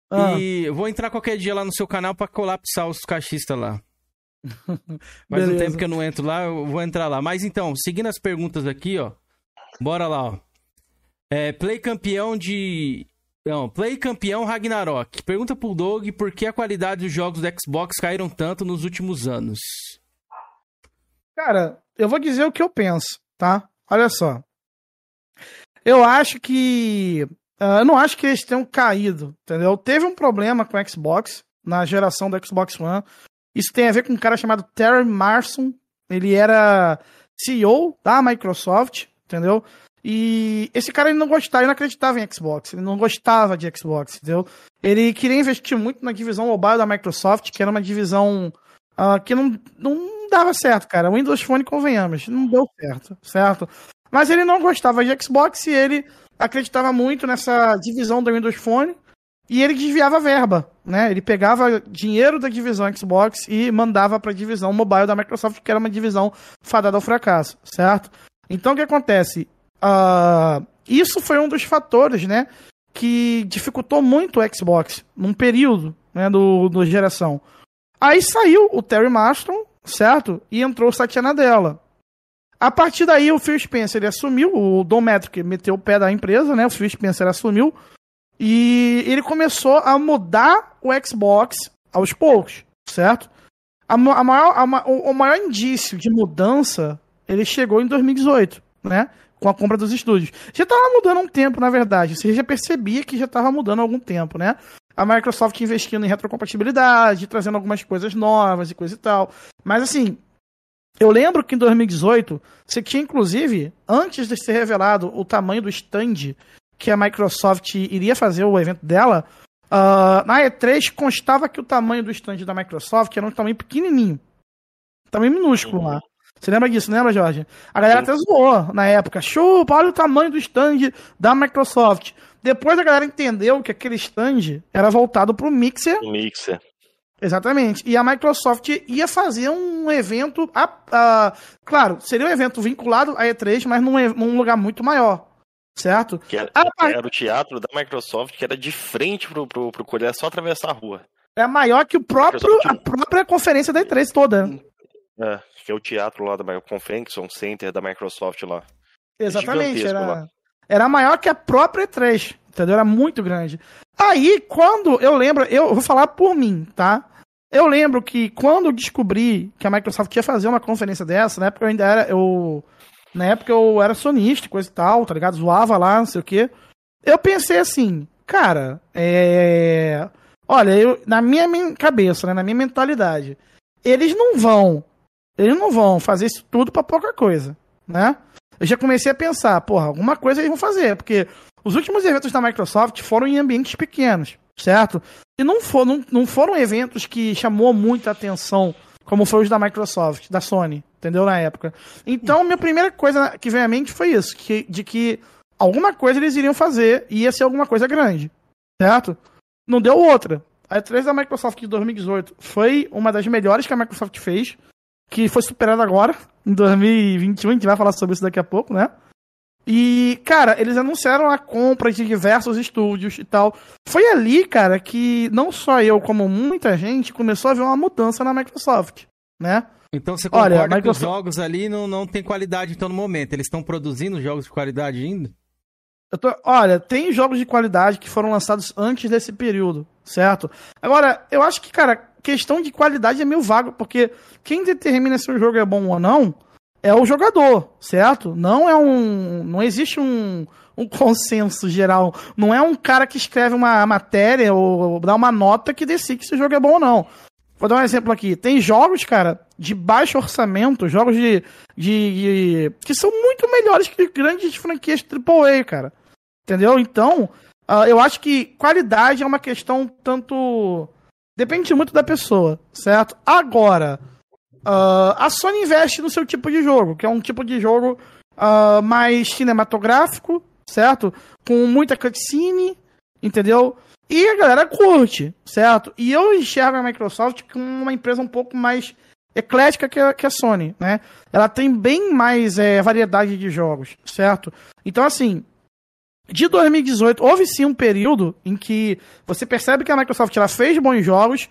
Ah. E eu vou entrar qualquer dia lá no seu canal pra colapsar os cachistas lá. Faz um tempo que eu não entro lá, eu vou entrar lá. Mas então, seguindo as perguntas aqui, ó. Bora lá, ó. É, play campeão de. Não, Play campeão Ragnarok. Pergunta pro Doug por que a qualidade dos jogos do Xbox caíram tanto nos últimos anos. Cara, eu vou dizer o que eu penso, tá? Olha só. Eu acho que. ah, eu não acho que eles tenham caído, entendeu? Teve um problema com o Xbox na geração do Xbox One. Isso tem a ver com um cara chamado Terry Marson. Ele era CEO da Microsoft, entendeu? E esse cara ele não gostava, ele não acreditava em Xbox, ele não gostava de Xbox, entendeu? Ele queria investir muito na divisão mobile da Microsoft, que era uma divisão ah, que não, não dava certo, cara. O Windows Phone, convenhamos, não deu certo, certo? Mas ele não gostava de Xbox e ele acreditava muito nessa divisão do Windows Phone e ele desviava a verba, né? Ele pegava dinheiro da divisão Xbox e mandava para a divisão mobile da Microsoft, que era uma divisão fadada ao fracasso, certo? Então o que acontece? Ah, isso foi um dos fatores, né, que dificultou muito o Xbox num período, né, do, do geração. Aí saiu o Terry Marston, certo? E entrou o Satya Nadella. A partir daí o Phil Spencer ele assumiu, o Don Metric meteu o pé da empresa, né? O Phil Spencer assumiu e ele começou a mudar o Xbox aos poucos, certo? A, a maior, a o, o maior indício de mudança ele chegou em 2018, né? Com a compra dos estúdios. Já estava mudando há um tempo, na verdade. Você já percebia que já estava mudando há algum tempo, né? A Microsoft investindo em retrocompatibilidade, trazendo algumas coisas novas e coisa e tal. Mas assim, eu lembro que em 2018, você tinha inclusive, antes de ser revelado o tamanho do stand que a Microsoft iria fazer o evento dela, ah, na E3 constava que o tamanho do stand da Microsoft era um tamanho pequenininho. Tamanho minúsculo lá. Você lembra disso, lembra, Jorge? A galera até zoou na época. Chupa, olha o tamanho do stand da Microsoft. Depois a galera entendeu que aquele stand era voltado pro Mixer O Mixer. Exatamente. E a Microsoft ia fazer um evento. a- a- claro, seria um evento vinculado à E3, mas num, num lugar muito maior. Certo? Que era, mas- era o teatro da Microsoft, que era de frente pro, pro, pro Coreia, só atravessar a rua. É maior que o próprio, a própria conferência da E3 toda. É, que é o teatro lá da Convention Center da Microsoft lá. Exatamente. Gigantesco Era, lá. era maior que a própria E3. Entendeu? Era muito grande. Aí, quando eu lembro, eu vou falar por mim, tá? Eu lembro que quando eu descobri que a Microsoft ia fazer uma conferência dessa, na época eu ainda era. Eu, na época eu era sonista, coisa e tal, tá ligado? Zoava lá, não sei o quê. Eu pensei assim, cara, é. Olha, eu, na minha cabeça, né, na minha mentalidade, eles não vão. Eles não vão fazer isso tudo pra pouca coisa, né? Eu já comecei a pensar, porra, alguma coisa eles vão fazer, porque os últimos eventos da Microsoft foram em ambientes pequenos, certo? E não foram, não foram eventos que chamou muita atenção, como foi os da Microsoft, da Sony, entendeu? Na época. Então, minha primeira coisa que veio à mente foi isso, que, de que alguma coisa eles iriam fazer e ia ser alguma coisa grande, certo? Não deu outra. A E3 da Microsoft de 2018 foi uma das melhores que a Microsoft fez, que foi superada agora, em 2021, a gente vai falar sobre isso daqui a pouco, né? E, cara, eles anunciaram a compra de diversos estúdios e tal. Foi ali, cara, que não só eu, como muita gente, começou a ver uma mudança na Microsoft, né? Então você Olha, concorda a que os Microsoft- jogos ali não, não tem qualidade então no momento? Eles estão produzindo jogos de qualidade ainda? Tô- olha, tem jogos de qualidade que foram lançados antes desse período, certo? Agora, eu acho que, cara, questão de qualidade é meio vago, porque quem determina se o jogo é bom ou não é o jogador, certo? Não é um. Não existe um, um consenso geral. Não é um cara que escreve uma matéria ou dá uma nota que decide se o jogo é bom ou não. Vou dar um exemplo aqui. Tem jogos, cara, de baixo orçamento, jogos de, de, de- que são muito melhores que grandes franquias AAA, cara. Entendeu? Então, ah, eu acho que qualidade é uma questão tanto. Depende muito da pessoa, certo? Agora, ah, a Sony investe no seu tipo de jogo, que é um tipo de jogo ah, mais cinematográfico, certo? Com muita cutscene, entendeu? E a galera curte, certo? E eu enxergo a Microsoft como uma empresa um pouco mais eclética que a, que a Sony, né? Ela tem bem mais eh, variedade de jogos, certo? Então, assim, de 2018, houve sim um período em que você percebe que a Microsoft ela fez bons jogos,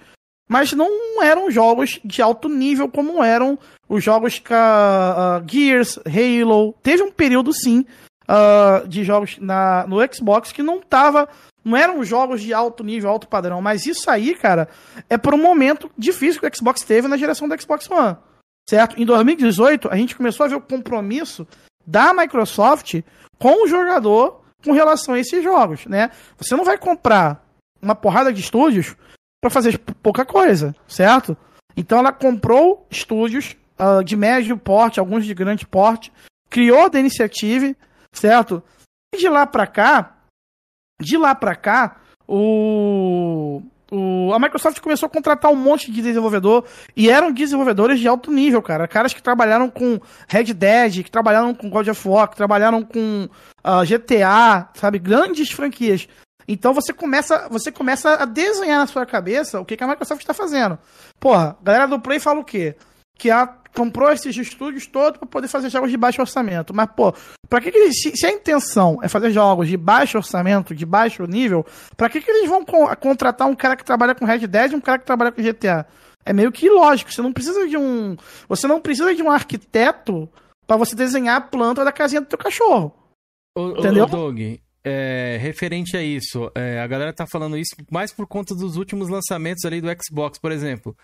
mas não eram jogos de alto nível como eram os jogos que a, a Gears, Halo. Teve um período sim ah, de jogos na, no Xbox que não tava. Não eram jogos de alto nível, alto padrão, mas isso aí, cara, é por um momento difícil que o Xbox teve na geração do Xbox One. Certo? Em 2018, a gente começou a ver o compromisso da Microsoft com o jogador com relação a esses jogos, né? Você não vai comprar uma porrada de estúdios para fazer pouca coisa, certo? Então ela comprou estúdios ah, de médio porte, alguns de grande porte, criou da iniciative, certo? E de lá para cá, de lá para cá, o, o- a Microsoft começou a contratar um monte de desenvolvedor e eram desenvolvedores de alto nível, cara. Caras que trabalharam com Red Dead, que trabalharam com God of War, que trabalharam com ah, GTA, sabe? Grandes franquias. Então você começa, você começa a desenhar na sua cabeça o que, que a Microsoft está fazendo. Porra, a galera do Play fala o quê? Que ela comprou esses estúdios todos para poder fazer jogos de baixo orçamento. Mas, pô, pra que, que eles. Se, se a intenção é fazer jogos de baixo orçamento, de baixo nível, pra que, que eles vão con- contratar um cara que trabalha com Red Dead e um cara que trabalha com GTA? É meio que ilógico. Você não precisa de um. Você não precisa de um arquiteto para você desenhar a planta da casinha do teu cachorro. Ô, Entendeu? ô, Doug, é, referente a isso, é, a galera tá falando isso mais por conta dos últimos lançamentos ali do Xbox, por exemplo.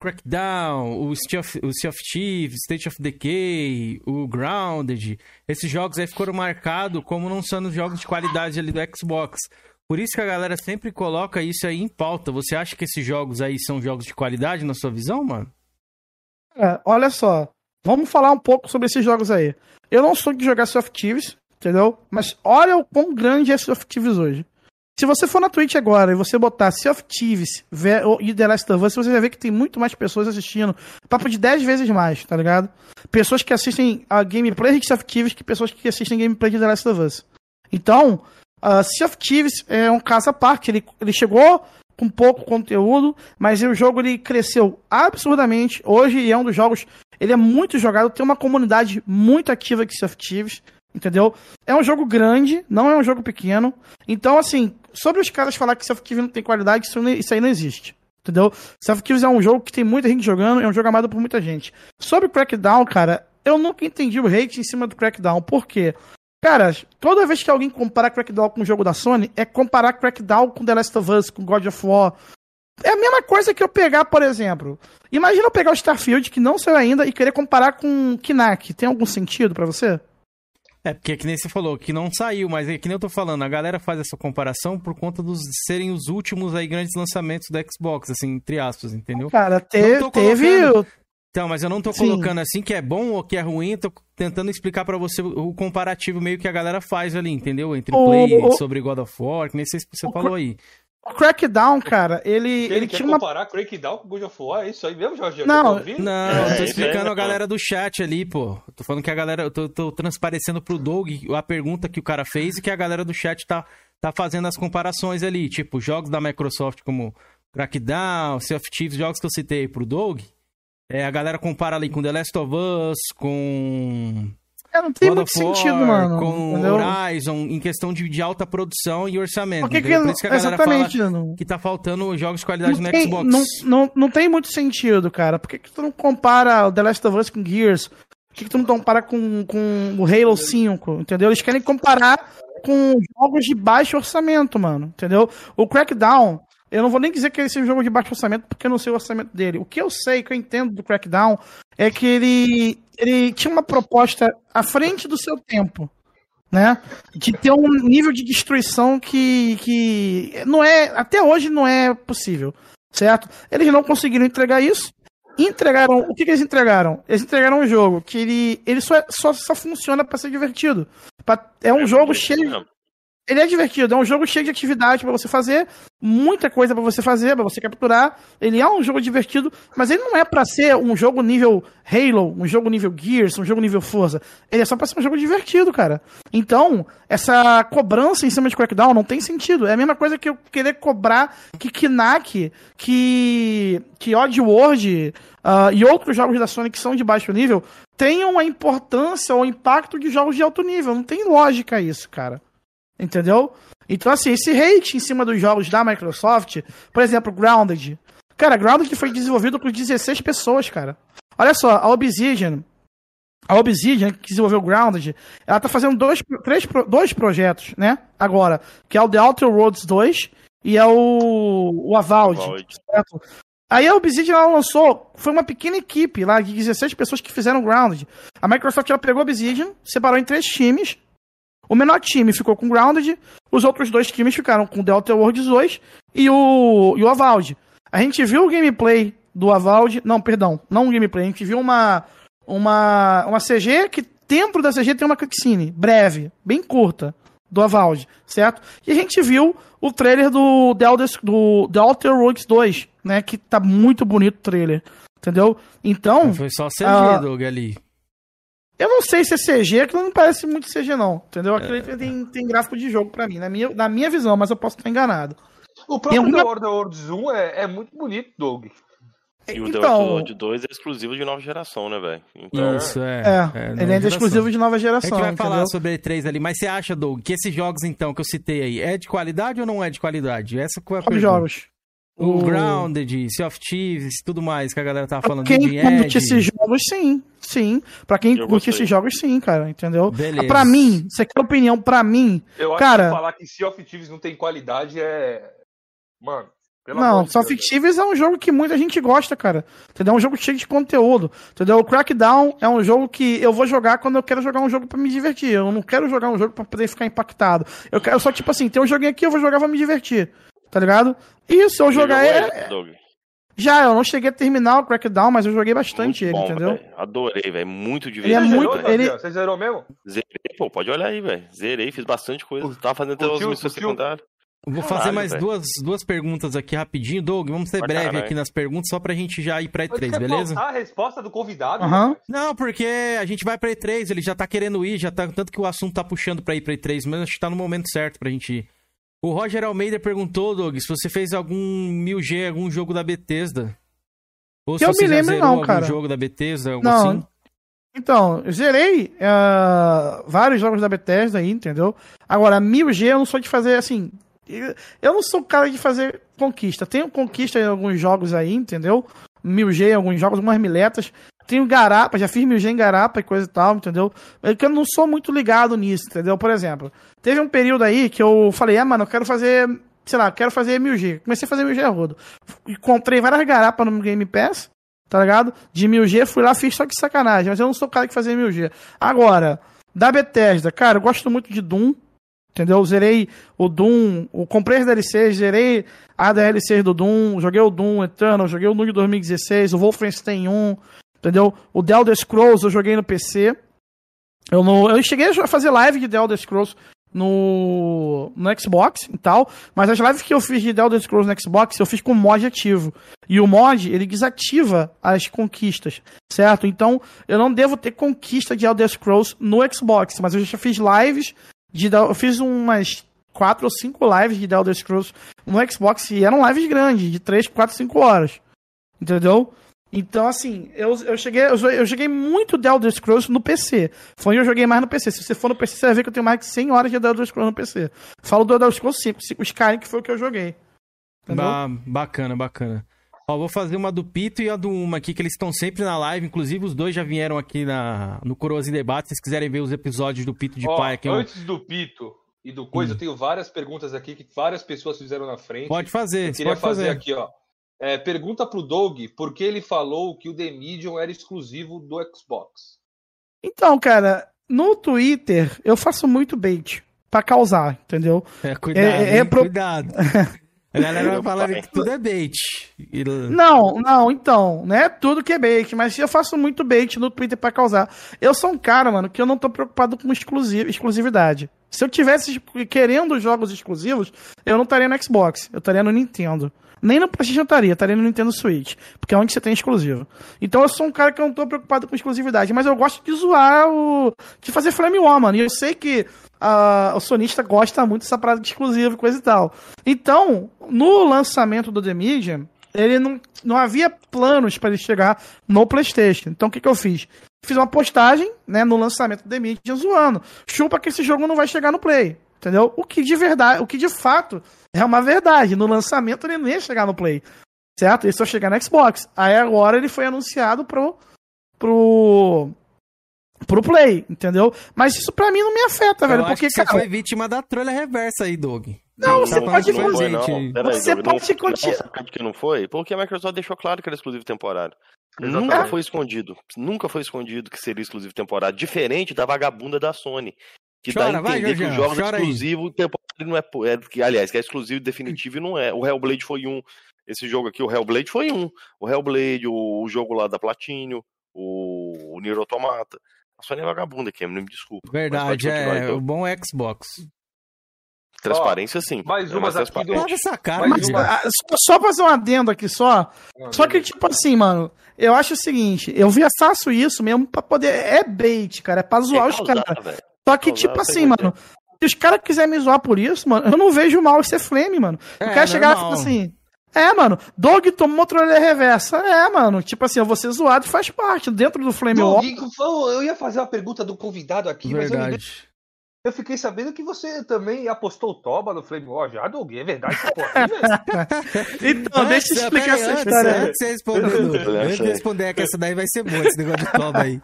Crackdown, o Sea of, o sea of Thieves, State of Decay, o Grounded. Esses jogos aí foram marcados como não sendo jogos de qualidade ali do Xbox. Por isso que a galera sempre coloca isso aí em pauta. Você acha que esses jogos aí são jogos de qualidade na sua visão, mano? É, olha só, vamos falar um pouco sobre esses jogos aí. Eu não sou de jogar Sea of Thieves, entendeu? Mas olha o quão grande é Sea of Thieves hoje. Se você for na Twitch agora e você botar Sea of Thieves e The Last of Us, você vai ver que tem muito mais pessoas assistindo. Papo de 10 vezes mais, tá ligado? Pessoas que assistem a gameplay de Sea of Thieves que pessoas que assistem gameplay de The Last of Us. Então, uh, Sea of Thieves é um caso à parte. Ele, ele chegou com pouco conteúdo, mas o jogo ele cresceu absurdamente. Hoje é um dos jogos, ele é muito jogado, tem uma comunidade muito ativa de Sea of Thieves, entendeu? É um jogo grande, não é um jogo pequeno. Então, assim, sobre os caras falar que Thieves não tem qualidade, isso, isso aí não existe. Entendeu? Thieves é um jogo que tem muita gente jogando, é um jogo amado por muita gente. Sobre o Crackdown, cara, eu nunca entendi o hate em cima do Crackdown. Por quê? Cara, toda vez que alguém compara Crackdown com o jogo da Sony, é comparar Crackdown com The Last of Us, com God of War. É a mesma coisa que eu pegar, por exemplo. Imagina eu pegar o Starfield, que não saiu ainda, e querer comparar com Knack. Tem algum sentido pra você? É, porque é que nem você falou, que não saiu, mas é que nem eu tô falando, a galera faz essa comparação por conta dos serem os últimos aí grandes lançamentos da Xbox, assim, entre aspas, entendeu? Cara, te- tô teve. colocando- Então, mas eu não tô Sim. colocando assim que é bom ou que é ruim, eu tô tentando explicar pra você o comparativo meio que a galera faz ali, entendeu? Entre O- Play o- sobre God of War, que nem você, você falou aí. O Crackdown, cara, ele, Ele, ele quer tinha uma. comparar Crackdown com God of War? É isso aí mesmo, Jorge? Não, Eu tô ouvindo? Não, É, eu tô aí, explicando né, a galera do chat ali, pô. Eu tô falando que a galera. Eu tô, tô transparecendo pro Doug a pergunta que o cara fez e que a galera do chat tá, tá fazendo as comparações ali. Tipo, jogos da Microsoft como Crackdown, Sea of Thieves, jogos que eu citei pro Doug. É, a galera compara ali com The Last of Us, com. É, não tem God muito sentido, mano. Com entendeu? Horizon, em questão de, de alta produção e orçamento. Por que que Por não- isso que a exatamente, fala que tá faltando jogos de qualidade Não no tem, Xbox. não, não, não tem muito sentido, cara. Por que, que tu não compara o The Last of Us com Gears? Por que, que tu não compara com, com o Halo 5? Entendeu? Eles querem comparar com jogos de baixo orçamento, mano. Entendeu? O Crackdown, eu não vou nem dizer que ele seja um jogo de baixo orçamento, porque eu não sei o orçamento dele. O que eu sei, que eu entendo do Crackdown, é que ele, ele tinha uma proposta à frente do seu tempo né? De ter um nível de destruição que, que não é, até hoje não é possível, certo? Eles não conseguiram entregar isso. Entregaram, o que, que eles entregaram? Eles entregaram um jogo que ele, ele só, só, só funciona para ser divertido. Pra- é um jogo cheio, ele é divertido, é um jogo cheio de atividade pra você fazer, muita coisa pra você fazer, pra você capturar. Ele é um jogo divertido, mas ele não é pra ser um jogo nível Halo, um jogo nível Gears, um jogo nível Forza. Ele é só pra ser um jogo divertido, cara. Então, essa cobrança em cima de Crackdown não tem sentido. É a mesma coisa que eu querer cobrar que Knack, que que Oddworld ah, e outros jogos da Sony que são de baixo nível tenham a importância ou impacto de jogos de alto nível. Não tem lógica isso, cara. Entendeu? Então, assim, esse hate em cima dos jogos da Microsoft, por exemplo, Grounded. Cara, Grounded foi desenvolvido por 16 pessoas, cara. Olha só, a Obsidian. A Obsidian, que desenvolveu Grounded, ela tá fazendo dois, três, dois projetos, né? Agora, que é o The Outer Worlds 2 e é o, o Avowed. certo? Aí a Obsidian ela lançou, foi uma pequena equipe lá de 16 pessoas que fizeram Grounded. A Microsoft ela pegou a Obsidian, separou em três times. O menor time ficou com Grounded, os outros dois times ficaram com Delta Worlds 2 e o, e o Avowed. A gente viu o gameplay do Avowed, não, perdão, não um gameplay, a gente viu uma, uma, uma CG que dentro da CG tem uma cutscene, breve, bem curta, do Avowed, certo? E a gente viu o trailer do The Elder, do The Outer Worlds 2, né, que tá muito bonito o trailer, entendeu? Então... Foi só CG, ah, Doug, ali. Eu não sei se é CG, aquilo não parece muito CG, não. Entendeu? Aquilo ali tem, tem gráfico de jogo pra mim, na minha, na minha visão, mas eu posso estar enganado. O Tem próprio The Order Worlds 1 é, é muito bonito, Doug. E o Então- The Outer 2 é exclusivo de nova geração, né, velho? Então... Isso, é. É, nova ele ainda é exclusivo de nova geração, A gente vai entendeu? falar sobre E3 ali, mas você acha, Doug, que esses jogos, então, que eu citei aí, é de qualidade ou não é de qualidade? Essa foi a Quais pergunta. jogos? O O- Grounded, Sea of Thieves, tudo mais que a galera tava falando. Quem de curte esses jogos, sim. Sim. Pra quem Eu curte gostei. esses jogos, sim, cara. Entendeu? Beleza. Pra mim, você quer opinião pra mim? Eu acho cara, que falar que Sea of Thieves não tem qualidade é. Mano, pelo Não, Deus. of Thieves é um jogo que muita gente gosta, cara. Entendeu? É um jogo cheio de conteúdo. Entendeu? O Crackdown é um jogo que eu vou jogar quando eu quero jogar um jogo pra me divertir. Eu não quero jogar um jogo pra poder ficar impactado. Eu quero só, tipo assim, tem um joguinho aqui, eu vou jogar pra me divertir. Tá ligado? Se eu jogar é. ele, Doug? Já, eu não cheguei a terminar o Crackdown, mas eu joguei bastante ele, Bom, entendeu? velho. Adorei, velho. Muito Ele é divertido. muito- velho. ele- Você zerou mesmo? Zerei, pô, pode olhar aí, velho. Zerei, fiz bastante coisa. Tava fazendo até as missões Curtiu? secundárias. Vou Caralho, fazer mais duas, duas perguntas aqui rapidinho, Doug. Vamos ser Pra breve caralho. aqui nas perguntas, só pra gente já ir pra Mas E3, quer beleza? a resposta do convidado? Não, porque a gente vai pra E3, ele já tá querendo ir, já tá. Tanto que o assunto tá puxando pra ir pra E3, mas acho que tá no momento certo pra gente ir. O Roger Almeida perguntou, Doug, se você fez algum 1000G, algum jogo da Bethesda. Ou Que eu me lembro, não, algum cara. jogo da Bethesda, algo Não. assim. Então, eu zerei ah, vários jogos da Bethesda aí, entendeu? Agora, 1000G eu não sou de fazer assim. Eu não sou o cara de fazer conquista. Tenho conquista em alguns jogos aí, entendeu? 1000G em alguns jogos, umas miletas. Tenho garapa, já fiz 1000G em garapa e coisa e tal, entendeu? É eu não sou muito ligado nisso, entendeu? Por exemplo, teve um período aí que eu falei, ah, mano, eu quero fazer sei lá, quero fazer 1000G. Comecei a fazer 1000G a rodo. Encontrei várias garapas no Game Pass, tá ligado? De 1000G, fui lá, fiz só que sacanagem, mas eu não sou o cara que fazia 1000G. Agora, da Bethesda, cara, eu gosto muito de Doom, entendeu? Zerei o Doom, eu comprei as DLCs, zerei a DLC do Doom, joguei o Doom Eternal, joguei o Doom de 2016, o Wolfenstein 1, entendeu? O The Elder Scrolls eu joguei no PC. Eu, não, eu cheguei a fazer live de The Elder Scrolls no, no Xbox e tal, mas as lives que eu fiz de The Elder Scrolls no Xbox eu fiz com mod ativo. E o mod, ele desativa as conquistas, certo? Então, eu não devo ter conquista de Elder Scrolls no Xbox, mas eu já fiz lives de eu fiz umas quatro ou cinco lives de The Elder Scrolls no Xbox e eram lives grandes, de 3, 4, 5 horas. Entendeu? Então, assim, eu, eu cheguei eu, eu joguei muito The Elder Scrolls no PC. Foi onde eu joguei mais no PC. Se você for no PC, você vai ver que eu tenho mais de 100 horas de The Elder Scrolls no PC. Falo do Elder Scrolls 5, o Skyrim, que foi o que eu joguei. Ba bacana, bacana. Ó, vou fazer uma do Pito e a do Uma aqui, que eles estão sempre na live. Inclusive, os dois já vieram aqui na, no Coroas em Debate. Se vocês quiserem ver os episódios do Pito de Ó, Pai aqui. eu- Antes do Pito e do Coisa, eu tenho várias perguntas aqui que várias pessoas fizeram na frente. Pode fazer, Eu queria pode fazer fazer. aqui, ó. É, pergunta pro Doug por que ele falou que o The Medium era exclusivo do Xbox. Então, cara, no Twitter eu faço muito bait pra causar, entendeu? É, cuidado, É- é pro- cuidado. A galera vai falando que tudo é bait. Não, não, então, não é tudo que é bait, mas eu faço muito bait no Twitter pra causar. Eu sou um cara, mano, que eu não tô preocupado com exclusiv exclusividade. Se eu tivesse querendo jogos exclusivos, eu não estaria no Xbox, eu estaria no Nintendo. Nem no PlayStation eu estaria, estaria no Nintendo Switch, porque é onde você tem exclusivo. Então eu sou um cara que eu não tô preocupado com exclusividade, mas eu gosto de zoar o. de fazer flame war, mano. E eu sei que ah, o sonista gosta muito dessa parada de exclusivo coisa e tal. Então, no lançamento do The Medium, ele não, não havia planos para ele chegar no PlayStation. Então o que, que eu fiz? Fiz uma postagem né, no lançamento do The Medium zoando. Chupa que esse jogo não vai chegar no Play. Entendeu? O que de verdade, o que de fato é uma verdade. No lançamento ele não ia chegar no Play. Certo? Ele só chegar no Xbox. Aí agora ele foi anunciado pro. pro. pro Play, entendeu? Mas isso pra mim não me afeta, Eu velho. acho Porque, que você cara. foi vítima da trolha reversa aí, Doug. Não, Tá você falando pode a Não foi, não. aí. Peraí, Você Doug, pode não, continuar- não, sabe que não foi? Porque a Microsoft deixou claro que era exclusivo temporário. Exatamente. Nunca foi escondido. Nunca foi escondido que seria exclusivo temporário. Diferente da vagabunda da Sony. Que dá Chora, a vai, entender que Jorginho, os jogos chora temporário não é, é. que, Aliás, que é exclusivo definitivo e não é. O Hellblade foi um. Esse jogo aqui, o Hellblade foi um. O Hellblade, o, o jogo lá da Platinum, o, o Nier Automata. A Sony é vagabunda aqui, me desculpa. Mas Verdade, é. então. O bom é Xbox. Transparência, sim. Mais É umas mais aqui do. Lava essa cara, Mais gente. uma- Só, só fazer um adendo aqui só. Não, Só que, tipo assim, mano, eu acho o seguinte, eu via faço isso mesmo pra poder. É bait, cara, é pra zoar É os caras. Só que, causar, tipo assim, é mano, se os caras quiserem me zoar por isso, mano, eu não vejo mal ser flame, mano. Eu É, quero chegar e normal. falar assim. É, mano, Dog tomou trolha reversa. É, mano, tipo assim, eu vou ser zoado e faz parte. Dentro do Flame War. eu ia fazer uma pergunta do convidado aqui, mas eu, me- Verdade. Eu fiquei sabendo que você também apostou o Toba no Flame War já, Doug. É verdade essa porra? Então, deixa eu Antes, explicar essa antes, história. Antes de você responder, antes de responder que essa daí vai ser boa, esse negócio de toba aí.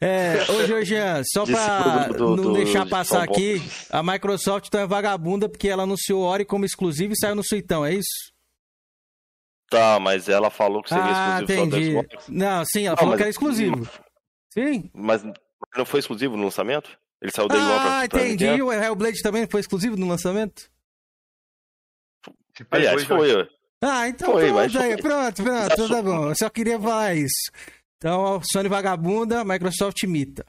É, ô, Georgian, só pra do- não do- deixar de passar aqui, a Microsoft então é vagabunda porque ela anunciou Ori como exclusivo e saiu no suitão, é isso? Tá, mas ela falou que seria Ah, exclusivo entendi. só do Xbox. Não, sim, ela Não, falou mas- que era exclusivo. Sim. Mas não foi exclusivo no lançamento? Ele saiu Day One pra, Ah, pra entendi. Nintendo? O Hellblade também foi exclusivo no lançamento? Aliás, foi. ué. Ah, então Foi, pronto, mas foi. aí, pronto, pronto, então tá bom. Eu só queria falar isso. Então, Sony vagabunda, Microsoft imita.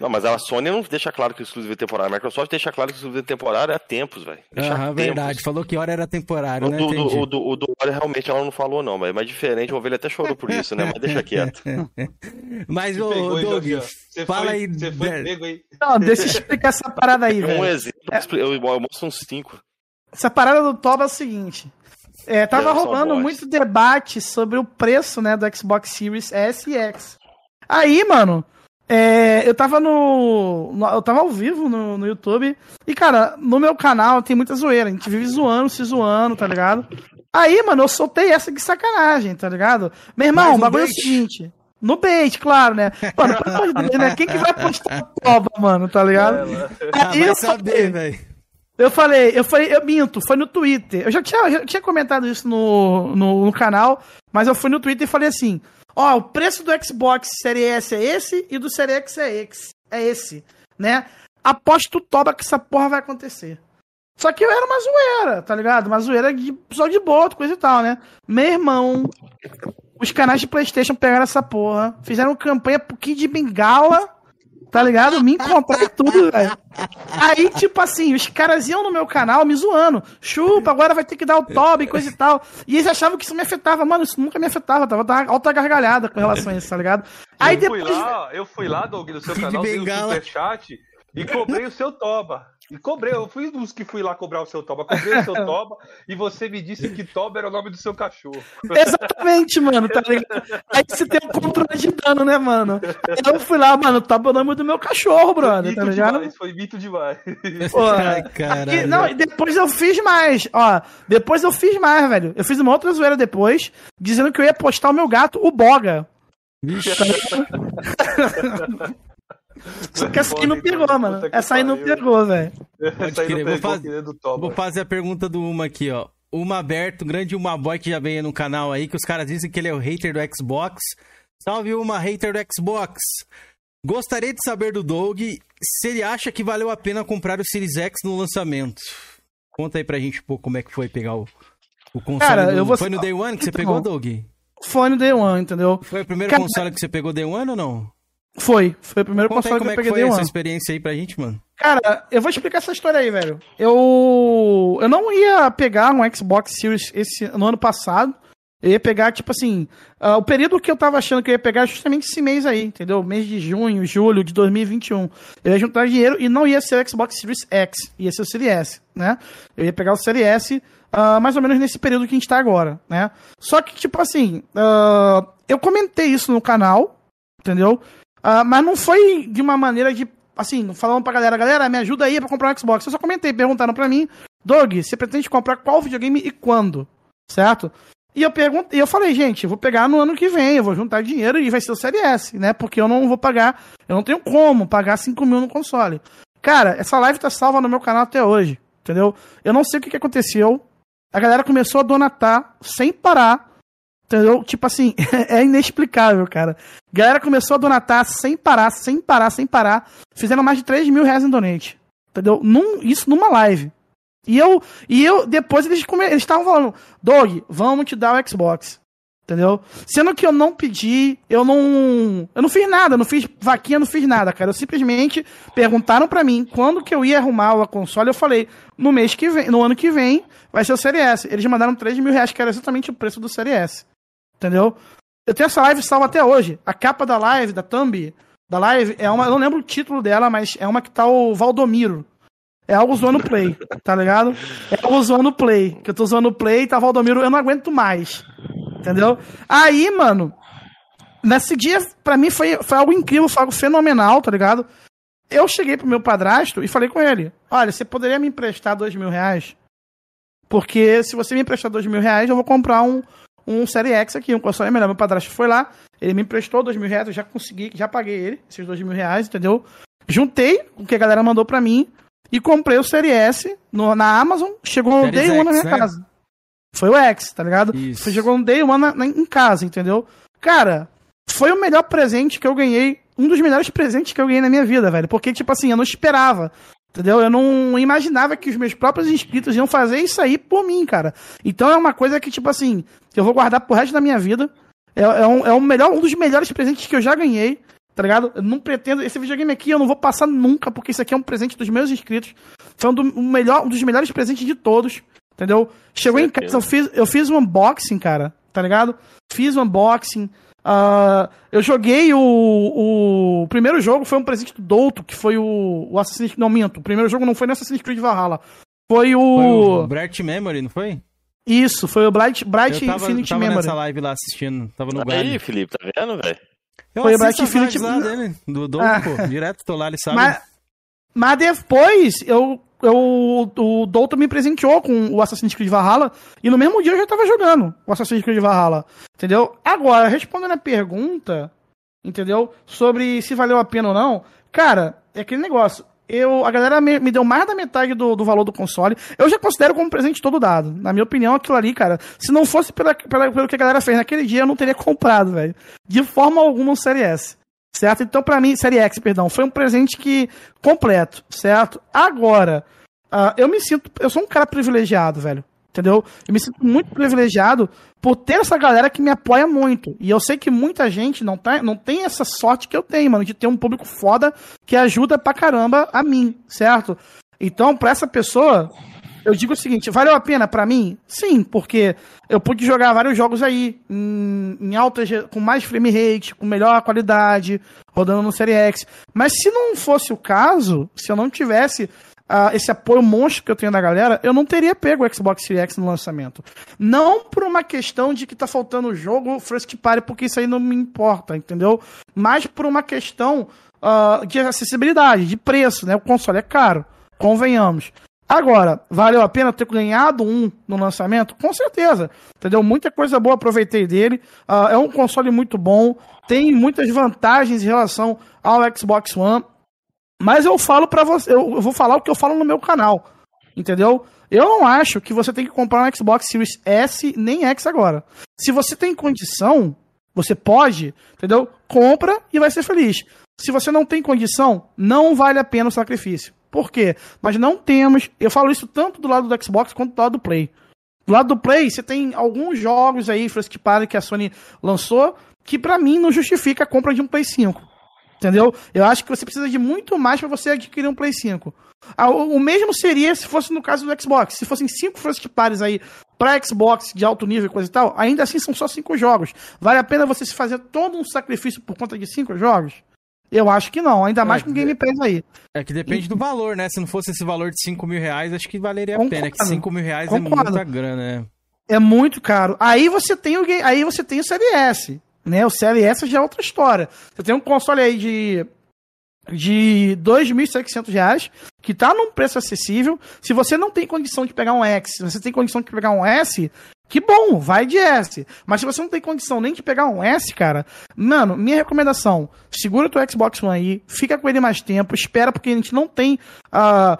Não, mas a Sony não deixa claro que o exclusivo é temporário. A Microsoft deixa claro que o exclusivo é temporário há tempos, velho. Aham, tempos. verdade. Falou que hora era temporário, O né? do, Entendi. o do, o do Wario, realmente ela não falou, não, mas é mais diferente. O Ovelha até chorou por isso, né? Mas deixa quieto. Mas, ô, Doug? Você fala foi, aí. Você foi de- pego, hein? Não, deixa eu explicar essa parada aí, Um velho. exemplo, eu, eu mostro uns cinco. Essa parada do Toba é o seguinte. É, tava rolando muito debate sobre o preço, né, do Xbox Series S e X. Aí, mano, é, eu tava no, no- Eu tava ao vivo no, no YouTube. E, cara, no meu canal tem muita zoeira. A gente vive zoando, se zoando, tá ligado? Aí, mano, eu soltei essa de sacanagem, tá ligado? Meu irmão, o bagulho é o seguinte. No bait, claro, né? Mano, pelo amor de Deus, né? Quem que vai postar Toba, mano, tá ligado? Ah, Aí vai eu saber, falei- velho. Eu falei, eu falei, eu minto, foi no Twitter. Eu já tinha, eu já tinha comentado isso no, no, no canal, mas eu fui no Twitter e falei assim: ó, o preço do Xbox Series S é esse e do Series X é esse, é esse, né? Aposto toba que essa porra vai acontecer. Só que eu era uma zoeira, tá ligado? Uma zoeira de só de boa, coisa e tal, né? Meu irmão, os canais de Playstation pegaram essa porra, fizeram campanha pro Kid Bengala, tá ligado? Me comprar tudo, velho. Aí, tipo assim, os caras iam no meu canal me zoando. Chupa, agora vai ter que dar o top e coisa e tal. E eles achavam que isso me afetava. Mano, isso nunca me afetava. Tava tava alta gargalhada com relação a isso, tá ligado? Aí eu depois. fui lá, eu fui lá, Doug, no seu canal, dei o Bengala. superchat e cobrei o seu toba. E cobrei, eu fui dos que fui lá cobrar o seu toba, cobrei o seu toba e você me disse que toba era o nome do seu cachorro. Exatamente, mano, tá ligado? Aí você tem um controle de dano, né, mano? Eu fui lá, mano, tá o nome do meu cachorro, brother, tá Mito ligado? demais, foi mito demais. Pô, e, não, e depois eu fiz mais, ó. Depois eu fiz mais, velho. Eu fiz uma outra zoeira depois, dizendo que eu ia postar o meu gato, o Boga. Só que essa aí não pegou, mano. Essa aí não pegou, velho. Vou, faz- vou fazer a pergunta do Uma aqui, ó. Uma aberto, grande Uma Boy que já veio no canal aí, que os caras dizem que ele é o hater do Xbox. Salve uma hater do Xbox. Gostaria de saber do Doug se ele acha que valeu a pena comprar o Series X no lançamento. Conta aí pra gente um pouco como é que foi pegar o, o console. Cara, do- eu vou- Foi no Day One que você Então, pegou, Doug? Foi no Day One, entendeu? Foi o primeiro Cara, console que você pegou Day One ou não? Foi. Foi o primeiro Conta aí console como que é eu que peguei foi Day essa One. experiência aí pra gente, mano. Cara, eu vou explicar essa história aí, velho. Eu eu não ia pegar um Xbox Series esse no ano passado. Eu ia pegar, tipo assim, ah, o período que eu tava achando que eu ia pegar é justamente esse mês aí, entendeu? Mês de junho, julho de 2021. Eu ia juntar dinheiro e não ia ser o Xbox Series X, ia ser o Series S, né? Eu ia pegar o Series S ah, mais ou menos nesse período que a gente tá agora, né? Só que, tipo assim, ah, eu comentei isso no canal, entendeu? Ah, mas não foi de uma maneira de, assim, falando pra galera, galera, me ajuda aí pra comprar um Xbox. Eu só comentei, perguntaram pra mim, Doug, você pretende comprar qual videogame e quando? Certo? E eu perguntei, eu falei, gente, eu vou pegar no ano que vem, eu vou juntar dinheiro e vai ser o Série S, né? Porque eu não vou pagar, eu não tenho como pagar 5 mil no console. Cara, essa live tá salva no meu canal até hoje, entendeu? Eu não sei o que, que aconteceu. A galera começou a donatar sem parar. Entendeu? Tipo assim, é inexplicável, cara. A galera começou a donatar sem parar, sem parar, sem parar. Fizeram mais de 3 mil reais em donate. Entendeu? Num, isso numa live. E eu, e eu depois eles estavam falando, Dog, vamos te dar o Xbox. Entendeu? Sendo que eu não pedi, eu não. Eu não fiz nada, não fiz vaquinha, não fiz nada, cara. Eu simplesmente perguntaram pra mim quando que eu ia arrumar o console. Eu falei, no mês que vem, no ano que vem, vai ser o Série S. Eles mandaram 3 mil reais, que era exatamente o preço do Série S. Entendeu? Eu tenho essa live salva até hoje. A capa da live, da thumb da live, é uma. Eu não lembro o título dela, mas é uma que tá o Valdomiro. É algo zoando play, tá ligado? É algo zoando play. Que eu tô zoando play, tá Valdomiro, eu não aguento mais. Entendeu? Aí, mano, nesse dia, pra mim foi, foi algo incrível, foi algo fenomenal, tá ligado? Eu cheguei pro meu padrasto e falei com ele: Olha, você poderia me emprestar dois mil reais? Porque se você me emprestar dois mil reais, eu vou comprar um, um Série X aqui, um console melhor. Meu padrasto foi lá, ele me emprestou dois mil reais, eu já consegui, já paguei ele, esses dois mil reais, entendeu? Juntei o que a galera mandou pra mim e comprei o Série S no- na Amazon. Chegou no Series Day One na minha né? casa. Foi o X, tá ligado? Foi, chegou no Day One na- na- em casa, entendeu? Cara, foi o melhor presente que eu ganhei. Um dos melhores presentes que eu ganhei na minha vida, velho. Porque, tipo assim, eu não esperava. Entendeu? Eu não imaginava que os meus próprios inscritos iam fazer isso aí por mim, cara. Então é uma coisa que, tipo assim, eu vou guardar pro resto da minha vida. É, é um, é um, melhor, um dos melhores presentes que eu já ganhei, tá ligado? Eu não pretendo. Esse videogame aqui eu não vou passar nunca, porque isso aqui é um presente dos meus inscritos. Foi um, do- um melhor, um dos melhores presentes de todos, entendeu? Chegou em casa, eu fiz, eu fiz um unboxing, cara, tá ligado? Fiz um unboxing. Ah, eu joguei o, o. o primeiro jogo foi um presente do Douto, que foi o, o Assassin's Creed. Não, minto. O primeiro jogo não foi no Assassin's Creed Valhalla. Foi o. Foi o Bright Memory, não foi? Isso, foi o Bright, Bright eu tava, Infinity tava Memory. nessa live lá assistindo, tava no Aí. Felipe, tá vendo, velho? Eu Foi o Bright Infinity- lá dele, do Dom, Ah. pô. Direto tô lá, ele sabe. Mas, mas depois, eu, eu, o Doutor me presenteou com o Assassin's Creed Valhalla e no mesmo dia eu já tava jogando o Assassin's Creed Valhalla. Entendeu? Agora, respondendo a pergunta, entendeu? Sobre se valeu a pena ou não, cara, é aquele negócio. eu, a galera me, me deu mais da metade do, do, valor do console. Eu já considero como presente todo dado. Na minha opinião, aquilo ali, cara, se não fosse pela, pela, pelo que a galera fez naquele dia, eu não teria comprado, velho. De forma alguma um Série S. Certo? Então, para mim, Série X, perdão, foi um presente que completo, certo? Agora, uh, eu me sinto. Eu sou um cara privilegiado, velho. Entendeu? Eu me sinto muito privilegiado por ter essa galera que me apoia muito. E eu sei que muita gente não, tá, não tem essa sorte que eu tenho, mano, de ter um público foda que ajuda pra caramba a mim, certo? Então, pra essa pessoa, eu digo o seguinte: valeu a pena para mim? Sim, porque eu pude jogar vários jogos aí, em, em alta, com mais frame rate, com melhor qualidade, rodando no Série X. Mas se não fosse o caso, se eu não tivesse uh, esse apoio monstro que eu tenho da galera, eu não teria pego o Xbox Series X no lançamento. Não por uma questão de que tá faltando o jogo First Party, porque isso aí não me importa, entendeu? Mas por uma questão uh, de acessibilidade, de preço, né? O console é caro, convenhamos. Agora, valeu a pena ter ganhado um no lançamento? Com certeza. Entendeu? Muita coisa boa aproveitei dele. Uh, é um console muito bom. Tem muitas vantagens em relação ao Xbox One. Mas eu falo para você, eu vou falar o que eu falo no meu canal. Entendeu? Eu não acho que você tem que comprar um Xbox Series S nem X agora. Se você tem condição, você pode, entendeu? Compra e vai ser feliz. Se você não tem condição, não vale a pena o sacrifício. Por quê? Mas não temos. Eu falo isso tanto do lado do Xbox quanto do lado do Play. Do lado do Play, você tem alguns jogos aí, First Party, que a Sony lançou, que para mim não justifica a compra de um Play 5. Entendeu? Eu acho que você precisa de muito mais para você adquirir um Play 5. Ah, o mesmo seria se fosse no caso do Xbox. Se fossem cinco first parties aí para Xbox de alto nível e coisa e tal, ainda assim são só cinco jogos. Vale a pena você se fazer todo um sacrifício por conta de cinco jogos? Eu acho que não, ainda mais é, com Game Pass aí. É que depende e... do valor, né? Se não fosse esse valor de 5 mil reais, acho que valeria Concordo. a pena. Que 5 mil reais Concordo. é muita grana, né? É muito caro. Aí você tem o aí você tem o Série S. Né? O Série S já é outra história. Você tem um console aí de de R$ 2.600, que está num preço acessível. Se você não tem condição de pegar um X, se você tem condição de pegar um S, que bom, vai de S. Mas se você não tem condição nem de pegar um S, cara, mano, minha recomendação: segura o teu Xbox One aí, fica com ele mais tempo, espera, porque a gente não tem. Uh...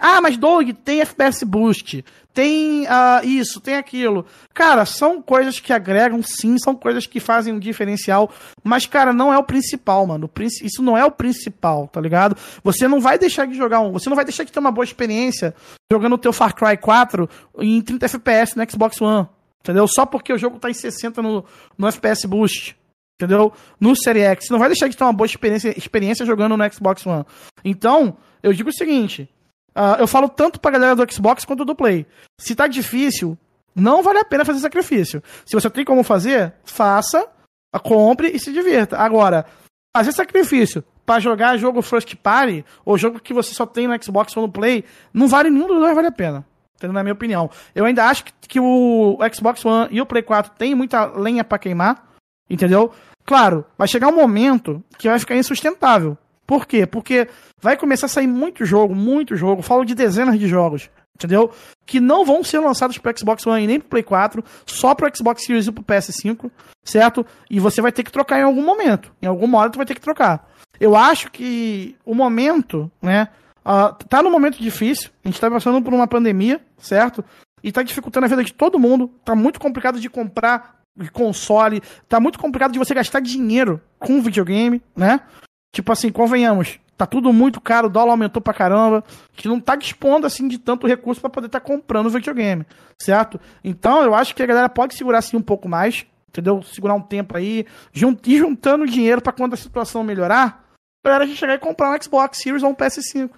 Ah, mas Doug, tem FPS Boost tem uh, isso, tem aquilo. Cara, são coisas que agregam, sim, são coisas que fazem um diferencial, mas, cara, não é o principal, mano. Isso não é o principal, tá ligado? Você não vai deixar de jogar um. Você não vai deixar de ter uma boa experiência jogando o teu Far Cry 4 em 30 FPS no Xbox One. Entendeu? Só porque o jogo tá em 60 no, no FPS Boost. Entendeu? No Series X. Não vai deixar de ter uma boa experiência, experiência jogando no Xbox One. Então, eu digo o seguinte Uh, eu falo tanto pra galera do Xbox quanto do Play. Se tá difícil, não vale a pena fazer sacrifício. Se você tem como fazer, faça, compre e se divirta. Agora, fazer sacrifício para jogar jogo First Party, ou jogo que você só tem no Xbox ou no Play, não vale nenhum dos dois, vale a pena. Na minha opinião. Eu ainda acho que, que o Xbox One e o Play 4 tem muita lenha para queimar, entendeu? Claro, vai chegar um momento que vai ficar insustentável. Por quê? Porque vai começar a sair muito jogo, muito jogo, falo de dezenas de jogos, entendeu? Que não vão ser lançados para Xbox One nem para Play 4, só para Xbox Series e para PS5, certo? E você vai ter que trocar em algum momento. Em alguma hora tu vai ter que trocar. Eu acho que o momento, né? Uh, tá num momento difícil. A gente tá passando por uma pandemia, certo? E tá dificultando a vida de todo mundo. Tá muito complicado de comprar console. Tá muito complicado de você gastar dinheiro com videogame, né? Tipo assim, convenhamos, tá tudo muito caro, o dólar aumentou pra caramba, que não tá dispondo assim de tanto recurso para poder estar tá comprando videogame, certo? Então eu acho que a galera pode segurar assim um pouco mais, entendeu? Segurar um tempo aí, junt, ir juntando dinheiro para quando a situação melhorar, a gente chegar e comprar um Xbox Series ou um PS5,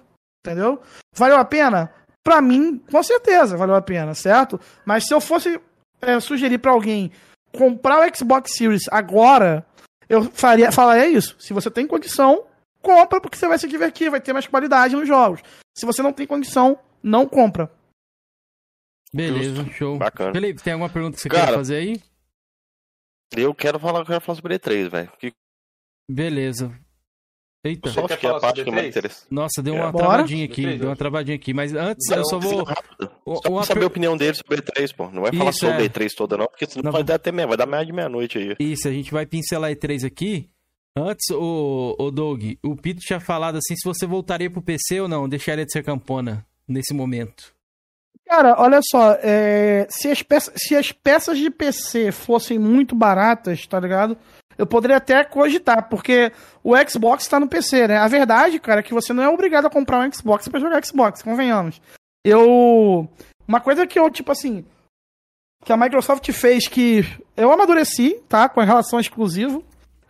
entendeu? Valeu a pena? Pra mim, com certeza valeu a pena, certo? Mas se eu fosse é, sugerir para alguém comprar o Xbox Series agora, eu faria, falaria isso. Se você tem condição, compra porque você vai se divertir, vai ter mais qualidade nos jogos. Se você não tem condição, não compra. Beleza, Justo. show. Bacana. Felipe, tem alguma pergunta que você Cara, quer fazer aí? Eu quero falar, eu quero falar sobre E3, velho. Que... Beleza. Eita. Só que é a parte que mais interessa. Nossa, deu uma Bora. travadinha aqui, deu uma travadinha aqui, mas antes não, eu só vou... Só uma... saber a opinião dele sobre E3, pô. Não vai falar Isso, sobre é. E3 toda não, porque senão não vai dar até vai dar mais de meia-noite aí. Isso, a gente vai pincelar E3 aqui, Antes, o, o Doug, o Pito tinha falado assim, se você voltaria pro PC ou não, deixaria de ser campona nesse momento. Cara, olha só, é, se, as peças, se as peças de PC fossem muito baratas, tá ligado? Eu poderia até cogitar, porque o Xbox tá no PC, né? A verdade, cara, é que você não é obrigado a comprar um Xbox para jogar Xbox, convenhamos. Eu. Uma coisa que eu, tipo assim. Que a Microsoft fez que eu amadureci, tá? Com relação a exclusivo.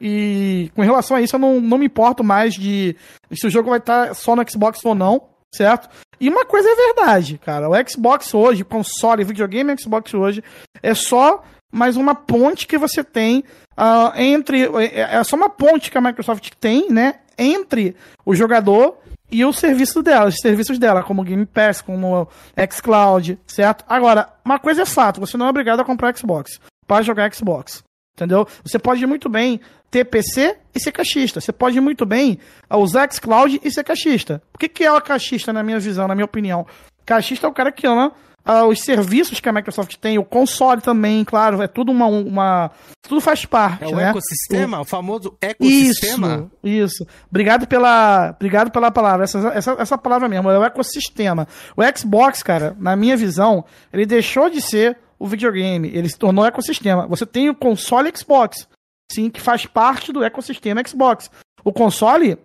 E com relação a isso, eu não, não me importo mais de se o jogo vai estar tá só no Xbox ou não, certo? E uma coisa é verdade, cara. O Xbox hoje, console, videogame Xbox hoje, é só mais uma ponte que você tem uh, entre. É, é só uma ponte que a Microsoft tem, né? Entre o jogador e o serviço dela, os serviços dela, como Game Pass, como xCloud, certo? Agora, uma coisa é fato, você não é obrigado a comprar Xbox para jogar Xbox. Entendeu? Você pode muito bem ter PC e ser caixista. Você pode muito bem usar xCloud e ser caixista. O que, que é o caixista, na minha visão, na minha opinião? Caixista é o cara que ama uh, os serviços que a Microsoft tem, o console também, claro, é tudo uma. uma tudo faz parte. É o né? ecossistema, o... o famoso ecossistema. Isso, isso. Obrigado pela, obrigado pela palavra, essa, essa, essa palavra mesmo, é o ecossistema. O Xbox, cara, na minha visão, ele deixou de ser o videogame, ele se tornou ecossistema. Você tem o console Xbox, sim, que faz parte do ecossistema Xbox. O console,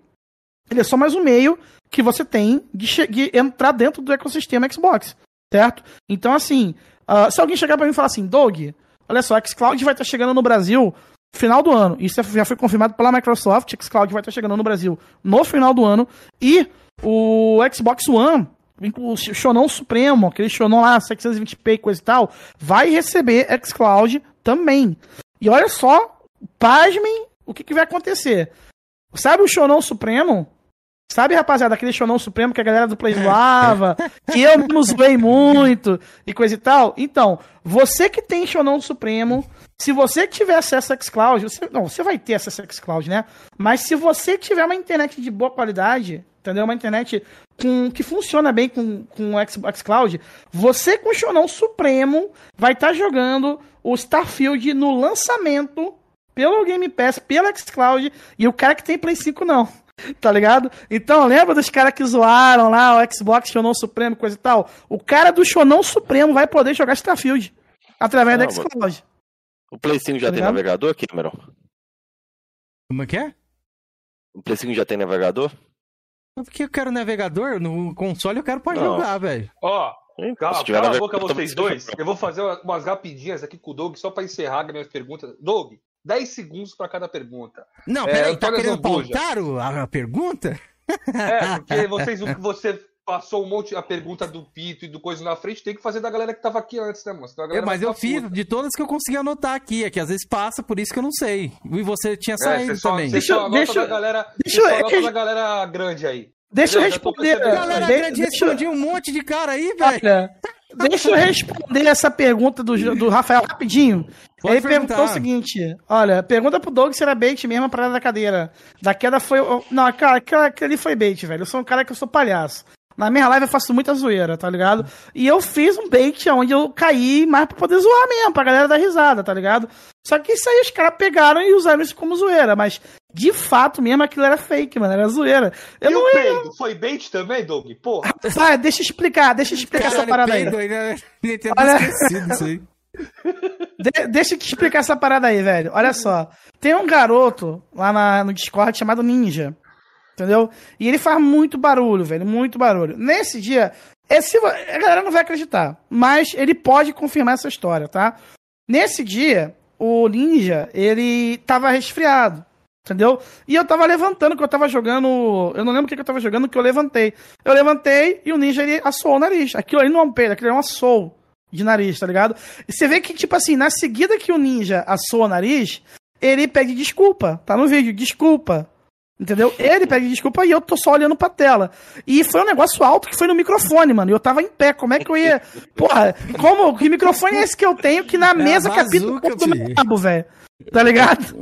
ele é só mais um meio que você tem de, de entrar dentro do ecossistema Xbox, certo? Então, assim, uh, se alguém chegar para mim e falar assim, Doug, olha só, xCloud vai estar tá chegando no Brasil final do ano. Isso já foi confirmado pela Microsoft, xCloud vai estar tá chegando no Brasil no final do ano. E o Xbox One o Shonon Supremo, aquele Shonon lá, 720p e coisa e tal, vai receber xCloud também. E olha só, pasmem o que, que vai acontecer. Sabe o Shonon Supremo? Sabe, rapaziada, aquele Shonon Supremo que a galera do Play zoava, que eu me zoei muito e coisa e tal? Então, você que tem Shonon Supremo, se você tiver acesso a xCloud, você, não, você vai ter acesso a xCloud, né? Mas se você tiver uma internet de boa qualidade, entendeu? Uma internet com, que funciona bem com, com o Xbox Cloud, você com o Shonão Supremo vai estar tá jogando o Starfield no lançamento pelo Game Pass, pelo xCloud, e o cara que tem Play 5 não. Tá ligado? Então, lembra dos caras que zoaram lá o Xbox Shonão Supremo, coisa e tal? O cara do Shonão Supremo vai poder jogar Starfield através do xCloud. O Play 5 já tá tem ligado? navegador, Cameron? Como é que é? O Play 5 já tem navegador? Porque eu quero navegador, no console eu quero pra jogar, velho. Ó, Cala, cala a boca vocês dois. Eu vou fazer umas rapidinhas aqui com o Doug, só pra encerrar as minhas perguntas. Doug, 10 segundos pra cada pergunta. Não, peraí, é, tá querendo pautar a, a pergunta? É, porque vocês, você passou um monte a pergunta do Pito e do coisa na frente, tem que fazer da galera que tava aqui antes, né, mano? É, mas eu fiz puta. de todas que eu consegui anotar aqui, é que às vezes passa, por isso que eu não sei. E você tinha é, saído só, também. Deixa, deixa, deixa, galera, deixa, deixa da galera grande aí. Deixa eu responder. A galera de, grande deixa... um monte de cara aí, velho. Deixa eu responder essa pergunta do, do Rafael rapidinho. Pode Ele perguntar. perguntou o seguinte: olha, pergunta pro Doug se era bait mesmo a parada da cadeira. Da queda foi. Não, cara, aquele foi bait, velho. Eu sou um cara que eu sou palhaço. Na minha live eu faço muita zoeira, tá ligado? E eu fiz um bait onde eu caí mais pra poder zoar mesmo, pra galera dar risada, tá ligado? Só que isso aí os caras pegaram e usaram isso como zoeira, mas de fato mesmo aquilo era fake, mano, era zoeira. Eu e não o peido? Foi bait também, Doug? Porra. Ah, deixa eu explicar, deixa eu explicar Caralho, essa parada aí. aí né? Olha... esquecido isso aí. De deixa eu te explicar essa parada aí, velho. Olha só. Tem um garoto lá na, no Discord chamado Ninja. Entendeu? E ele faz muito barulho, velho. Muito barulho. Nesse dia, esse, a galera não vai acreditar. Mas ele pode confirmar essa história, tá? Nesse dia, o Ninja, ele tava resfriado. Entendeu? E eu tava levantando, que eu tava jogando. Eu não lembro o que, que eu tava jogando, que eu levantei. Eu levantei e o ninja ele assou o nariz. Aquilo ali não é um peido, aquilo é um assou de nariz, tá ligado? E você vê que, tipo assim, na seguida que o ninja assou o nariz, ele pede desculpa. Tá no vídeo, desculpa. Entendeu? Ele pede desculpa e eu tô só olhando pra tela. E foi um negócio alto que foi no microfone, mano. E eu tava em pé. Como é que eu ia. Porra, como. Que microfone é esse que eu tenho que na é mesa capita o corpo do meu rabo, velho? Tá ligado?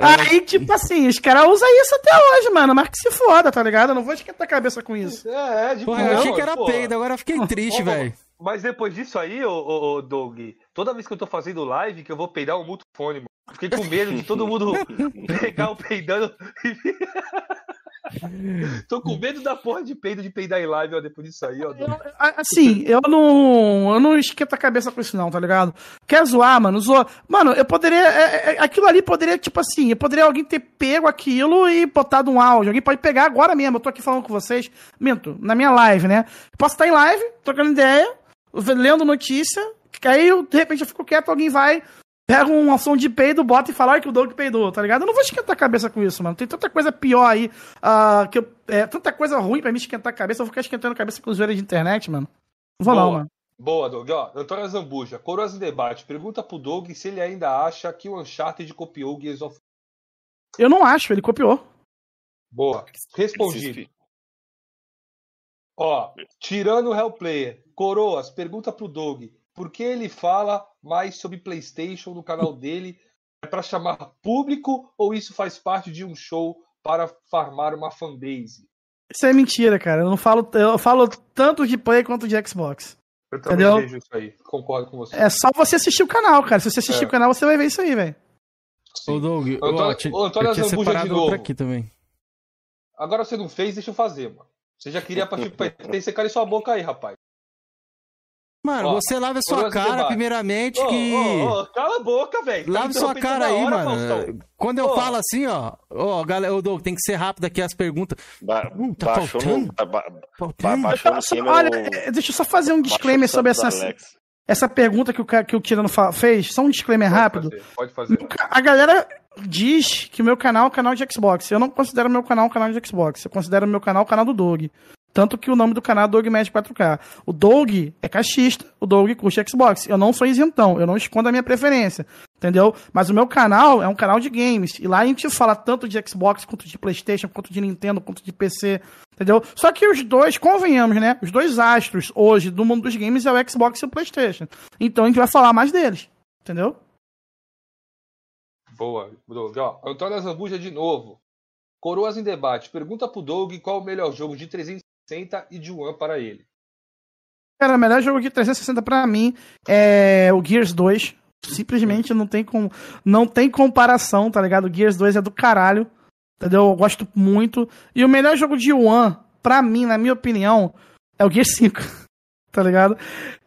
Aí, tipo assim, os caras usam isso até hoje, mano. Mas que se foda, tá ligado? Eu não vou esquentar a cabeça com isso. É, é de Porra, eu achei que era peido, agora eu fiquei triste, velho. Mas depois disso aí, ô, ô, ô, Doug, toda vez que eu tô fazendo live, que eu vou peidar, um muto fone, mano. Fiquei com medo de todo mundo pegar o peidando. Tô com medo da porra de peido de peidar em live, ó, depois disso aí, ó. Assim, eu não. Eu não esquento a cabeça com isso, não, tá ligado? Quer zoar, mano? Zoa. Mano, eu poderia. É, é, aquilo ali poderia, tipo assim, eu poderia alguém ter pego aquilo e botado um áudio. Alguém pode pegar agora mesmo. Eu tô aqui falando com vocês. Minto, na minha live, né? Posso estar em live, trocando ideia, lendo notícia. Que aí, de repente, eu fico quieto, alguém vai, pega um som de peido, bota e fala que o Doug peidou, tá ligado? Eu não vou esquentar a cabeça com isso, mano. Tem tanta coisa pior aí, uh, que eu, é, tanta coisa ruim pra me esquentar a cabeça. Eu vou ficar esquentando a cabeça com os de internet, mano. Não vou Boa. não, mano. Boa, Doug. Ó, Antônio Zambuja, Coroas em Debate, pergunta pro Doug se ele ainda acha que o Uncharted copiou o Gears of Eu não acho, ele copiou. Boa. Respondido. Ó, tirando o Hellplayer, Coroas, pergunta pro Doug por que ele fala mais sobre PlayStation no canal dele? É para chamar público ou isso faz parte de um show para farmar uma fanbase? Isso é mentira, cara. Eu não falo, eu falo tanto de Play quanto de Xbox. Eu também Entendeu? vejo isso aí. Concordo com você. É só você assistir o canal, cara. Se você assistir é. o canal, você vai ver isso aí, velho. Ô, Doug, eu tô, eu tô, eu tinha separado outra aqui também. Agora você não fez, deixa eu fazer, mano. Você já queria partir pro PT, você cala sua boca aí, rapaz. Mano, ó, você lava sua cara, primeiramente, que. Oh, oh, cala a boca, velho. Tá lava sua cara aí, hora, mano. Faustão. Quando eu falo assim, ó, ó, galera, ô, Doug, tem que ser rápido aqui as perguntas. Ba hum, tá baixou faltando? No, ba ba faltando? Baixou no cima, Olha, é, deixa eu só fazer um disclaimer sobre essa, essa pergunta que o, que o Tirano fez. Só um disclaimer pode rápido. Fazer, pode fazer. A galera diz que o meu canal é o canal de Xbox. Eu não considero meu canal o canal de Xbox. Eu considero meu canal o canal do Doug. Tanto que o nome do canal é Doug Magic 4K. O Doug é caixista, o Doug curte Xbox. Eu não sou isentão, eu não escondo a minha preferência. Entendeu? Mas o meu canal é um canal de games. E lá a gente fala tanto de Xbox, quanto de PlayStation, quanto de Nintendo, quanto de PC. Entendeu? Só que os dois, convenhamos, né? Os dois astros hoje do mundo dos games é o Xbox e o PlayStation. Então a gente vai falar mais deles. Entendeu? Boa, Doug. Ó, Antônio Zambuja de novo. Coroas em debate. Pergunta pro Doug qual o melhor jogo de 300 360 e de One para ele. Cara, o melhor jogo de 360 para mim é o Gears 2. Simplesmente não tem, com, não tem comparação, tá ligado? O Gears 2 é do caralho. Entendeu? Eu gosto muito. E o melhor jogo de One, pra mim, na minha opinião, é o Gears 5. tá ligado?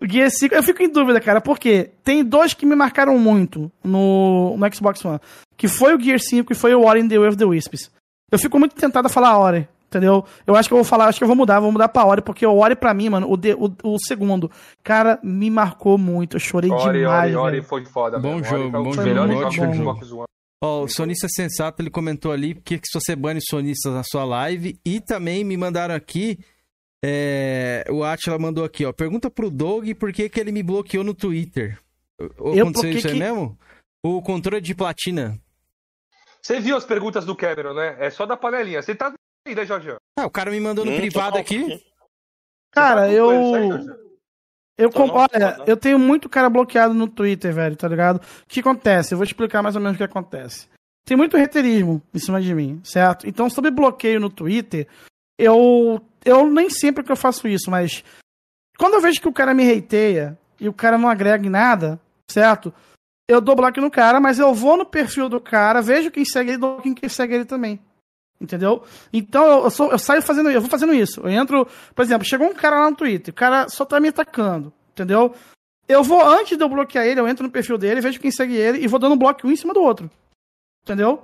O Gears 5, eu fico em dúvida, cara, porque tem dois que me marcaram muito no, no Xbox One. Que foi o Gears 5 e foi o Ori in the Way of the Wisps. Eu fico muito tentado a falar Ori. Entendeu? Eu acho que eu vou falar, acho que eu vou mudar, vou mudar pra Ori, porque o Ori pra mim, mano, o, de, o, o segundo, cara, me marcou muito. Eu chorei Ori, demais. Ori, Ori foi foda, Bom jogo, bom jogo. Melhor ótimo jogo. Ó, oh, o Sonista Sensato, ele comentou ali que, você bane sonistas na sua live. E também me mandaram aqui. É, o Atila mandou aqui, ó. Pergunta pro Doug por que, que ele me bloqueou no Twitter. Eu, Aconteceu isso que... aí mesmo? O controle de platina. Você viu as perguntas do Cameron, né? É só da panelinha. Você tá ainda, Jorge? Ah, o cara me mandou no hum, privado aqui. Cara, tá eu. Eu, com... olha, eu tenho muito cara bloqueado no Twitter, velho, tá ligado? O que acontece? Eu vou explicar mais ou menos o que acontece. Tem muito reiterismo em cima de mim, certo? Então, sobre bloqueio no Twitter, eu. Eu nem sempre que eu faço isso, mas. Quando eu vejo que o cara me reiteia e o cara não agrega em nada, certo? Eu dou bloco no cara, mas eu vou no perfil do cara, vejo quem segue ele e dou quem segue ele também. Entendeu? Então eu, sou, eu saio fazendo eu vou fazendo isso. Eu entro, por exemplo, chegou um cara lá no Twitter, o cara só tá me atacando, entendeu? Eu vou, antes de eu bloquear ele, eu entro no perfil dele, vejo quem segue ele e vou dando um bloco um em cima do outro. Entendeu?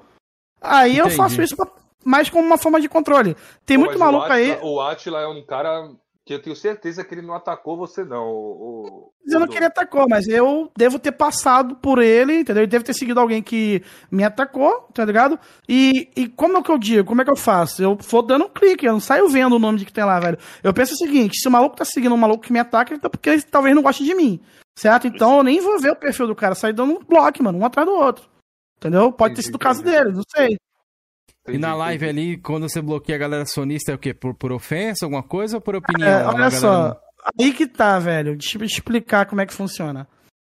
Aí Entendi. eu faço isso mais como uma forma de controle. Tem Pô, muito maluco Atila, aí. O Atila é um cara que eu tenho certeza que ele não atacou você, não. O, o, eu não queria atacou, mas eu devo ter passado por ele, entendeu? Ele deve ter seguido alguém que me atacou, tá ligado? E, e como é que eu digo? Como é que eu faço? Eu vou dando um clique, eu não saio vendo o nome de que tem lá, velho. Eu penso o seguinte: se o maluco tá seguindo um maluco que me ataca, então porque ele talvez não goste de mim. Certo? Então eu nem vou ver o perfil do cara, sair dando um bloco, mano, um atrás do outro. Entendeu? Pode ter sido o caso dele, não sei. Entendi, e na live entendi. ali, quando você bloqueia a galera sonista, é o quê? Por, por ofensa, alguma coisa ou por opinião? É, olha só, aí que tá, velho. Deixa eu explicar como é que funciona.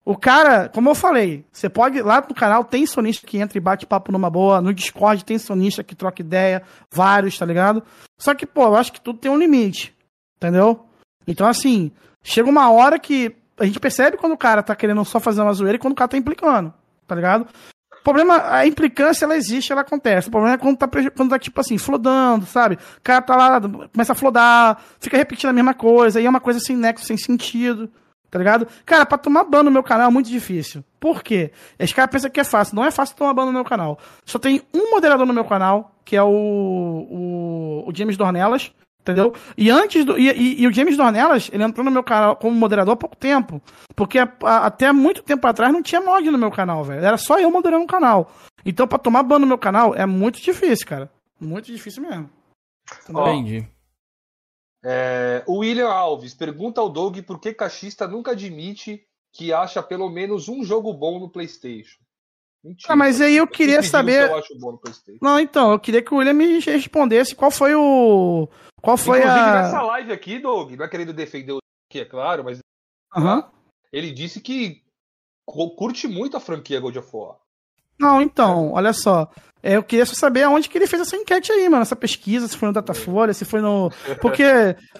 O cara, como eu falei, você pode. Lá no canal tem sonista que entra e bate papo numa boa. No Discord tem sonista que troca ideia, vários, tá ligado? Só que, pô, eu acho que tudo tem um limite. Entendeu? Então, assim, chega uma hora que a gente percebe quando o cara tá querendo só fazer uma zoeira e quando o cara tá implicando, tá ligado? O problema, a implicância, ela existe, ela acontece. O problema é quando tá, quando tá tipo assim, flodando, sabe? O cara tá lá, começa a flodar, fica repetindo a mesma coisa, e é uma coisa sem nexo, sem sentido, tá ligado? Cara, pra tomar ban no meu canal é muito difícil. Por quê? Esse cara pensa que é fácil. Não é fácil tomar ban no meu canal. Só tem um moderador no meu canal, que é o, o, o James Dornelas, Entendeu? E antes do. E, e, e, o James Dornelas, ele entrou no meu canal como moderador há pouco tempo. Porque a, a, até muito tempo atrás não tinha mod no meu canal, velho. Era só eu moderando o canal. Então, pra tomar ban no meu canal é muito difícil, cara. Muito difícil mesmo. Entendi. É, o William Alves pergunta ao Doug por que cachista nunca admite que acha pelo menos um jogo bom no PlayStation. Mentira, ah, mas aí eu queria saber. Que eu não, então, eu queria que o William me respondesse qual foi o. Qual foi Inclusive, a. nessa live aqui, Doug, não é querendo defender o que é claro, mas. Uhum. Ele disse que curte muito a franquia God of War. Não, então, olha só. É, eu queria só saber aonde que ele fez essa enquete aí, mano. Essa pesquisa, se foi no Datafolha, se foi no. Porque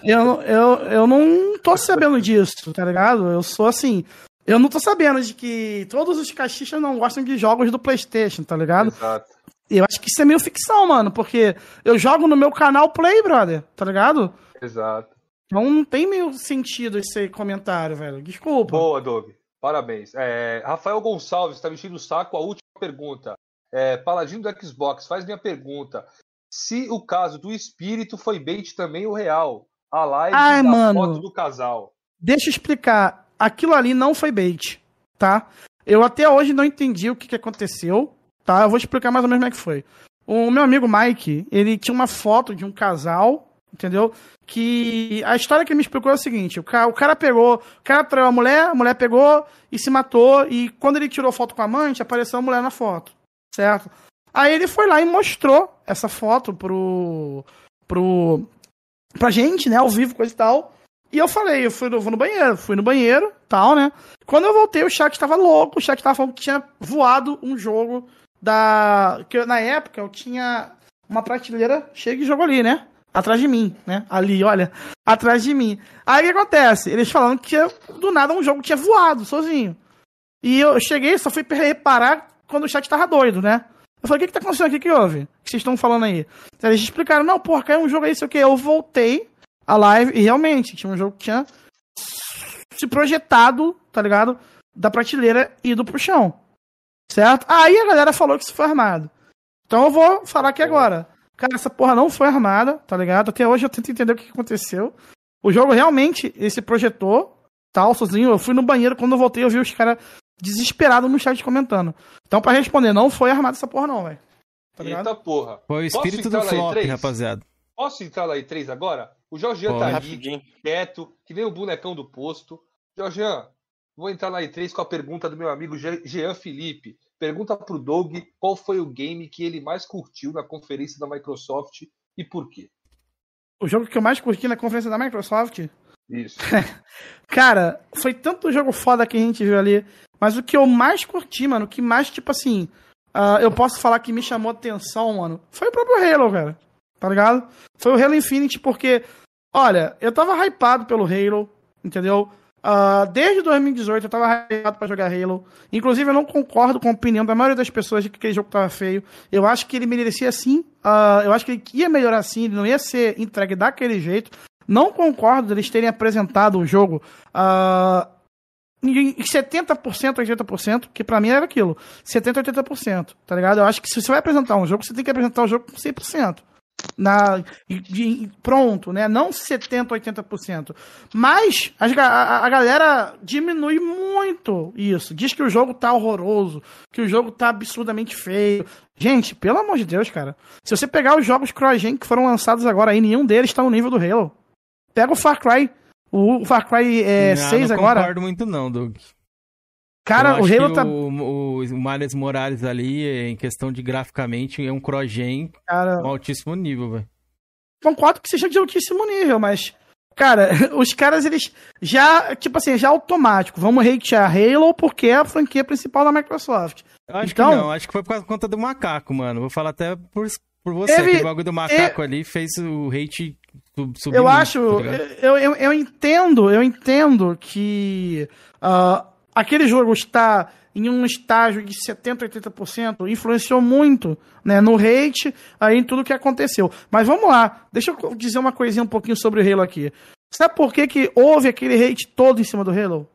eu, eu, eu não tô sabendo disso, tá ligado? Eu sou assim. Eu não tô sabendo de que todos os caixistas não gostam de jogos do PlayStation, tá ligado? Exato. Eu acho que isso é meio ficção, mano, porque eu jogo no meu canal Play, brother, tá ligado? Exato. Então não tem meio sentido esse comentário, velho. Desculpa. Boa, Doug. Parabéns. É, Rafael Gonçalves está vestindo o saco. A última pergunta. É, Paladino do Xbox faz minha pergunta. Se o caso do espírito foi bait também o real. A live Ai, da mano. foto do casal. Deixa eu explicar aquilo ali não foi bait, tá? Eu até hoje não entendi o que, que aconteceu, tá? Eu vou explicar mais ou menos como é que foi. O meu amigo Mike, ele tinha uma foto de um casal, entendeu? Que a história que ele me explicou é o seguinte: o cara, o cara pegou, o cara traiu a mulher, a mulher pegou e se matou, e quando ele tirou foto com a amante, apareceu a mulher na foto, certo? Aí ele foi lá e mostrou essa foto pro. pro. pra gente, né, ao vivo, coisa e tal. E eu falei, eu fui no, vou no banheiro, fui no banheiro, tal, né? Quando eu voltei, o chat tava louco, o chat tava falando que tinha voado um jogo da. Que eu, na época eu tinha uma prateleira cheia de jogo ali, né? Atrás de mim, né? Ali, olha, atrás de mim. Aí o que acontece? Eles falando que do nada um jogo tinha voado sozinho. E eu cheguei, só fui reparar quando o chat tava doido, né? Eu falei, o que que tá acontecendo? O que houve? O que vocês estão falando aí? Eles explicaram, não, porra, caiu um jogo aí, sei o que. Eu voltei, a live e realmente tinha um jogo que tinha se projetado, tá ligado? Da prateleira e ido pro chão. Certo? Aí a galera falou que isso foi armado. Então eu vou falar aqui agora. Cara, essa porra não foi armada, tá ligado? Até hoje eu tento entender o que aconteceu. O jogo realmente ele se projetou, tal, sozinho. Eu fui no banheiro, quando eu voltei, eu vi os caras desesperados no chat comentando. Então, pra responder, não foi armada essa porra, não, velho. Tá Eita porra. Foi o espírito do flop, rapaziada. Posso entrar lá em 3 agora? O Jorgian tá ali, quieto, que nem o bonecão do posto. Jorgian, vou entrar na E3 com a pergunta do meu amigo Jean Felipe. Pergunta pro Doug qual foi o game que ele mais curtiu na conferência da Microsoft e por quê. O jogo que eu mais curti na conferência da Microsoft? Isso. Cara, foi tanto jogo foda que a gente viu ali. Mas o que eu mais curti, mano, o que mais, tipo assim, uh, eu posso falar que me chamou atenção, mano, foi o próprio Halo, cara. Tá ligado? Foi o Halo Infinite porque Olha, eu tava hypado pelo Halo, entendeu? Uh, desde 2018 eu tava hypado pra jogar Halo. Inclusive, eu não concordo com a opinião da maioria das pessoas de que aquele jogo tava feio. Eu acho que ele merecia sim. Uh, eu acho que ele ia melhorar sim, ele não ia ser entregue daquele jeito. Não concordo deles terem apresentado o jogo uh, em 70%, 80%, que pra mim era aquilo. 70%, 80%, tá ligado? Eu acho que se você vai apresentar um jogo, você tem que apresentar o jogo com 100% na de, pronto, né? Não 70, 80%. Mas a, a, a, galera diminui muito isso. Diz que o jogo tá horroroso, que o jogo tá absurdamente feio. Gente, pelo amor de Deus, cara. Se você pegar os jogos CryEngine que foram lançados agora aí, nenhum deles tá no nível do Halo. Pega o Far Cry. O Far Cry é, não, 6 não agora. Não concordo muito não, Doug. Cara, o Halo tá. O, o, o Miles Morales ali, em questão de graficamente, é um crogen cara... um altíssimo nível, velho. Concordo que seja de altíssimo nível, mas. Cara, os caras, eles já, tipo assim, já automático. Vamos hatear Halo porque é a franquia principal da Microsoft. Eu acho então, que não, acho que foi por conta do macaco, mano. Vou falar até por, por você, teve, que o bagulho do macaco ali fez o hate subir. Eu acho, tá eu, eu, eu entendo, eu entendo que. Uh, aquele jogo está em um estágio de 70%, 80%, influenciou muito né, no hate, aí em tudo que aconteceu. Mas vamos lá, deixa eu dizer uma coisinha um pouquinho sobre o Halo aqui. Sabe por que, que houve aquele hate todo em cima do Halo?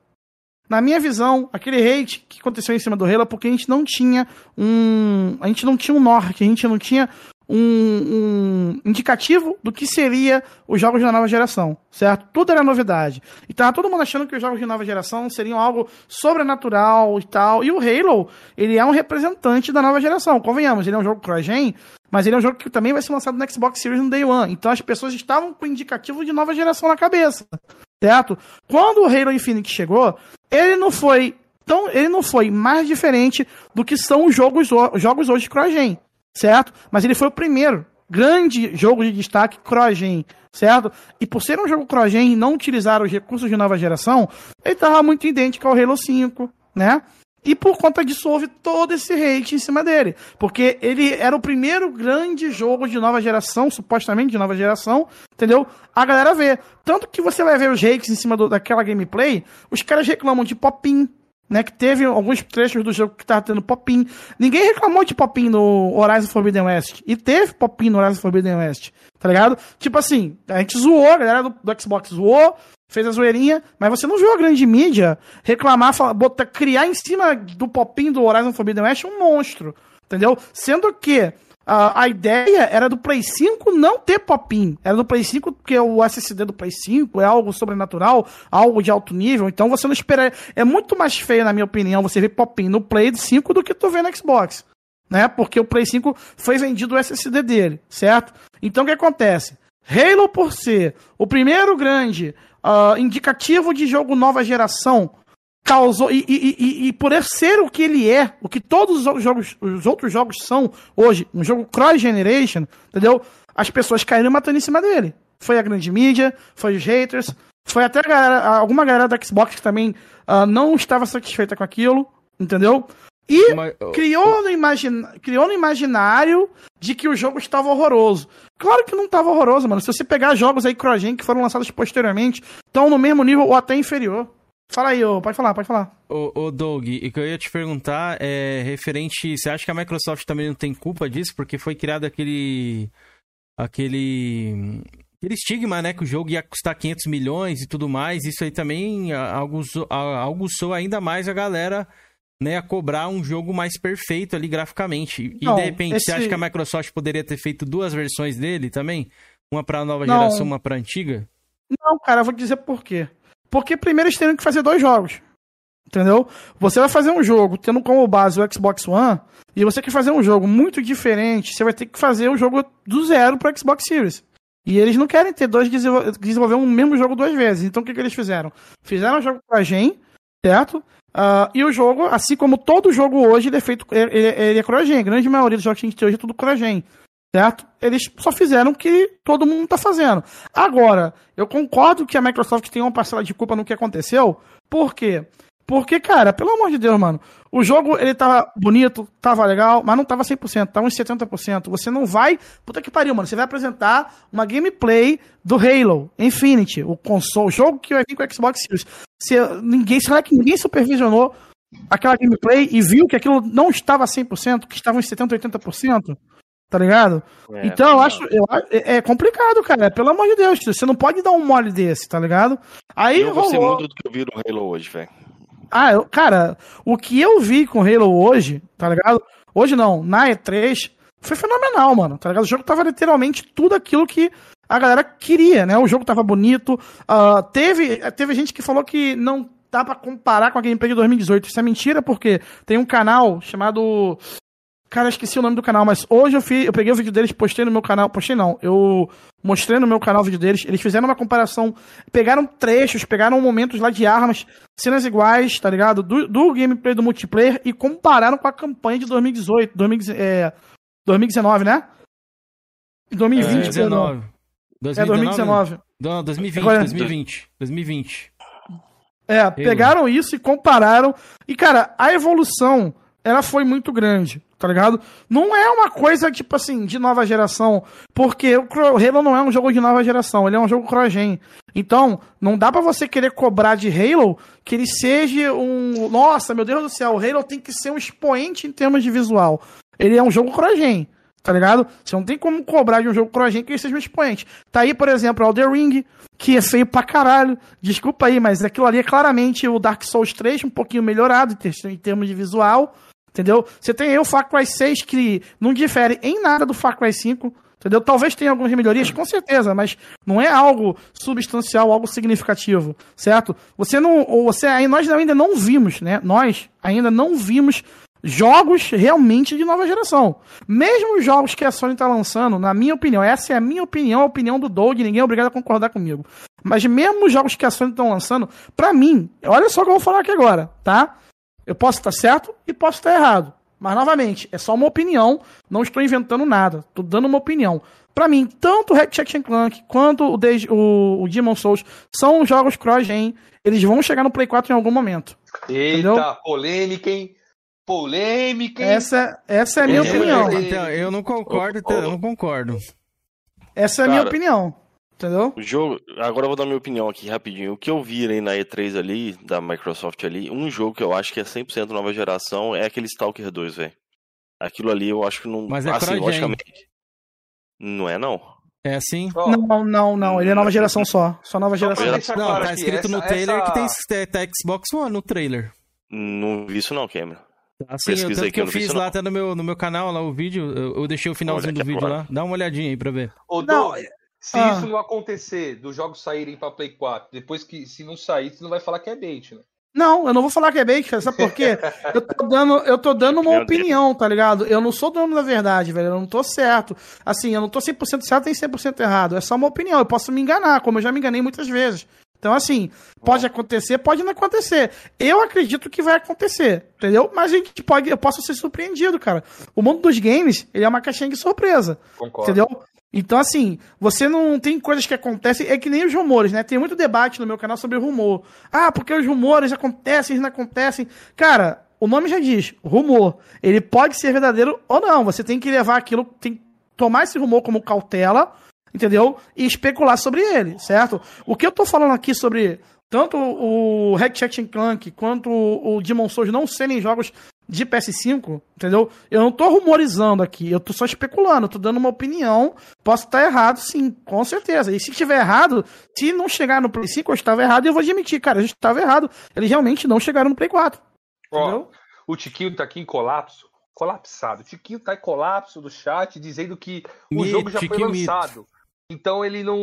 Na minha visão, aquele hate que aconteceu em cima do Halo é porque a gente não tinha um. A gente não tinha um norte, a gente não tinha um, um, indicativo do que seria os jogos da nova geração, certo? Tudo era novidade. E tava todo mundo achando que os jogos de nova geração seriam algo sobrenatural e tal. E o Halo, ele é um representante da nova geração. Convenhamos, ele é um jogo cross-gen, mas ele é um jogo que também vai ser lançado no Xbox Series no Day One. Então as pessoas estavam com o indicativo de nova geração na cabeça, certo? Quando o Halo Infinite chegou, ele não foi tão, ele não foi mais diferente do que são os jogos, os jogos hoje cross-gen certo? Mas ele foi o primeiro grande jogo de destaque cross-gen, certo? E por ser um jogo cross-gen e não utilizar os recursos de nova geração, ele estava muito idêntico ao Halo 5, né? E por conta disso houve todo esse hate em cima dele. Porque ele era o primeiro grande jogo de nova geração, supostamente de nova geração, entendeu? A galera vê. Tanto que você vai ver os hates em cima do, daquela gameplay, os caras reclamam de popin, né, que teve alguns trechos do jogo que tava tendo popin. Ninguém reclamou de popin no Horizon Forbidden West. E teve popin no Horizon Forbidden West. Tá ligado? Tipo assim, a gente zoou, a galera do, do Xbox zoou, fez a zoeirinha, mas você não viu a grande mídia reclamar, falar, botar, criar em cima do popin do Horizon Forbidden West um monstro. Entendeu? Sendo que a, a ideia era do Play 5 não ter pop-in. Era do Play 5, porque o SSD do Play 5 é algo sobrenatural, algo de alto nível. Então você não espera. É muito mais feio, na minha opinião, você ver pop-in no Play 5 do que tu vê no Xbox. Né? Porque o Play 5 foi vendido o SSD dele, certo? Então o que acontece? Halo, por ser o primeiro grande uh, indicativo de jogo nova geração causou e, e, e, e, por ser o que ele é, o que todos os jogos, os outros jogos são hoje, um jogo cross generation, entendeu? As pessoas caíram matando em cima dele. Foi a grande mídia, foi os haters, foi até galera, alguma galera da Xbox que também uh, não estava satisfeita com aquilo, entendeu? E Mas, criou, no imagin... criou no imaginário de que o jogo estava horroroso. Claro que não estava horroroso, mano. Se você pegar jogos aí CrossGen que foram lançados posteriormente, estão no mesmo nível ou até inferior. Fala aí, ô, pode falar, pode falar. Ô, ô Doug, e que eu ia te perguntar é referente. Você acha que a Microsoft também não tem culpa disso? Porque foi criado aquele. aquele. aquele estigma, né? Que o jogo ia custar 500 milhões e tudo mais. Isso aí também aguçou ainda mais a galera. Né, a cobrar um jogo mais perfeito ali graficamente. E não, de repente, esse... você acha que a Microsoft poderia ter feito duas versões dele também? Uma para nova não. geração, uma para antiga? Não, cara, eu vou dizer por quê. Porque primeiro eles teriam que fazer dois jogos. Entendeu? Você vai fazer um jogo tendo como base o Xbox One, e você quer fazer um jogo muito diferente, você vai ter que fazer o jogo do zero para Xbox Series. E eles não querem ter dois desenvolver um mesmo jogo duas vezes. Então o que, que eles fizeram? Fizeram o jogo pra Gen, certo? Uh, e o jogo, assim como todo jogo hoje, ele é feito. Ele, ele é CrossGen. A grande maioria dos jogos que a gente tem hoje é tudo CrossGen certo? Eles só fizeram o que todo mundo está fazendo. Agora, eu concordo que a Microsoft tem uma parcela de culpa no que aconteceu. Por quê? Porque, cara, pelo amor de Deus, mano, o jogo ele tava bonito, tava legal, mas não tava 100%, tava uns 70%. Você não vai. Puta que pariu, mano. Você vai apresentar uma gameplay do Halo Infinity, o console, o jogo que vai vir com o Xbox Series. Se, ninguém, será que ninguém supervisionou aquela gameplay e viu que aquilo não estava 100%, que estava uns 70%, 80%? Tá ligado? É, então eu acho, eu, é, é complicado, cara. Pelo amor de Deus, você não pode dar um mole desse, tá ligado? Aí eu gostei rolou... muito do que eu vi no Halo hoje, velho. Ah, eu, cara, o que eu vi com Halo hoje, tá ligado? Hoje não, na E3, foi fenomenal, mano. Tá ligado? O jogo tava literalmente tudo aquilo que a galera queria, né? O jogo tava bonito. Uh, teve, teve gente que falou que não dá pra comparar com a gameplay de 2018. Isso é mentira, porque tem um canal chamado Cara, esqueci o nome do canal, mas hoje eu, fiz, eu peguei o vídeo deles, postei no meu canal. Postei não, eu mostrei no meu canal o vídeo deles. Eles fizeram uma comparação, pegaram trechos, pegaram momentos lá de armas, cenas iguais, tá ligado? Do, do gameplay do multiplayer e compararam com a campanha de 2018, 2000, é, 2019, né? 2020, é, 19. 2019. É 2019. Não, 2020, Agora, 2020. 2020. É, pegaram isso e compararam. E, cara, a evolução ela foi muito grande. Tá ligado? Não é uma coisa, tipo assim, de nova geração, porque o Halo não é um jogo de nova geração, ele é um jogo cross-gen. Então, não dá para você querer cobrar de Halo que ele seja um... Nossa, meu Deus do céu, o Halo tem que ser um expoente em termos de visual. Ele é um jogo cross-gen, tá ligado? Você não tem como cobrar de um jogo cross-gen que ele seja um expoente. Tá aí, por exemplo, Elder Ring, que é feio pra caralho. Desculpa aí, mas aquilo ali é claramente o Dark Souls 3, um pouquinho melhorado em termos de visual. Entendeu? Você tem aí o Far Cry 6 que não difere em nada do Far Cry 5. Entendeu? Talvez tenha algumas melhorias, com certeza, mas não é algo substancial, algo significativo, certo? Você não, ou você aí nós ainda não vimos, né? Nós ainda não vimos jogos realmente de nova geração. Mesmo os jogos que a Sony está lançando, na minha opinião, essa é a minha opinião, a opinião do Doug, ninguém é obrigado a concordar comigo. Mas mesmo os jogos que a Sony está lançando, para mim, olha só o que eu vou falar aqui agora, tá? Eu posso estar certo e posso estar errado. Mas, novamente, é só uma opinião, não estou inventando nada, estou dando uma opinião. Para mim, tanto o Ratchet Clank quanto o, De o, o Demon Souls são jogos cross-gen, eles vão chegar no Play 4 em algum momento. Eita, entendeu? polêmica, hein? Polêmica, hein? Essa, essa é a minha opinião. Então, eu não concordo, oh, oh. eu não concordo. Essa é a minha opinião. Entendeu? O jogo. Agora eu vou dar minha opinião aqui rapidinho. O que eu vi aí na E3 ali, da Microsoft ali, um jogo que eu acho que é 100% nova geração é aquele Stalker 2, velho. Aquilo ali eu acho que não. Mas é assim, logicamente. Não é, não? É assim? Oh. Não, não, não. Ele é nova geração só. Só nova geração. Não, tá escrito no trailer essa... que tem tá Xbox One no trailer. Não vi isso não, Cameron. Assim, Pesquisa eu, tanto que eu, eu fiz lá, até no meu, no meu canal, lá o vídeo, eu, eu deixei o finalzinho do vídeo lá. Dá uma olhadinha aí pra ver. Ô, não, se ah. isso não acontecer, dos jogos saírem para Play 4, depois que se não sair, você não vai falar que é bait, né? Não, eu não vou falar que é bait, sabe por quê? eu tô dando, eu tô dando uma opinião, tá ligado? Eu não sou dono da verdade, velho, eu não tô certo. Assim, eu não tô 100% certo nem 100% errado, é só uma opinião, eu posso me enganar, como eu já me enganei muitas vezes. Então, assim, pode acontecer, pode não acontecer. Eu acredito que vai acontecer, entendeu? Mas a gente pode, eu posso ser surpreendido, cara. O mundo dos games, ele é uma caixinha de surpresa. Concordo. Entendeu? Então, assim, você não tem coisas que acontecem, é que nem os rumores, né? Tem muito debate no meu canal sobre rumor. Ah, porque os rumores acontecem, não acontecem. Cara, o nome já diz, rumor. Ele pode ser verdadeiro ou não. Você tem que levar aquilo, tem que tomar esse rumor como cautela, entendeu? E especular sobre ele, certo? O que eu tô falando aqui sobre tanto o Ratchet Clank quanto o Demon Souls não serem jogos de PS5, entendeu? Eu não tô rumorizando aqui, eu tô só especulando, tô dando uma opinião. Posso estar errado, sim, com certeza. E se estiver errado, se não chegar no Play 5, eu estava errado, eu vou admitir, cara, a gente estava errado. Eles realmente não chegaram no Play 4. Ó, o Tiquinho tá aqui em colapso, colapsado. O Tiquinho tá em colapso do chat, dizendo que o mito, jogo já foi lançado. Mito. Então ele não,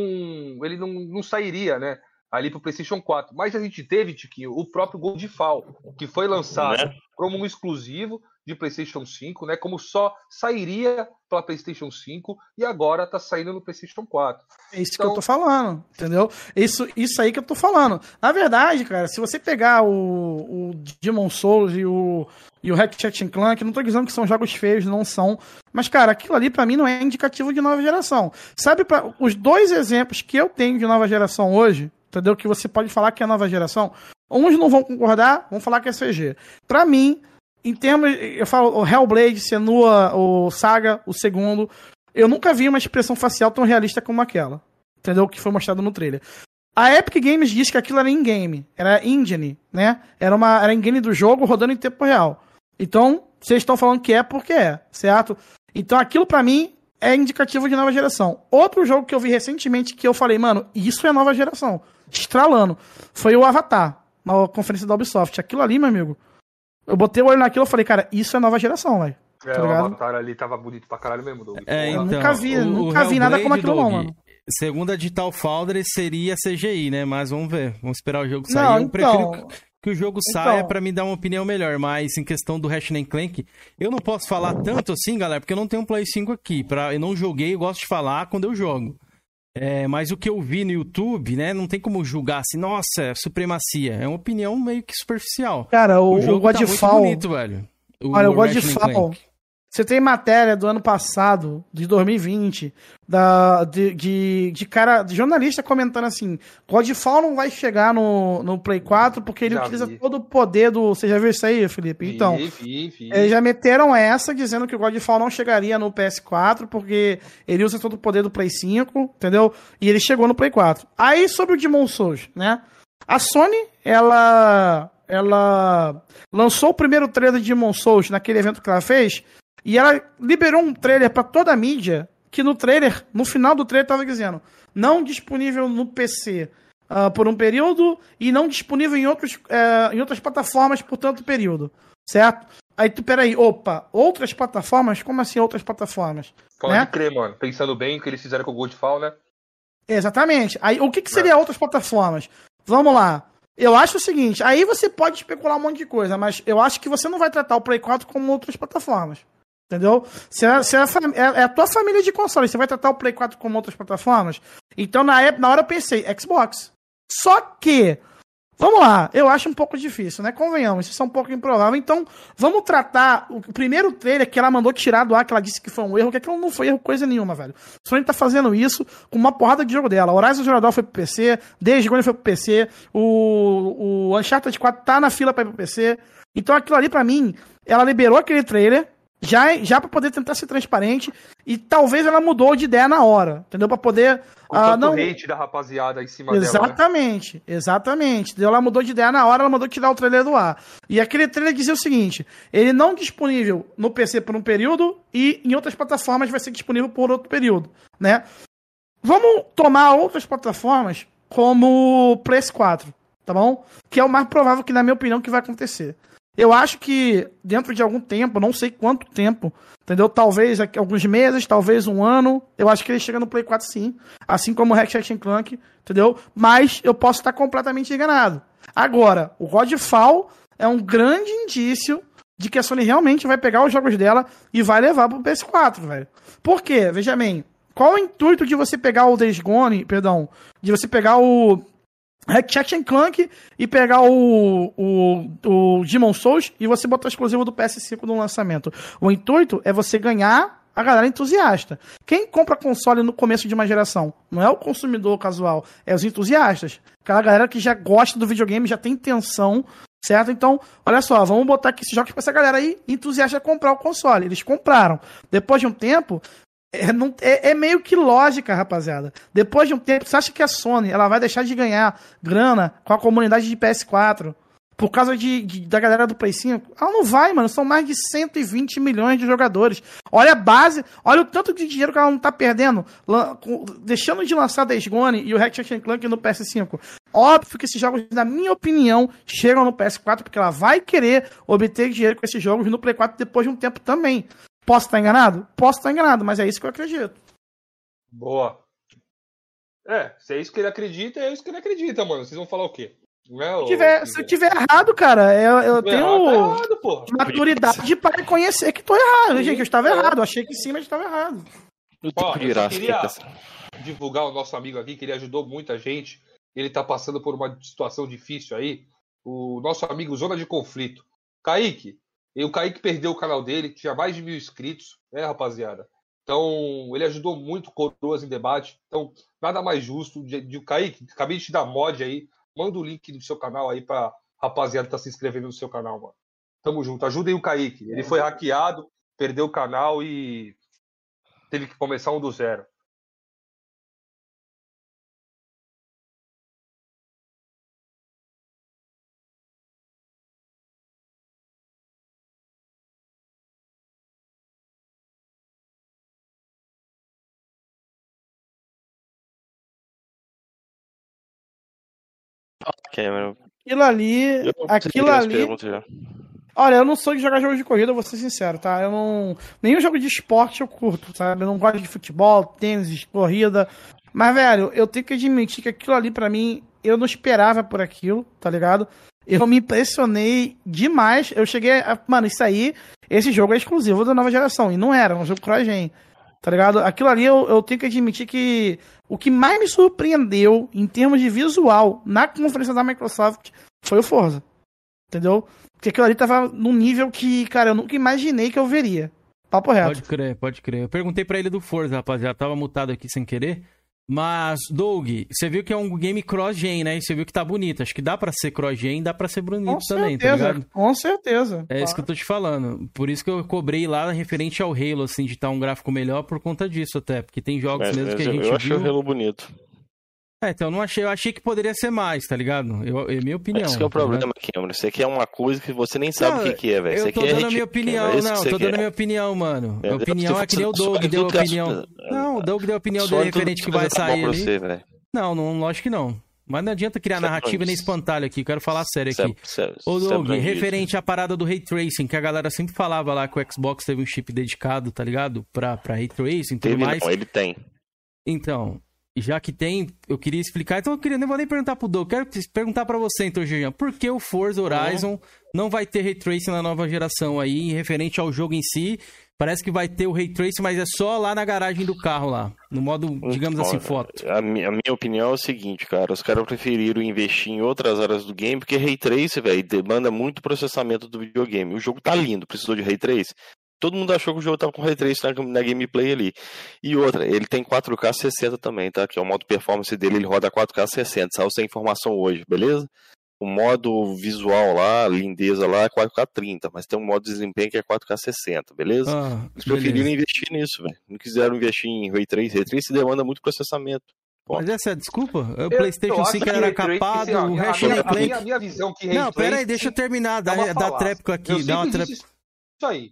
ele não, não sairia, né? Ali para o PlayStation 4. Mas a gente teve, Tiquinho, o próprio Goldfall, que foi lançado né? como um exclusivo de PlayStation 5, né? Como só sairia para PlayStation 5 e agora está saindo no PlayStation 4. É isso então... que eu tô falando, entendeu? Isso, isso aí que eu tô falando. Na verdade, cara, se você pegar o, o Demon Souls e o e o Ratchet Clank, não tô dizendo que são jogos feios, não são, mas cara, aquilo ali para mim não é indicativo de nova geração. Sabe para os dois exemplos que eu tenho de nova geração hoje, entendeu? Que você pode falar que é nova geração. Uns não vão concordar, vão falar que é CG. Para mim, em termos, eu falo o Hellblade, Senua, o Saga, o segundo, eu nunca vi uma expressão facial tão realista como aquela. Entendeu? Que foi mostrado no trailer. A Epic Games diz que aquilo era in-game, era engine, né? Era uma era engine do jogo rodando em tempo real. Então, vocês estão falando que é porque é, certo? Então, aquilo para mim é indicativo de nova geração. Outro jogo que eu vi recentemente que eu falei, mano, isso é nova geração estralando. Foi o Avatar, na conferência da Ubisoft. Aquilo ali, meu amigo. Eu botei o olho naquilo e falei, cara, isso é nova geração, velho. É, tá o Avatar ali tava bonito pra caralho mesmo, Doug. É, então, nunca vi, o, nunca o vi nada como aquilo, Doug, não, mano. Segundo a Digital Foundry, seria CGI, né? Mas vamos ver. Vamos esperar o jogo sair. Não, eu então... prefiro que o jogo então... saia para me dar uma opinião melhor. Mas em questão do Ratchet Clank, eu não posso falar tanto assim, galera, porque eu não tenho um Play 5 aqui. Pra... Eu não joguei, eu gosto de falar quando eu jogo. É, mas o que eu vi no YouTube, né, não tem como julgar assim, nossa, é supremacia. É uma opinião meio que superficial. Cara, o, o jogo o Godfall... tá muito bonito, velho. O, olha, o Godfall... Você tem matéria do ano passado, de 2020, da, de, de, de cara, de jornalista comentando assim: Godfall não vai chegar no, no Play 4 porque ele Já utiliza vi. todo o poder do. Você já viu isso aí, Felipe? Então. Vi, vi, vi. Eles já meteram essa dizendo que o Godfall não chegaria no PS4 porque ele usa todo o poder do Play 5, entendeu? E ele chegou no Play 4. Aí sobre o Demon Souls, né? A Sony, ela ela lançou o primeiro trailer de Demon Souls naquele evento que ela fez e ela liberou um trailer pra toda a mídia que no trailer, no final do trailer tava dizendo não disponível no PC ah, por um período e não disponível em, outros, eh, em outras plataformas por tanto período, certo? Aí tu, peraí, opa, outras plataformas? Como assim outras plataformas? Pode né? crer, mano. Pensando bem o que eles fizeram com o Godfall, né? Exatamente. Aí o que, que seria outras plataformas? Vamos lá. Eu acho o seguinte, aí você pode especular um monte de coisa, mas eu acho que você não vai tratar o Play 4 como outras plataformas. Entendeu? Se é, se é a, é- é a tua família de consoles, você vai tratar o Play 4 como outras plataformas? Então, na, época, na hora eu pensei, Xbox. Só que, vamos lá, eu acho um pouco difícil, né? Convenhamos, isso é um pouco improvável. Então, vamos tratar o primeiro trailer que ela mandou tirar do ar, que ela disse que foi um erro, que aquilo não foi erro coisa nenhuma, velho. A Sony tá fazendo isso com uma porrada de jogo dela. Horizon Zero foi pro PC, Days Gone foi pro PC, o, o Uncharted 4 tá na fila pra ir pro PC. Então aquilo ali, pra mim, ela liberou aquele trailer, já, já pra poder tentar ser transparente, e talvez ela mudou de ideia na hora, entendeu? Pra poder... O ah, tanto não... hate da rapaziada em cima dela. né? Exatamente, exatamente. Ela mudou de ideia na hora, ela mandou tirar o trailer do ar. E aquele trailer dizia o seguinte: ele não disponível no PC por um período e em outras plataformas vai ser disponível por outro período, né? Vamos tomar outras plataformas como o PS4, tá bom? Que é o mais provável que, na minha opinião, que vai acontecer. Eu acho que dentro de algum tempo, não sei quanto tempo, entendeu? Talvez alguns meses, talvez um ano, eu acho que ele chega no Play 4 sim, assim como o Ratchet Clank, entendeu? Mas eu posso estar completamente enganado. Agora, o Godfall é um grande indício de que a Sony realmente vai pegar os jogos dela e vai levar pro PS4, velho. Por quê? Veja bem, qual o intuito de você pegar o Days perdão, de você pegar o Ratchet Clank e pegar o, o, o Demon Souls e você botar exclusivo do PS5 no lançamento. O intuito é você ganhar a galera entusiasta. Quem compra console no começo de uma geração? Não é o consumidor casual, é os entusiastas. Aquela galera que já gosta do videogame, já tem intenção, certo? Então, olha só, vamos botar aqui esses jogos pra essa galera aí entusiasta comprar o console. Eles compraram. Depois de um tempo, é, não- é- é meio que lógica, rapaziada. Depois de um tempo, você acha que a Sony ela vai deixar de ganhar grana com a comunidade de PS4 por causa de, de- da galera do Play 5? Ela não vai, mano. São mais de 120 milhões de jogadores. Olha a base, olha o tanto de dinheiro que ela não tá perdendo, com- deixando de lançar Days Gone e o Ratchet Clank no PS5. Óbvio que esses jogos, na minha opinião, chegam no PS4 porque ela vai querer obter dinheiro com esses jogos no Play 4 depois de um tempo também. Posso estar enganado? Posso estar enganado, mas é isso que eu acredito. Boa. É, se é isso que ele acredita, é isso que ele acredita, mano. Vocês vão falar o quê? Não é, Se eu tiver, se eu tiver errado, cara, eu, eu tenho errado, tá maturidade para reconhecer que tô errado. Gente, eu estava errado. Eu achei que sim, mas estava errado. Ó, eu só queria divulgar o nosso amigo aqui, que ele ajudou muita gente. Ele tá passando por uma situação difícil aí. O nosso amigo Zona de Conflito. Kaique. E o Kaique perdeu o canal dele, tinha mais de mil inscritos, né, rapaziada? Então, ele ajudou muito Coroas em debate. Então, nada mais justo de, de Kaique, acabei de te dar mod aí. Manda o link do seu canal aí pra rapaziada que tá se inscrevendo no seu canal, mano. Tamo junto. Ajudem o Kaique. Ele foi hackeado, perdeu o canal e teve que começar um do zero. Cameron. Aquilo ali, aquilo ali. Olha, eu não sou de jogar jogos de corrida, vou ser sincero, tá? Eu não. Nenhum jogo de esporte eu curto, sabe? Eu não gosto de futebol, tênis, corrida. Mas, velho, eu tenho que admitir que aquilo ali, pra mim, eu não esperava por aquilo, tá ligado? Eu me impressionei demais. Eu cheguei a. Mano, isso aí, esse jogo é exclusivo da nova geração. E não era, é um jogo CryGen. Tá ligado? Aquilo ali eu, eu tenho que admitir que o que mais me surpreendeu em termos de visual na conferência da Microsoft foi o Forza. Entendeu? Porque aquilo ali tava num nível que, cara, eu nunca imaginei que eu veria. Papo reto. Pode crer, pode crer. Eu perguntei pra ele do Forza, rapaziada. Tava mutado aqui sem querer. Mas, Doug, você viu que é um game cross-gen, né? E você viu que tá bonito. Acho que dá pra ser cross-gen dá pra ser bonito Com também, tá certeza, ligado? com certeza. É isso que eu tô te falando. Por isso que eu cobrei lá referente ao Halo, assim, de estar um gráfico melhor por conta disso até. Porque tem jogos Mas, mesmo que a eu, gente eu achei viu... o Halo bonito. É, então eu não achei, eu achei que poderia ser mais, tá ligado? Eu, é minha opinião. Esse que é o tá problema, Cameron. Você quer uma coisa que você nem sabe Não, o que, que é, velho. Eu tô dando a ridículo, minha opinião, é não, tô dando a minha opinião, mano. É, Minha opinião é que nem o Doug deu a é- opinião. Não, o Doug deu a opinião dele tudo referente que vai tá sair ali. você. Não, não, lógico que não. Mas não adianta criar é narrativa nem espantalho aqui, quero falar sério é- aqui. Ô, é Doug, referente à parada do Ray Tracing, que a galera sempre falava lá que o Xbox teve um chip dedicado, tá ligado? Pra, pra Ray Tracing e tudo mais. não, ele tem. Então, já que tem, eu queria explicar. Então eu queria, nem vou nem perguntar pro Doug, quero perguntar pra você, então, Jean. Por que o Forza Horizon não vai ter Ray Tracing na nova geração aí, referente ao jogo em si? Parece que vai ter o Ray Tracing, mas é só lá na garagem do carro lá, no modo, digamos assim, foto. A, mi- a minha opinião é o seguinte, cara. Os caras preferiram investir em outras áreas do game, porque Ray Trace, velho, demanda muito processamento do videogame. O jogo tá lindo, precisou de Ray Trace. Todo mundo achou que o jogo tava com Ray Trace na, na gameplay ali. E outra, ele tem 4K 60 também, tá? Que é o modo performance dele, ele roda 4K 60. Saiu essa informação hoje, beleza? O modo visual lá, lindeza lá, é 4K 30, mas tem um modo de desempenho que é 4K 60, beleza? Ah, Eles preferiram beleza. investir nisso, velho. Não quiseram investir em Ray Trace. Ray Trace demanda muito processamento. Mas essa é a desculpa? O PlayStation eu acho 5 que era Ray Tracing, capado, a o Ratchet a minha- Clank... a minha- a minha visão que Ray Não, pera aí, Tracing deixa eu terminar, dá, uma dá tréplico aqui, Eu dá uma isso aí.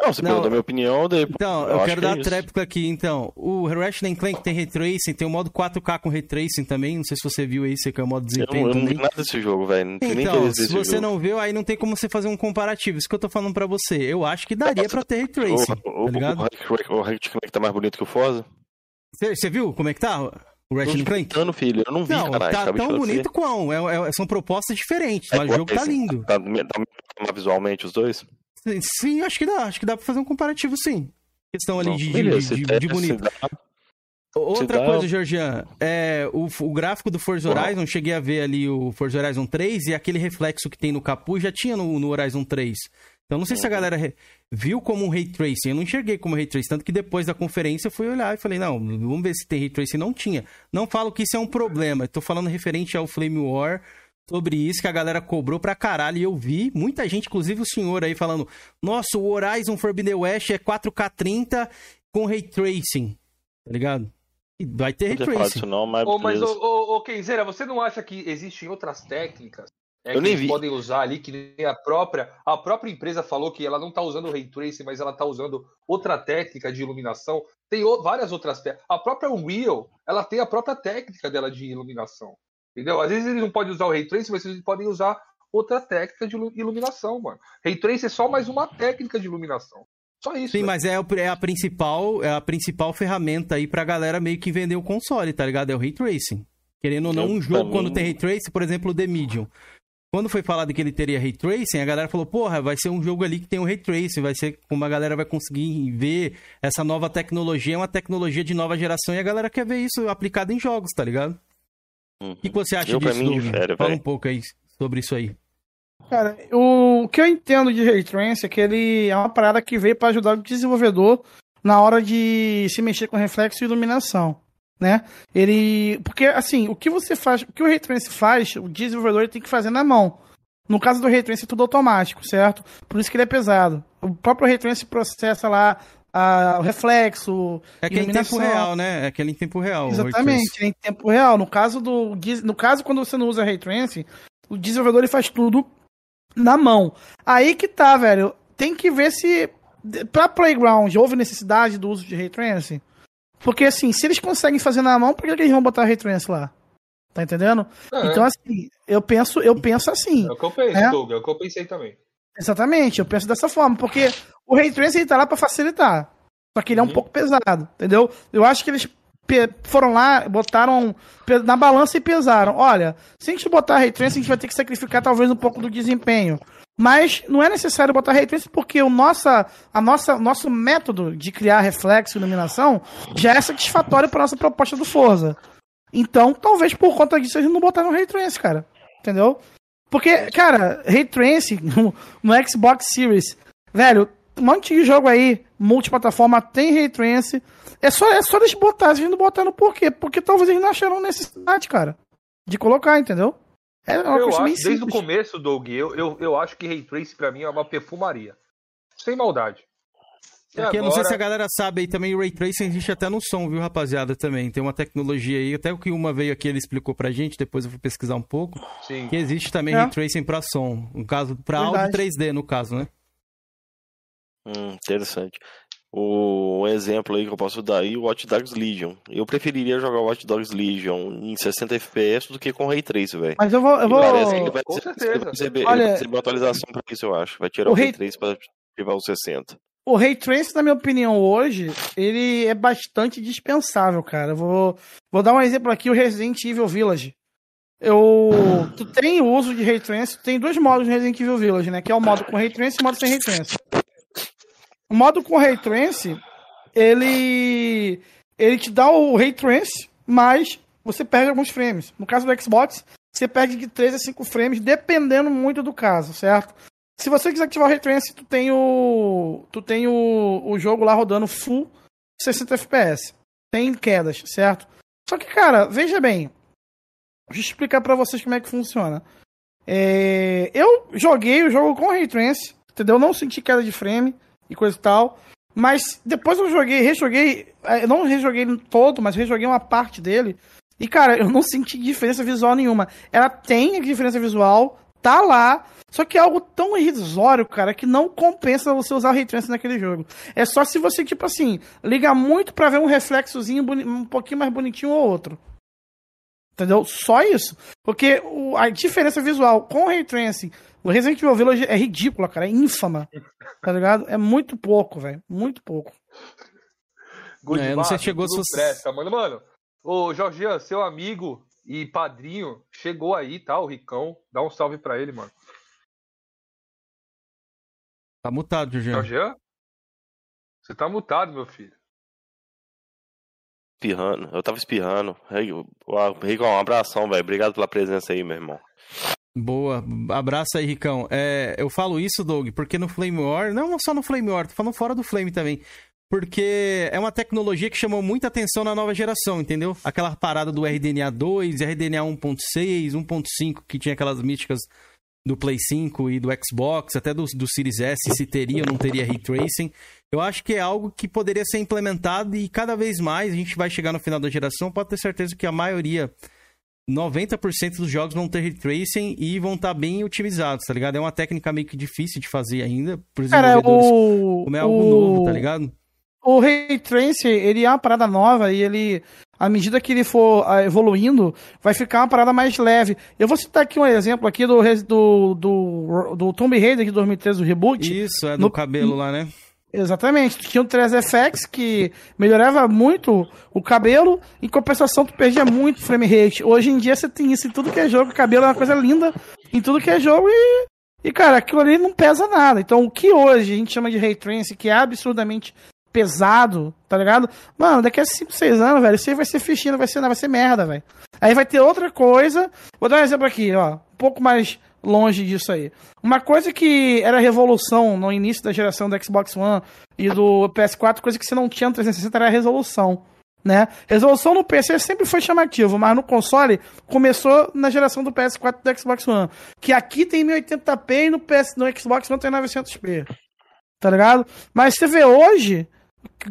Não, você Não, perguntou a minha opinião, daí. Então, eu, acho quero que é dar isso. tréplico aqui, então. O Ratchet Clank tem Ray Tracing, tem o modo 4K com Ray Tracing também, não sei se você viu aí, você que é o modo Eu, desempenho não- eu não vi nada desse jogo, velho. Não tem nem Então, interesse se você jogo. não viu, aí não tem como você fazer um comparativo. Isso que eu tô falando pra você. Eu acho que daria pra ter Ray Tracing, o, tá ligado? O, Ratchet Clank tá mais bonito que o Forza? Você viu como é que tá o Ratchet Clank? Não, filho, eu não vi, Não, caralho. tá tão bonito quão. É- é- são propostas diferentes, mas o jogo tá lindo. Tá, tá, tá visualmente os dois? Sim, acho que dá. Acho que dá pra fazer um comparativo, sim. Questão ali Não, de, de- beleza, de- de der, bonito. Outra coisa, Georgian, é, o, o gráfico do Forza. Horizon, cheguei a ver ali o Forza Horizon 3 e aquele reflexo que tem no capuz já tinha no, no Horizon 3. Então não sei se Uhum. a galera re- viu como um Ray Tracing, eu não enxerguei como Ray Tracing, tanto que depois da conferência eu fui olhar e falei, não, vamos ver se tem Ray Tracing, não tinha. Não falo que isso é um problema, tô falando referente ao Flame War, sobre isso que a galera cobrou pra caralho e eu vi muita gente, inclusive o senhor aí falando, nossa, o Horizon Forbidden West é 4K 30 com Ray Tracing, tá ligado? E vai ter Ray Tracing. não, mas Ô, mas, ô, ô, ô, Kenzeira, você não acha que existem outras técnicas é, Eu que nem eles vi. podem usar ali, que nem a própria, a própria empresa falou que ela não está usando o Ray Tracing, mas ela está usando outra técnica de iluminação. Tem o- várias outras técnicas. A própria Unreal, ela tem a própria técnica dela de iluminação. Entendeu? Às vezes eles não podem usar o Ray Tracing, mas eles podem usar outra técnica de ilu- iluminação, mano. Ray Tracing é só mais uma técnica de iluminação. Só isso. Sim, velho. mas é, o- é a principal, é a principal ferramenta aí pra galera meio que vender o console, tá ligado? É o Ray Tracing. Querendo ou não, Eu, um jogo quando tem Ray Tracing, por exemplo, o The Medium. Quando foi falado que ele teria Ray Tracing, a galera falou, porra, vai ser um jogo ali que tem o Ray Tracing, vai ser como a galera vai conseguir ver essa nova tecnologia, é uma tecnologia de nova geração e a galera quer ver isso aplicado em jogos, tá ligado? O que, você acha Eu, disso, mim, Fala um pouco aí sobre isso aí. Cara, o que eu entendo de Ray Tracing é que ele é uma parada que veio para ajudar o desenvolvedor na hora de se mexer com reflexo e iluminação, né? Ele, porque assim, o que você faz, o que o Ray Tracing faz, o desenvolvedor tem que fazer na mão. No caso do Ray Tracing é tudo automático, certo? Por isso que ele é pesado. O próprio Ray Tracing processa lá ah, o reflexo, É aquele em tempo real, né? É aquele em tempo real. Exatamente, é em tempo real. No caso do no caso quando você não usa Ray Tracing, o desenvolvedor ele faz tudo na mão. Aí que tá, velho. Tem que ver se pra Playground houve necessidade do uso de Ray Tracing. Porque assim, se eles conseguem fazer na mão, por que que eles vão botar Ray Tracing lá? Tá entendendo? É. Então assim, eu penso, eu penso assim. É o que eu penso, É. Doug, é o que eu pensei também. Exatamente, eu penso dessa forma, porque o Ray Tracing ele tá lá pra facilitar. Só que ele é um pouco pesado, entendeu? Eu acho que eles foram lá, botaram na balança e pesaram. Olha, se a gente botar Ray Tracing, a gente vai ter que sacrificar talvez um pouco do desempenho. Mas não é necessário botar Ray Tracing porque o nossa, a nossa, nosso método de criar reflexo e iluminação já é satisfatório para nossa proposta do Forza. Então, talvez por conta disso eles não botaram Ray Tracing, cara. Entendeu? Porque, cara, Ray Tracing no, no Xbox Series, velho, um monte de jogo aí, multiplataforma, tem Ray Trance. É só, é só eles botar, eles não botaram por quê? Porque talvez eles não acharam necessidade, cara, de colocar, entendeu? É uma eu acho, desde o começo, Doug, eu, eu, eu acho que Ray Trace pra mim é uma perfumaria. Sem maldade. É agora... eu não sei se a galera sabe aí também, o Ray Tracing existe até no som, viu, rapaziada, também. Tem uma tecnologia aí, até o que uma veio aqui, ele explicou pra gente, depois eu vou pesquisar um pouco, Sim. que existe também é. Ray Tracing pra som, no caso, pra Verdade. áudio 3D, no caso, né? Hum, interessante. O, um exemplo aí que eu posso dar aí, o Watch Dogs Legion. Eu preferiria jogar o Watch Dogs Legion em 60 FPS do que com Ray Trace, velho. Mas eu vou. Eu vou... Parece que ele vai, com certeza. Ele vai receber, Olha... ele vai receber uma atualização pra isso, eu acho. Vai tirar o, o Ray Trace pra ativar os 60. O Ray Trace, na minha opinião, hoje, ele é bastante dispensável, cara. Eu vou, vou dar um exemplo aqui, o Resident Evil Village. Eu, tu tem uso de Ray Trace, tem dois modos no Resident Evil Village, né? Que é o modo com Ray Trace e o modo sem Ray Trace. O modo com Ray Trance, ele ele te dá o Ray Trance, mas você perde alguns frames. No caso do Xbox, você perde de 3 a 5 frames, dependendo muito do caso, certo? Se você quiser ativar o Ray Trance, tu tem o tu tem o, o jogo lá rodando full 60 FPS. Tem quedas, certo? Só que, cara, veja bem. Deixa eu explicar para vocês como é que funciona. É, eu joguei o jogo com Ray Trance, entendeu? Não senti queda de frame e coisa e tal. Mas depois eu joguei, rejoguei, é, eu não rejoguei todo, mas rejoguei uma parte dele. E, cara, eu não senti diferença visual nenhuma. Ela tem diferença visual, tá lá, só que é algo tão irrisório, cara, que não compensa você usar o Ray Tracing naquele jogo. É só se você, tipo assim, liga muito para ver um reflexozinho um pouquinho mais bonitinho ou outro. Entendeu? Só isso. Porque o, a diferença visual com o Ray Tracing o Resident Evil Village é ridícula, cara. É ínfama. Tá ligado? É muito pouco, velho. Muito pouco. Good é, não sei se chegou se presta, mano. Mano, ô Jorgian, seu amigo e padrinho chegou aí, tá? O Ricão. Dá um salve pra ele, mano. Tá mutado, Jorgian. Jorgian? Você tá mutado, meu filho. Espirrando. Eu tava espirrando. Ricão, um abração, velho. Obrigado pela presença aí, meu irmão. Boa, abraço aí, Ricão. É, eu falo isso, Doug, porque no Flame War, não só no Flame War, tô falando fora do Flame também. Porque é uma tecnologia que chamou muita atenção na nova geração, entendeu? Aquela parada do RDNA 2, RDNA 1.6, 1.5, que tinha aquelas míticas do Play 5 e do Xbox, até do, do Series S, se teria ou não teria Ray Tracing. Eu acho que é algo que poderia ser implementado e cada vez mais a gente vai chegar no final da geração, pode ter certeza que a maioria 90% dos jogos vão ter ray tracing e vão estar tá bem otimizados, tá ligado? É uma técnica meio que difícil de fazer ainda por desenvolvedores, Cara, o, como é algo o, novo, tá ligado? O ray tracing, ele é uma parada nova e ele à medida que ele for ah, evoluindo, vai ficar uma parada mais leve. Eu vou citar aqui um exemplo aqui do do, do, do Tomb Raider de 2013, o reboot. Isso, é do no, cabelo lá, né? Exatamente. Tinha o 3FX que melhorava muito o cabelo, em compensação tu perdia muito frame rate. Hoje em dia você tem isso em tudo que é jogo, o cabelo é uma coisa linda em tudo que é jogo e, e cara, aquilo ali não pesa nada. Então o que hoje a gente chama de Ray Tracing, que é absurdamente pesado, tá ligado? Mano, daqui a 5, 6 anos, velho, isso aí vai ser fichinha, vai ser, vai ser merda, velho. Aí vai ter outra coisa. Vou dar um exemplo aqui, ó. Um pouco mais longe disso aí. Uma coisa que era revolução no início da geração do Xbox One e do PS4, coisa que você não tinha no 360 era a resolução. Né? Resolução no PC sempre foi chamativo, mas no console começou na geração do PS4 e do Xbox One. Que aqui tem 1080p e no, PS, no Xbox One tem 900p. Tá ligado? Mas você vê hoje,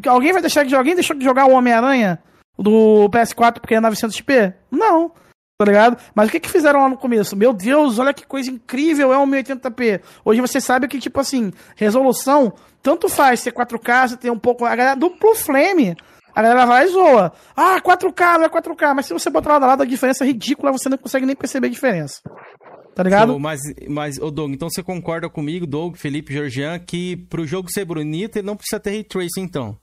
alguém vai deixar de alguém deixou de jogar o Homem-Aranha do PS4 porque é 900p? Não tá ligado? Mas o que que fizeram lá no começo? Meu Deus, olha que coisa incrível, é um 1080p. Hoje você sabe que, tipo assim, resolução, tanto faz ser 4K, você tem um pouco. A galera duplo flame. A galera vai e zoa. Ah, 4K, não é 4K. Mas se você botar lado a lado, a diferença é ridícula, você não consegue nem perceber a diferença. Tá ligado? Pô, mas, mas, ô Doug, então você concorda comigo, Doug, Felipe, Georgian, que pro jogo ser bonito, ele não precisa ter ray tracing, então?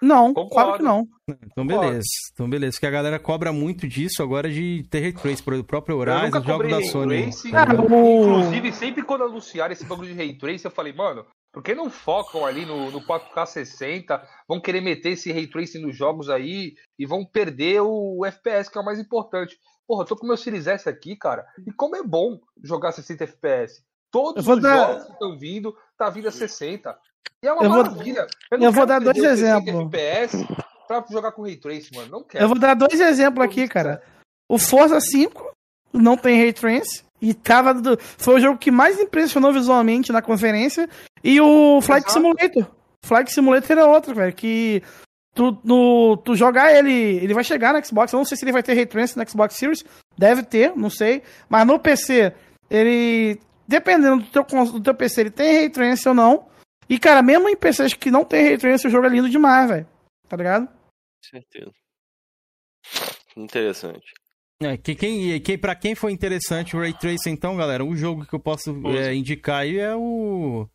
Não, Concordo. claro que não. Então beleza. Então beleza, porque a galera cobra muito disso agora de ter ray trace o próprio Horizon, os jogos da Sony. Trace, Inclusive, sempre quando anunciaram esse bagulho de ray trace, eu falei, mano, por que não focam ali no, no 4K 60? Vão querer meter esse ray tracing nos jogos aí e vão perder o FPS, que é o mais importante. Porra, eu tô com meu Series S aqui, cara, e como é bom jogar 60 FPS. Todos os dar... jogos que estão vindo, tá vindo a 60. E é uma Eu vou- maravilha. eu não vou dar dois perder o 60 exemplos. FPS pra jogar com Ray Trace, mano. Não quero. Eu vou dar dois exemplos aqui, cara. O Forza 5 não tem Ray Trance. E tava do- foi o jogo que mais impressionou visualmente na conferência. E o Flight Exato. Simulator. Flight Simulator é outro, velho. Que tu, no, tu jogar ele. Ele vai chegar no Xbox. Eu não sei se ele vai ter Ray Trance no Xbox Series. Deve ter, não sei. Mas no PC, ele. Dependendo do teu, do teu PC, ele tem Ray Trance ou não. E, cara, mesmo em PCs que não tem Ray Trance, o jogo é lindo demais, velho. Tá ligado? Certeza. Interessante. É, que quem, que, pra quem foi interessante o Ray Tracing, então, galera, o jogo que eu posso é, indicar aí é o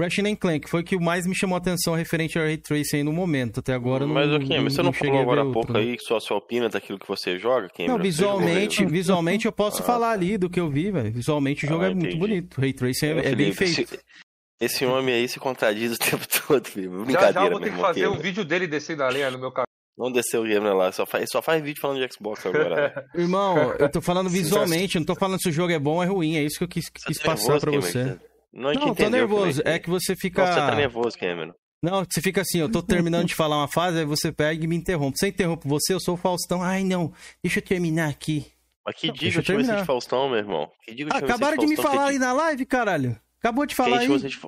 Ratchet Clank, que foi o que mais me chamou a atenção referente ao Ray Tracing aí no momento. Até agora eu não, Mas, Kim, você não, cheguei falou agora há pouco né? aí que só sua opina daquilo que você joga, Kim? Não, visualmente, visualmente eu posso Ah. falar ali do que eu vi, velho. Visualmente o jogo Ah, é muito bonito. O Ray Tracing é, é bem feito. Esse, esse homem aí se contradiz o tempo todo, filho. Já Brincadeira, já eu vou ter que fazer um vídeo dele descendo a lenha no meu canal. Não desceu o gamer lá, só faz, só faz vídeo falando de Xbox agora. Irmão, eu tô falando visualmente, eu não tô falando se o jogo é bom ou é ruim, é isso que eu quis, quis tá passar pra você. Não, gente Não, tô nervoso. É que você fica. Nossa, você tá nervoso, Cameron. Não, você fica assim, eu tô terminando de falar uma fase, aí você pega e me interrompe. Você interrompe você, eu sou o Faustão. Ai, não, deixa eu terminar aqui. Mas que Não, diga eu te de Faustão, meu irmão. Que diga Ah, acabaram de me Faustão, falar que aí na live, caralho. Acabou de falar te aí. de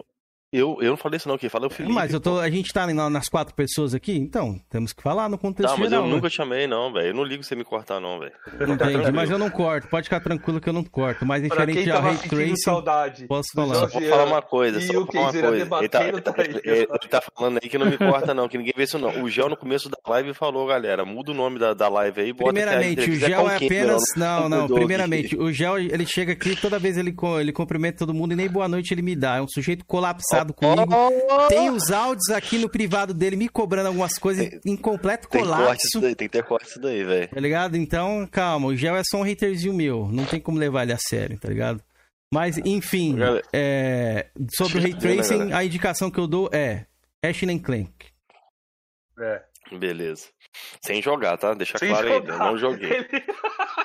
Eu, eu não falei isso não, quem fala é o Felipe. Mas eu tô, a gente tá na- nas quatro pessoas aqui, então temos que falar no contexto Tá, mas geral. eu né? nunca te chamei não, velho. Eu não ligo você me cortar não, velho. Entendi, mas eu não corto. Pode ficar tranquilo que eu não corto. Mas ao tava Ray Tracing, saudade posso falar. Só vou falar uma coisa, E só vou falar uma coisa. Ele tá, tá ele- ele tá falando aí que não me corta não, que ninguém vê isso não. O Gel no começo da live falou, galera, muda o nome da, da live aí, bota que a Primeiramente, o Gel é apenas. não, Não, não. Primeiramente, o Gel ele chega aqui toda vez ele, ele cumprimenta todo mundo e nem boa noite ele me dá. É um sujeito colapsado comigo. Tem os áudios aqui no privado dele me cobrando algumas coisas em completo Tem corte colapso. isso daí, tem que ter corte isso daí, velho. Tá ligado? Então, calma, o Gel é só um haterzinho meu. Não tem como levar ele a sério, tá ligado? Mas, enfim, Galera- é, sobre o Ray Né, Tracing, a indicação que eu dou é Ratchet Clank. É. Beleza. Sem jogar, tá? Deixa Sem claro aí, eu jogar. não joguei.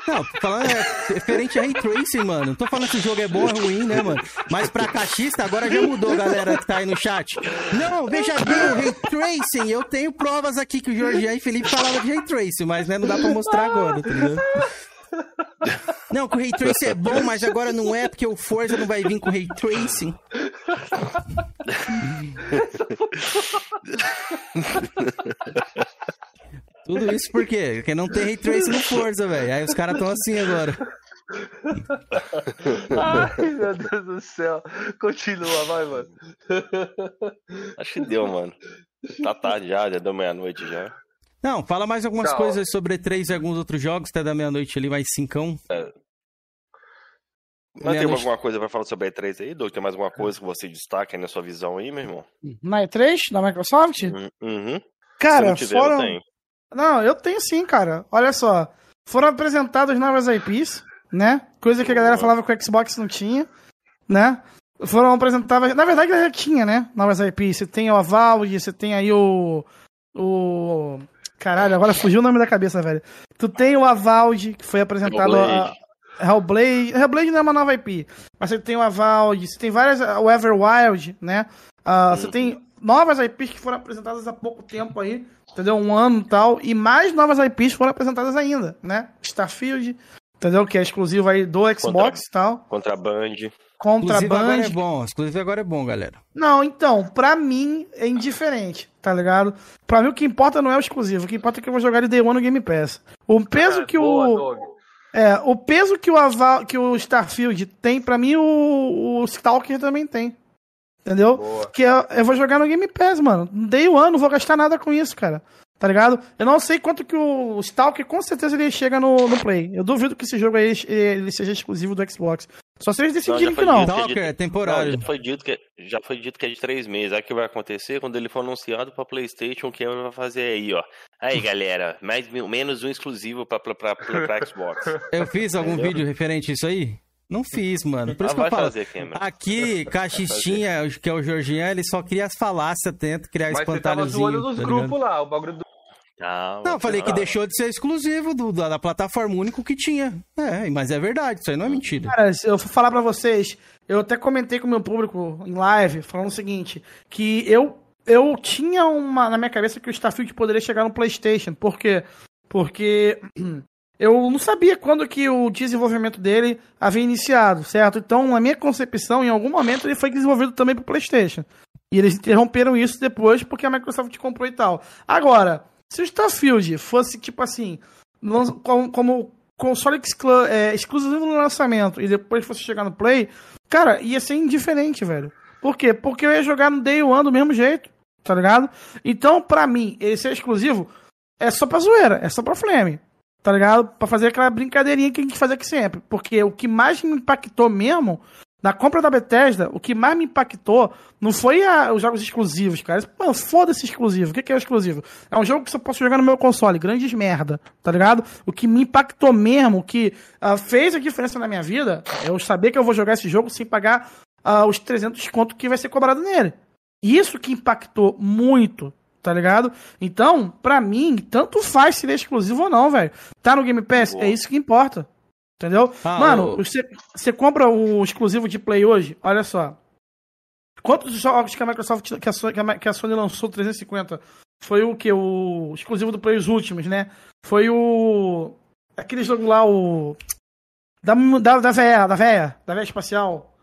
Não, falando é, referente a Ray Tracing, mano. Não tô falando se o jogo é bom ou é ruim, né, mano? Mas pra cachista agora já mudou, galera que tá aí no chat. Não, veja bem, o Ray Tracing, eu tenho provas aqui que o Jorge e Felipe falavam de Ray Tracing, mas né, não dá pra mostrar agora, tá ligado? Não, que o Ray Tracing é bom, mas agora não é, porque o Forza não vai vir com Ray Tracing. Tudo isso por quê? Porque não tem Ray Tracing no Forza, velho. Aí os caras tão assim agora. Ai, meu Deus do céu. Continua, vai, mano. Acho que deu, mano. Tá tarde já, já deu meia-noite já. Não, fala mais algumas Tchau. coisas sobre E3 e alguns outros jogos, até da meia-noite ali, mais cincão. Mas tem alguma coisa pra falar sobre a E3 aí, Doug? Tem mais alguma coisa que você destaca aí na sua visão aí, meu irmão? Na E3, da Microsoft? Uhum. Cara, tiver, foram. Não, eu tenho sim, cara. Olha só. Foram apresentadas novas IPs, né? Coisa que a galera falava que o Xbox não tinha, né? Foram apresentadas. Na verdade, já tinha, né? Novas IPs. Você tem o Avald, você tem aí o. O. Caralho, agora fugiu o nome da cabeça, velho. Tu tem o Avald, que foi apresentado. A... Hellblade. Hellblade não é uma nova IP. Mas você tem o Avald, você tem várias. O Everwild, né? Ah, Você tem novas IPs que foram apresentadas há pouco tempo aí, entendeu? Um ano e tal. E mais novas IPs foram apresentadas ainda, né? Starfield, entendeu? Que é exclusivo aí do Xbox e tal. Contraband. Exclusivo agora é Contraband. bom, exclusivo agora é bom, galera. Não, então, pra mim é indiferente, tá ligado? Pra mim o que importa não é o exclusivo, o que importa é que eu vou jogar ele Day One no Game Pass. O peso que Boa, o. Doug. É, o peso que o, Aval, que o Starfield tem, pra mim o, o Stalker também tem. Entendeu? Boa. Que eu, eu vou jogar no Game Pass, mano. Day One, não vou gastar nada com isso, cara. Tá ligado? Eu não sei quanto que o Stalker, com certeza ele chega no, no Play. Eu duvido que esse jogo aí ele seja exclusivo do Xbox. Só se eles decidirem que não. que Stalker é temporário. Não, já, foi dito que, já foi dito que é de três meses. Aí o que vai acontecer quando ele for anunciado pra Playstation, o que vai fazer aí, ó. Aí, galera, mais, menos um exclusivo pra, pra, pra, pra, pra Xbox. Eu fiz algum Entendeu? vídeo referente a isso aí? Não fiz, mano. Por isso Ah, que eu vai falo. fazer. Aqui, Cachistinha, que é o Jorginho, ele só cria as falácias, tenta criar Mas você tava espantalhozinho. zoando nos tá grupos lá, o bagulho do. Calma, Não, eu falei que deixou de ser exclusivo do, da, da plataforma, único que tinha. É, mas é verdade, isso aí não é mentira. Cara, se eu for falar pra vocês, eu até comentei com o meu público em live, falando o seguinte, que eu, eu tinha uma na minha cabeça que o Starfield poderia chegar no PlayStation. Por quê? Porque eu não sabia quando que o desenvolvimento dele havia iniciado, certo? Então, na minha concepção, em algum momento ele foi desenvolvido também pro PlayStation. E eles interromperam isso depois porque a Microsoft comprou e tal. Agora, se o Starfield fosse tipo assim, como, console é, exclusivo no lançamento e depois fosse chegar no Play, cara, ia ser indiferente, velho. Por quê? Porque eu ia jogar no Day One do mesmo jeito, tá ligado? Então, pra mim, ele ser exclusivo é só pra zoeira, é só pra flame, tá ligado? Pra fazer aquela brincadeirinha que a gente faz aqui sempre. Porque o que mais me impactou mesmo na compra da Bethesda, o que mais me impactou não foi a- os jogos exclusivos, cara. Mano, foda-se exclusivo. O que, que é o exclusivo? É um jogo que só posso jogar no meu console. Grandes merda, tá ligado? O que me impactou mesmo, o que ah, fez a diferença na minha vida, é eu saber que eu vou jogar esse jogo sem pagar ah, os 300 conto que vai ser cobrado nele. Isso que impactou muito, tá ligado? Então, pra mim, tanto faz se ele é exclusivo ou não, velho. Tá no Game Pass, é isso que importa. Entendeu? Ah, Mano, o- você, você compra o exclusivo de Play hoje, olha só. Quantos jogos que a Microsoft, que a Sony, que a Sony lançou 350? Foi o que? O exclusivo do Play, os últimos, né? Foi o. Aquele jogo lá, o. Da, da, da véia, da véia, da véia espacial.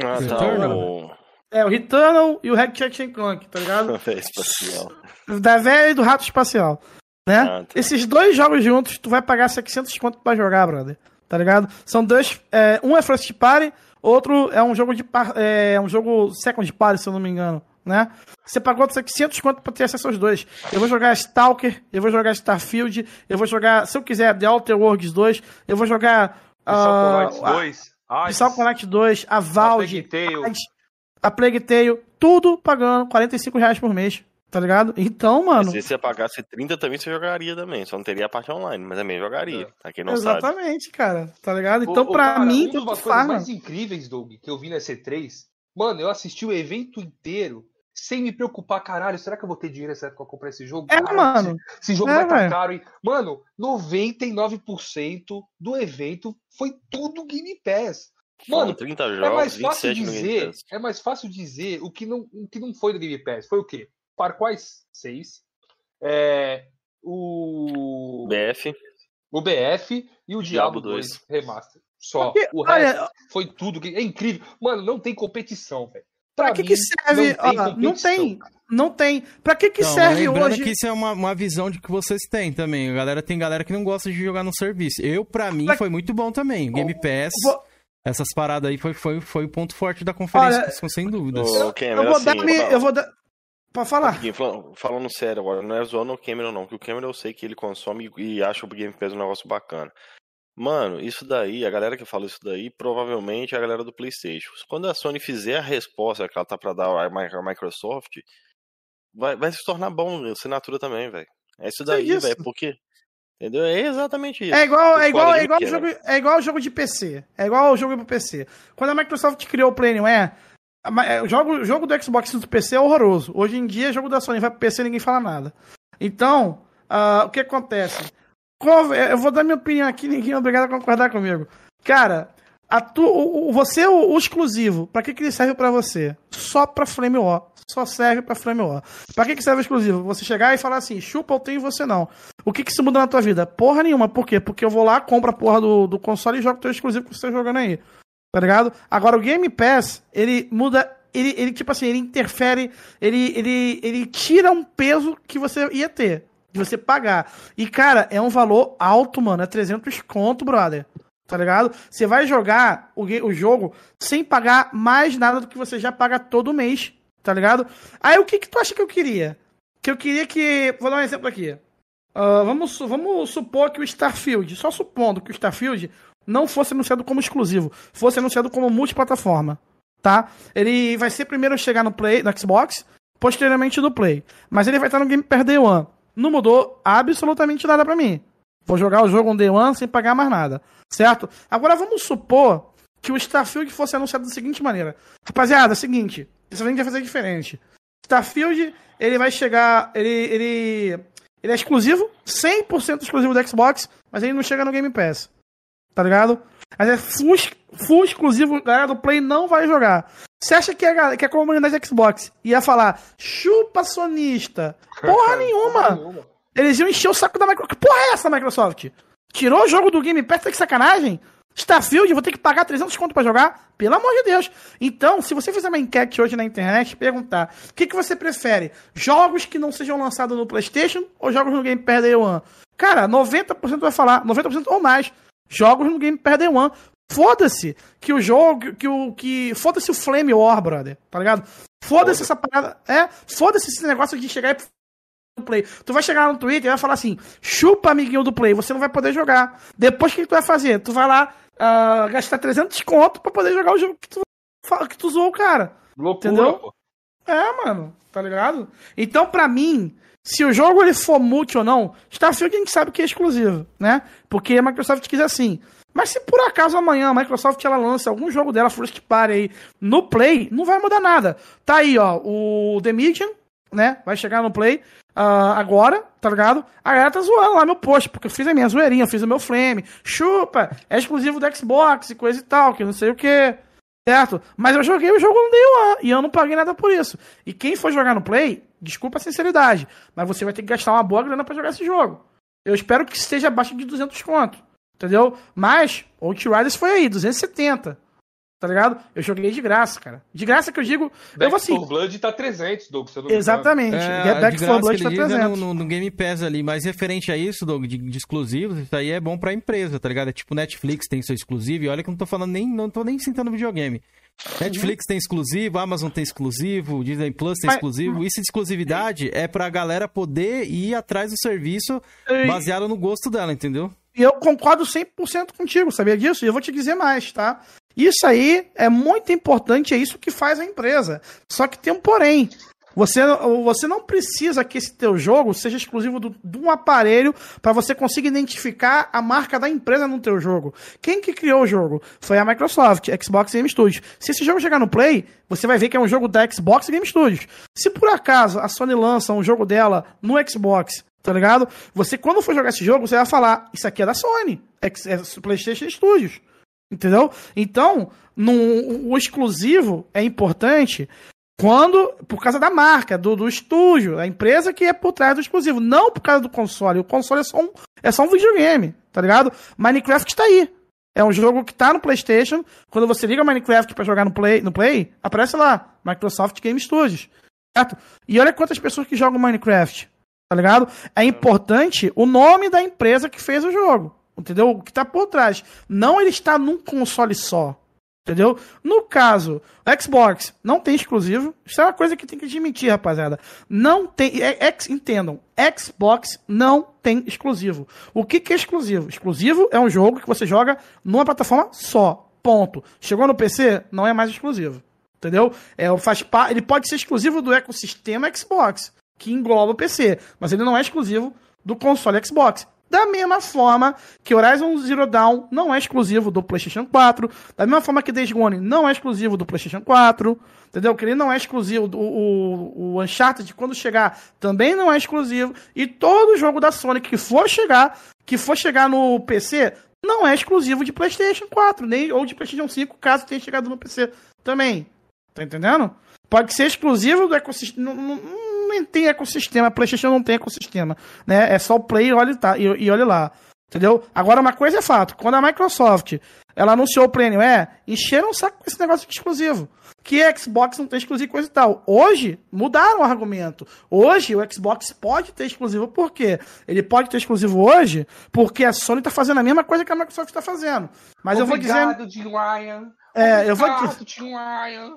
Ah, tá. Returnal. O... É, o Returnal e o and Clank, tá ligado? É espacial. Da véia e do rato espacial. Né? Ah, tá. Esses dois jogos juntos, tu vai pagar 700 conto pra jogar, brother. Tá ligado? São dois. é, um é First Party, outro é um jogo de. par- É um jogo Second Party, se eu não me engano. Né? Você pagou 700 conto pra ter acesso aos dois. Eu vou jogar Stalker, eu vou jogar Starfield, eu vou jogar, se eu quiser, The Outer Worlds 2, eu vou jogar. Psychonauts ah, 2. Ai, Psychonauts 2, a Valve, Plague Tale. a Plague Tale, tudo pagando 45 reais por mês, tá ligado? Então, mano. Se você pagasse 30 também, você jogaria também. Só não teria a parte online, mas também jogaria. Pra quem não sabe. Exatamente, cara, tá ligado? Então, ô, pra cara, mim, uma das faz, coisas mano. mais incríveis, Doug, que eu vi na C3, mano, eu assisti o evento inteiro sem me preocupar, caralho, será que eu vou ter dinheiro nessa época pra comprar esse jogo? É, Caralho, mano. Esse, esse jogo É, vai estar velho. caro, hein? Mano, 99% do evento foi tudo Game Pass. Foram Mano, 30 é jogos, mais fácil 27 no Game dizer, é mais fácil dizer o que não, o que não foi do Game Pass. Foi o quê? Far Cry 6, é, o BF. o BF e o Diablo Diablo 2 2 Remaster. Só. Porque, o olha, resto foi tudo. que- É incrível. Mano, não tem competição, velho. Pra que mim, que serve? Não tem, Ó, não tem, não tem. Pra que que Não, serve lembrando hoje? que isso é uma, uma visão de que vocês têm também. A galera tem galera que não gosta de jogar no serviço. Eu, pra mim, Pra- foi muito bom também. Game Pass, Vou- essas paradas aí foi, foi, foi o ponto forte da conferência, Olha, sem- dúvidas. Cameron, Eu vou assim, dar, eu vou dar. Pode falar. Falando, sério agora, não é zoando o Cameron não, que o Cameron eu sei que ele consome e acha o Game Pass um negócio bacana. Mano, isso daí, a galera que fala isso daí, provavelmente é a galera do Playstation. Quando a Sony fizer a resposta que ela tá pra dar à Mi- à Microsoft, vai, vai se tornar bom a assinatura também, velho. É isso daí, isso. velho, porque... Entendeu? É exatamente isso. É igual, é igual, é igual, jogo, é igual o jogo de PC. É igual o jogo pro PC. Quando a Microsoft criou o Play Anywhere, a Ma- é, jogo, jogo do Xbox do PC é horroroso. Hoje em dia, jogo da Sony vai pro PC e ninguém fala nada. Então, ah, o que acontece? Eu vou dar minha opinião aqui, ninguém é obrigado a concordar comigo. Cara, tu, o, o- você, o, o exclusivo, pra que, que ele serve pra você? Só pra Flame War. Só serve pra Flame War. Pra que, que serve o exclusivo? Você chegar e falar assim, chupa, eu tenho e você não. O que, que isso muda na tua vida? Porra nenhuma. Por quê? Porque eu vou lá, compro a porra do, do console e jogo teu exclusivo que você tá jogando aí. Tá ligado? Agora, o Game Pass, ele muda. Ele, ele tipo assim, ele interfere. Ele, ele, ele tira um peso que você ia ter. De você pagar. E, cara, é um valor alto, mano. É 300 conto, brother. Tá ligado? Você vai jogar o, o jogo sem pagar mais nada do que você já paga todo mês. Tá ligado? Aí o que, que tu acha que eu queria? Que eu queria que. Vou dar um exemplo aqui. Ah, vamos, vamos supor que o Starfield, só supondo que o Starfield não fosse anunciado como exclusivo, fosse anunciado como multiplataforma, tá? Ele vai ser primeiro a chegar no Play, no Xbox, posteriormente no Play. Mas ele vai estar no Game Pass Day One. Não mudou absolutamente nada pra mim. Vou jogar o jogo no Day One sem pagar mais nada, certo? Agora vamos supor que o Starfield fosse anunciado da seguinte maneira. Rapaziada, é o seguinte, isso a gente vai fazer diferente. Starfield, ele vai chegar, ele, ele Ele é exclusivo, 100% exclusivo do Xbox, mas ele não chega no Game Pass. Tá ligado? Mas é full, full exclusivo, a galera do Play não vai jogar. Você acha que a, que a comunidade Xbox ia falar chupa sonista? Porra nenhuma! Eles iam encher o saco da Microsoft. Que porra é essa, Microsoft? Tirou o jogo do Game Pass, tá que sacanagem? Starfield, vou ter que pagar 300 conto para jogar? Pelo amor de Deus. Então, se você fizer uma enquete hoje na internet, perguntar o que, que você prefere? Jogos que não sejam lançados no PlayStation ou jogos no Game Pass Day One? Cara, 90% vai falar, 90% ou mais, jogos no Game Pass Day One. Foda-se que o jogo, que o que foda-se o Flame War, brother, tá ligado? Foda-se essa parada, é, foda-se esse negócio de chegar e Play. Tu vai chegar no Twitter e vai falar assim: chupa, amiguinho do Play, você não vai poder jogar. Depois o que tu vai fazer? Tu vai lá uh, gastar 300 conto pra poder jogar o jogo que tu, que tu o cara. Loucura, entendeu? Pô. É, mano, tá ligado? Então, pra mim, se o jogo ele for multi ou não, Starfield a gente sabe que é exclusivo, né? Porque a Microsoft quis assim. Mas se por acaso amanhã a Microsoft ela lança algum jogo dela first party aí no Play, não vai mudar nada. Tá aí, ó, o The Medium, né? Vai chegar no Play uh, agora, tá ligado? A galera tá zoando lá meu post, porque eu fiz a minha zoeirinha, fiz o meu flame. Chupa, é exclusivo do Xbox e coisa e tal, que não sei o que. Certo? Mas eu joguei o jogo no Day One e eu não paguei nada por isso. E quem for jogar no Play, desculpa a sinceridade, mas você vai ter que gastar uma boa grana para jogar esse jogo. Eu espero que esteja abaixo de 200 conto. Entendeu? Mas, Outriders foi aí, 270. Tá ligado? Eu joguei de graça, cara. De graça que eu digo. Back eu vou assim. Blood tá 300, Doug. Exatamente. É, Back for Blood tá 300. É no, no, no, Game Pass ali. Mas referente a isso, Doug, de, de, exclusivos, isso aí é bom pra empresa, tá ligado? É tipo Netflix tem seu exclusivo. E olha que eu não tô falando nem. Não tô nem sentando videogame. Netflix tem exclusivo, Amazon tem exclusivo, Disney Plus tem exclusivo. Isso de exclusividade é pra galera poder ir atrás do serviço baseado no gosto dela, entendeu? E eu concordo 100% contigo, sabia disso? E eu vou te dizer mais, tá? Isso aí é muito importante, é isso que faz a empresa. Só que tem um porém. Você, você não precisa que esse teu jogo seja exclusivo do, de um aparelho para você conseguir identificar a marca da empresa no teu jogo. Quem que criou o jogo? Foi a Microsoft, Xbox Game Studios. Se esse jogo chegar no Play, você vai ver que é um jogo da Xbox Game Studios. Se por acaso a Sony lança um jogo dela no Xbox Tá ligado? Você, quando for jogar esse jogo, você vai falar: Isso aqui é da Sony. É, é PlayStation Studios. Entendeu? Então, no, o exclusivo é importante quando. Por causa da marca, do, do estúdio, a empresa que é por trás do exclusivo. Não por causa do console. O console é só um, é só um videogame. Tá ligado? Minecraft tá aí. É um jogo que tá no PlayStation. Quando você liga Minecraft para jogar no Play, no Play, aparece lá: Microsoft Game Studios. Certo? E olha quantas pessoas que jogam Minecraft tá ligado? É importante o nome da empresa que fez o jogo, entendeu? O que tá por trás. Não ele está num console só, entendeu? No caso, Xbox não tem exclusivo. Isso é uma coisa que tem que admitir, rapaziada. Não tem, é, é, entendam, Xbox não tem exclusivo. O que, que é exclusivo? Exclusivo é um jogo que você joga numa plataforma só. Ponto. Chegou no PC, não é mais exclusivo. Entendeu? É, faz ele pode ser exclusivo do ecossistema Xbox que engloba o PC, mas ele não é exclusivo do console Xbox. Da mesma forma que Horizon Zero Dawn não é exclusivo do PlayStation 4, da mesma forma que Days Gone não é exclusivo do PlayStation 4, entendeu? Que ele não é exclusivo do o, o Uncharted quando chegar também não é exclusivo e todo jogo da Sony que for chegar, que for chegar no PC, não é exclusivo de PlayStation 4, nem ou de PlayStation 5, caso tenha chegado no PC também. Tá entendendo? Pode ser exclusivo do ecossistema nem tem ecossistema, a PlayStation não tem ecossistema, né? É só o Play olha, tá, e, e olha lá. Entendeu? Agora, uma coisa é fato: quando a Microsoft ela anunciou o Play Anywhere, encheram o saco com esse negócio de exclusivo. Que Xbox não tem exclusivo coisa e tal. Hoje, mudaram o argumento. Hoje, o Xbox pode ter exclusivo. Por quê? Ele pode ter exclusivo hoje porque a Sony está fazendo a mesma coisa que a Microsoft está fazendo. Mas Obrigado, eu vou dizer. Ryan. É, eu vou,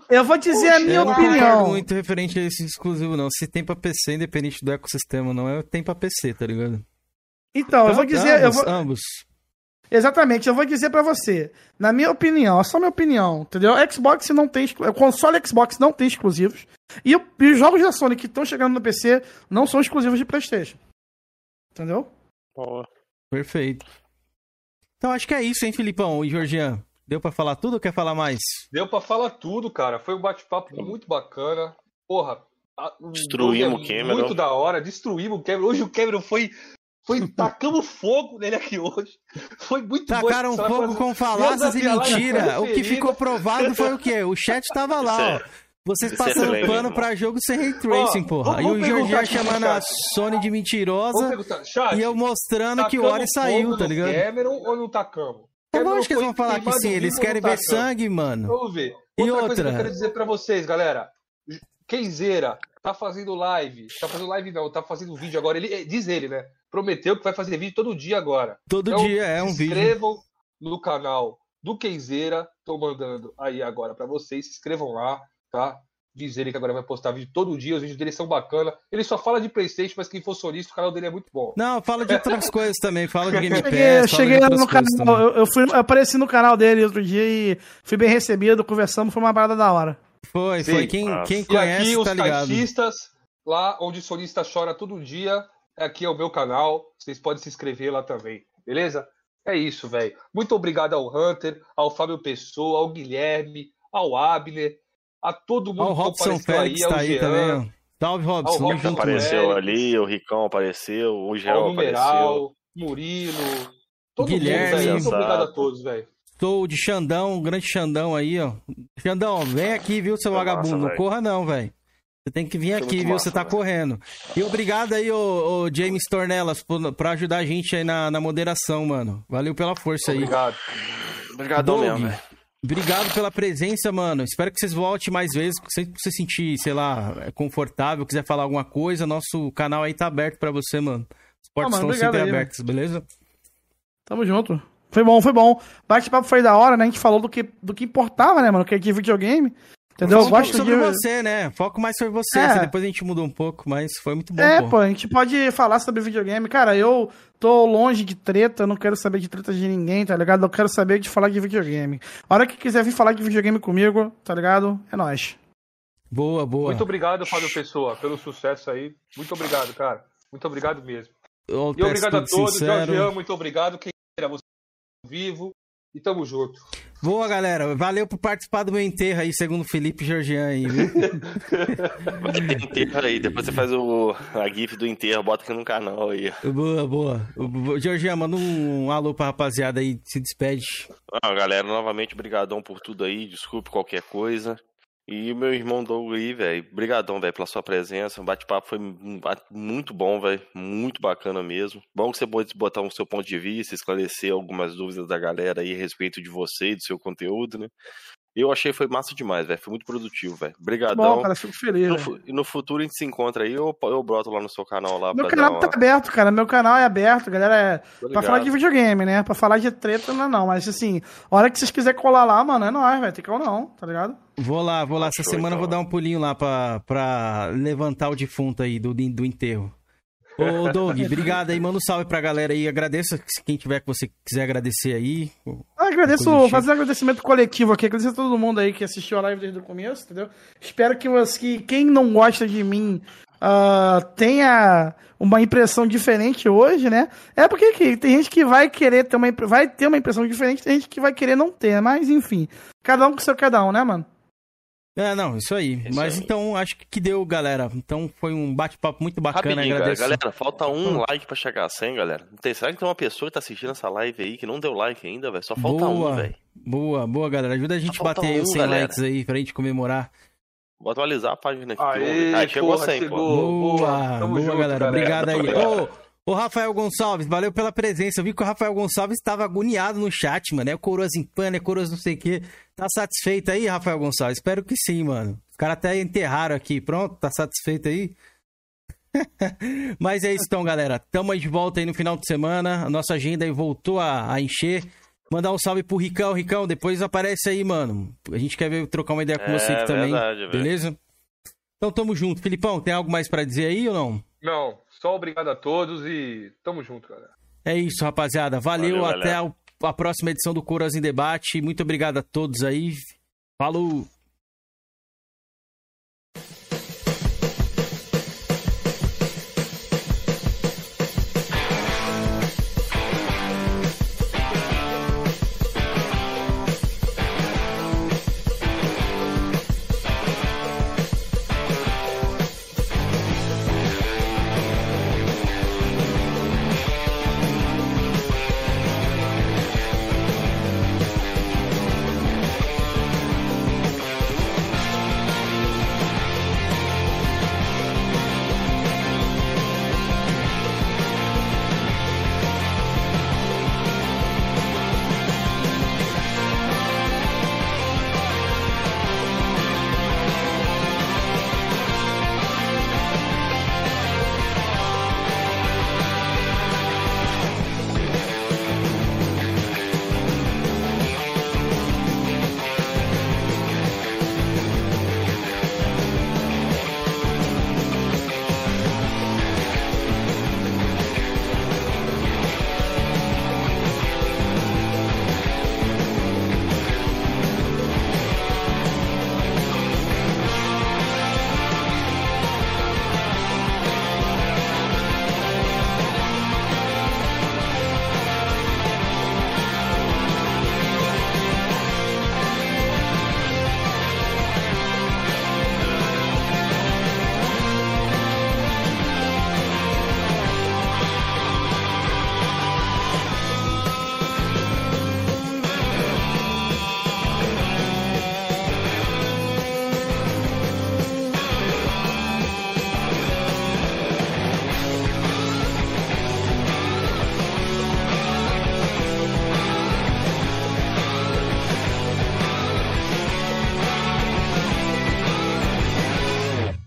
eu vou dizer Poxa, a minha opinião. Não muito referente a esse exclusivo, não. Se tem pra PC, independente do ecossistema, não é tem pra PC, tá ligado? Então, eu vou dizer. Ambos, eu vou... ambos. Exatamente, eu vou dizer para você. Na minha opinião, é só minha opinião, entendeu? Xbox não tem. O console Xbox não tem exclusivos. E, e os jogos da Sony que estão chegando no PC não são exclusivos de PlayStation. Entendeu? Boa. Perfeito. Então acho que é isso, hein, Filipão e Georgian? Deu para falar tudo ou quer falar mais? Deu para falar tudo, cara. Foi um bate-papo muito bacana. Porra, Destruímos o Cameron. Muito da hora, destruímos o Cameron. Hoje o Cameron foi. Foi, tacamos fogo nele aqui hoje. Foi muito Tacaram bom. fogo com falácias e mentira. O que ficou provado foi o quê? O chat tava lá, ó. Vocês passando é pano pra jogo sem ray tracing, porra. E o Jorge chamando a Sony de mentirosa e eu mostrando que o Ori saiu, tá ligado? Cameron ou no tacamos? É lógico que eles vão falar que sim, eles querem ver sangue, mano. Vamos ver. Outra, e outra coisa que eu quero dizer pra vocês, galera. Kenzeira tá fazendo live. Tá fazendo live não, tá fazendo vídeo agora. Ele diz ele, né? Prometeu que vai fazer vídeo todo dia agora. Todo então, dia é um vídeo. Se inscrevam no canal do Kenzeira. Tô mandando aí agora para vocês. Se inscrevam lá, tá? Diz ele que agora vai postar vídeo todo dia, os vídeos dele são bacana. Ele só fala de Playstation, mas quem for sonista, o canal dele é muito bom. Não, fala de outras coisas também, fala de Game Pass. Eu cheguei, no canal, eu, eu, fui, eu apareci no canal dele outro dia e fui bem recebido, conversamos, foi uma parada da hora. Foi, Sim. foi. Quem, quem conhece, e aqui, tá ligado. os caixistas, lá onde o sonista chora todo dia, aqui é o meu canal, vocês podem se inscrever lá também, beleza? É isso, velho. Muito obrigado ao Hunter, ao Fábio Pessoa, ao Guilherme, ao Abner, a todo mundo o Robson Félix aí, tá aí também. Salve, Robson. O Robson apareceu Félix, ali, o Ricão apareceu, o Gel apareceu. Murilo, todo Guilherme. mundo, Muito obrigado a todos, velho. Estou de Xandão, grande Xandão aí, ó. Xandão, vem aqui, viu, seu vagabundo. Massa, não corra não, velho. Você tem que vir aqui, viu? Massa, Você tá véio. correndo. E obrigado aí, ô, ô James Tornelas, por, por, ajudar a gente aí na, na moderação, mano. Valeu pela força aí. Obrigado. Obrigado mesmo, velho. Obrigado pela presença, mano. Espero que vocês voltem mais vezes. Se você se sentir, sei lá, confortável, quiser falar alguma coisa, nosso canal aí tá aberto para você, mano. Os portas ah, mano, estão sempre aí, abertos, mano. beleza? Tamo junto. Foi bom, foi bom. Bate-papo foi da hora, né? A gente falou do que, do que importava, né, mano? Que é de videogame. Entendeu? Eu gosto sobre de... você, né? Foco mais sobre você. É. Depois a gente mudou um pouco, mas foi muito bom. É, pô. pô, a gente pode falar sobre videogame. Cara, eu tô longe de treta, não quero saber de treta de ninguém, tá ligado? Eu quero saber de falar de videogame. A hora que quiser vir falar de videogame comigo, tá ligado? É nóis. Boa, boa. Muito obrigado, Fábio Pessoa, pelo sucesso aí. Muito obrigado, cara. Muito obrigado mesmo. Eu e obrigado a todos. Jorge, muito obrigado. Quem era você vivo. E tamo junto. Boa, galera. Valeu por participar do meu enterro aí, segundo o Felipe Georgian aí, viu? enterro aí, depois você faz o, a GIF do enterro, bota aqui no canal aí. Boa, boa. Georgian, manda um alô pra rapaziada aí, se despede. Ah, galera, novamente, brigadão por tudo aí, desculpe qualquer coisa. E o meu irmão Doug aí, velho, brigadão, velho, pela sua presença. O bate-papo foi muito bom, velho, muito bacana mesmo. Bom que você pode botar o seu ponto de vista, esclarecer algumas dúvidas da galera aí a respeito de você e do seu conteúdo, né? Eu achei foi massa demais, velho. Foi muito produtivo, velho. Obrigadão. Bom, cara, fico feliz. No, e no futuro a gente se encontra aí, eu, eu broto lá no seu canal lá. Meu canal uma... tá aberto, cara. Meu canal é aberto, galera. É pra falar de videogame, né? Pra falar de treta, não, é não. Mas assim, a hora que vocês quiserem colar lá, mano, é nóis, velho. Tem que ou não, tá ligado? Vou lá, vou lá. Essa Show, semana então. vou dar um pulinho lá pra, pra levantar o defunto aí do, do enterro. Ô, Doug, obrigado aí. Manda um salve pra galera aí. Agradeça quem tiver que você quiser agradecer aí. Ah, agradeço, fazer um agradecimento coletivo aqui. Agradecer a todo mundo aí que assistiu a live desde o começo, entendeu? Espero que, que quem não gosta de mim uh, tenha uma impressão diferente hoje, né? É porque aqui, tem gente que vai querer ter uma, vai ter uma impressão diferente, tem gente que vai querer não ter, mas enfim. Cada um com seu cada um, né, mano? É, não, isso aí. Isso Mas aí. então, acho que deu, galera. Então foi um bate-papo muito bacana. Rapidinho, agradeço. Galera, falta um hum. like pra chegar a 100, galera. Tem, será que tem uma pessoa que tá assistindo essa live aí que não deu like ainda, velho? Só falta boa, um, velho. Boa, boa, galera. Ajuda a gente a bater um, os 100 galera. likes aí pra gente comemorar. Vou atualizar a página aqui. Aê, ah, chegou porra, 100, chegou. pô. Boa, boa, boa junto, galera. Obrigado aí. Ô, Ô, Rafael Gonçalves, valeu pela presença. Eu vi que o Rafael Gonçalves estava agoniado no chat, mano. É coroas em pano, é coroas não sei o quê. Tá satisfeito aí, Rafael Gonçalves? Espero que sim, mano. Os caras até enterraram aqui. Pronto, tá satisfeito aí? Mas é isso então, galera. Tamo aí de volta aí no final de semana. A nossa agenda aí voltou a, a encher. Mandar um salve pro Ricão. Ricão, depois aparece aí, mano. A gente quer ver, trocar uma ideia com é, você aqui também. Verdade, beleza? Então tamo junto. Filipão, tem algo mais para dizer aí ou não? Não. Só obrigado a todos e tamo junto, galera. É isso, rapaziada. Valeu, Valeu até a, a próxima edição do Coras em Debate. Muito obrigado a todos aí. Falou!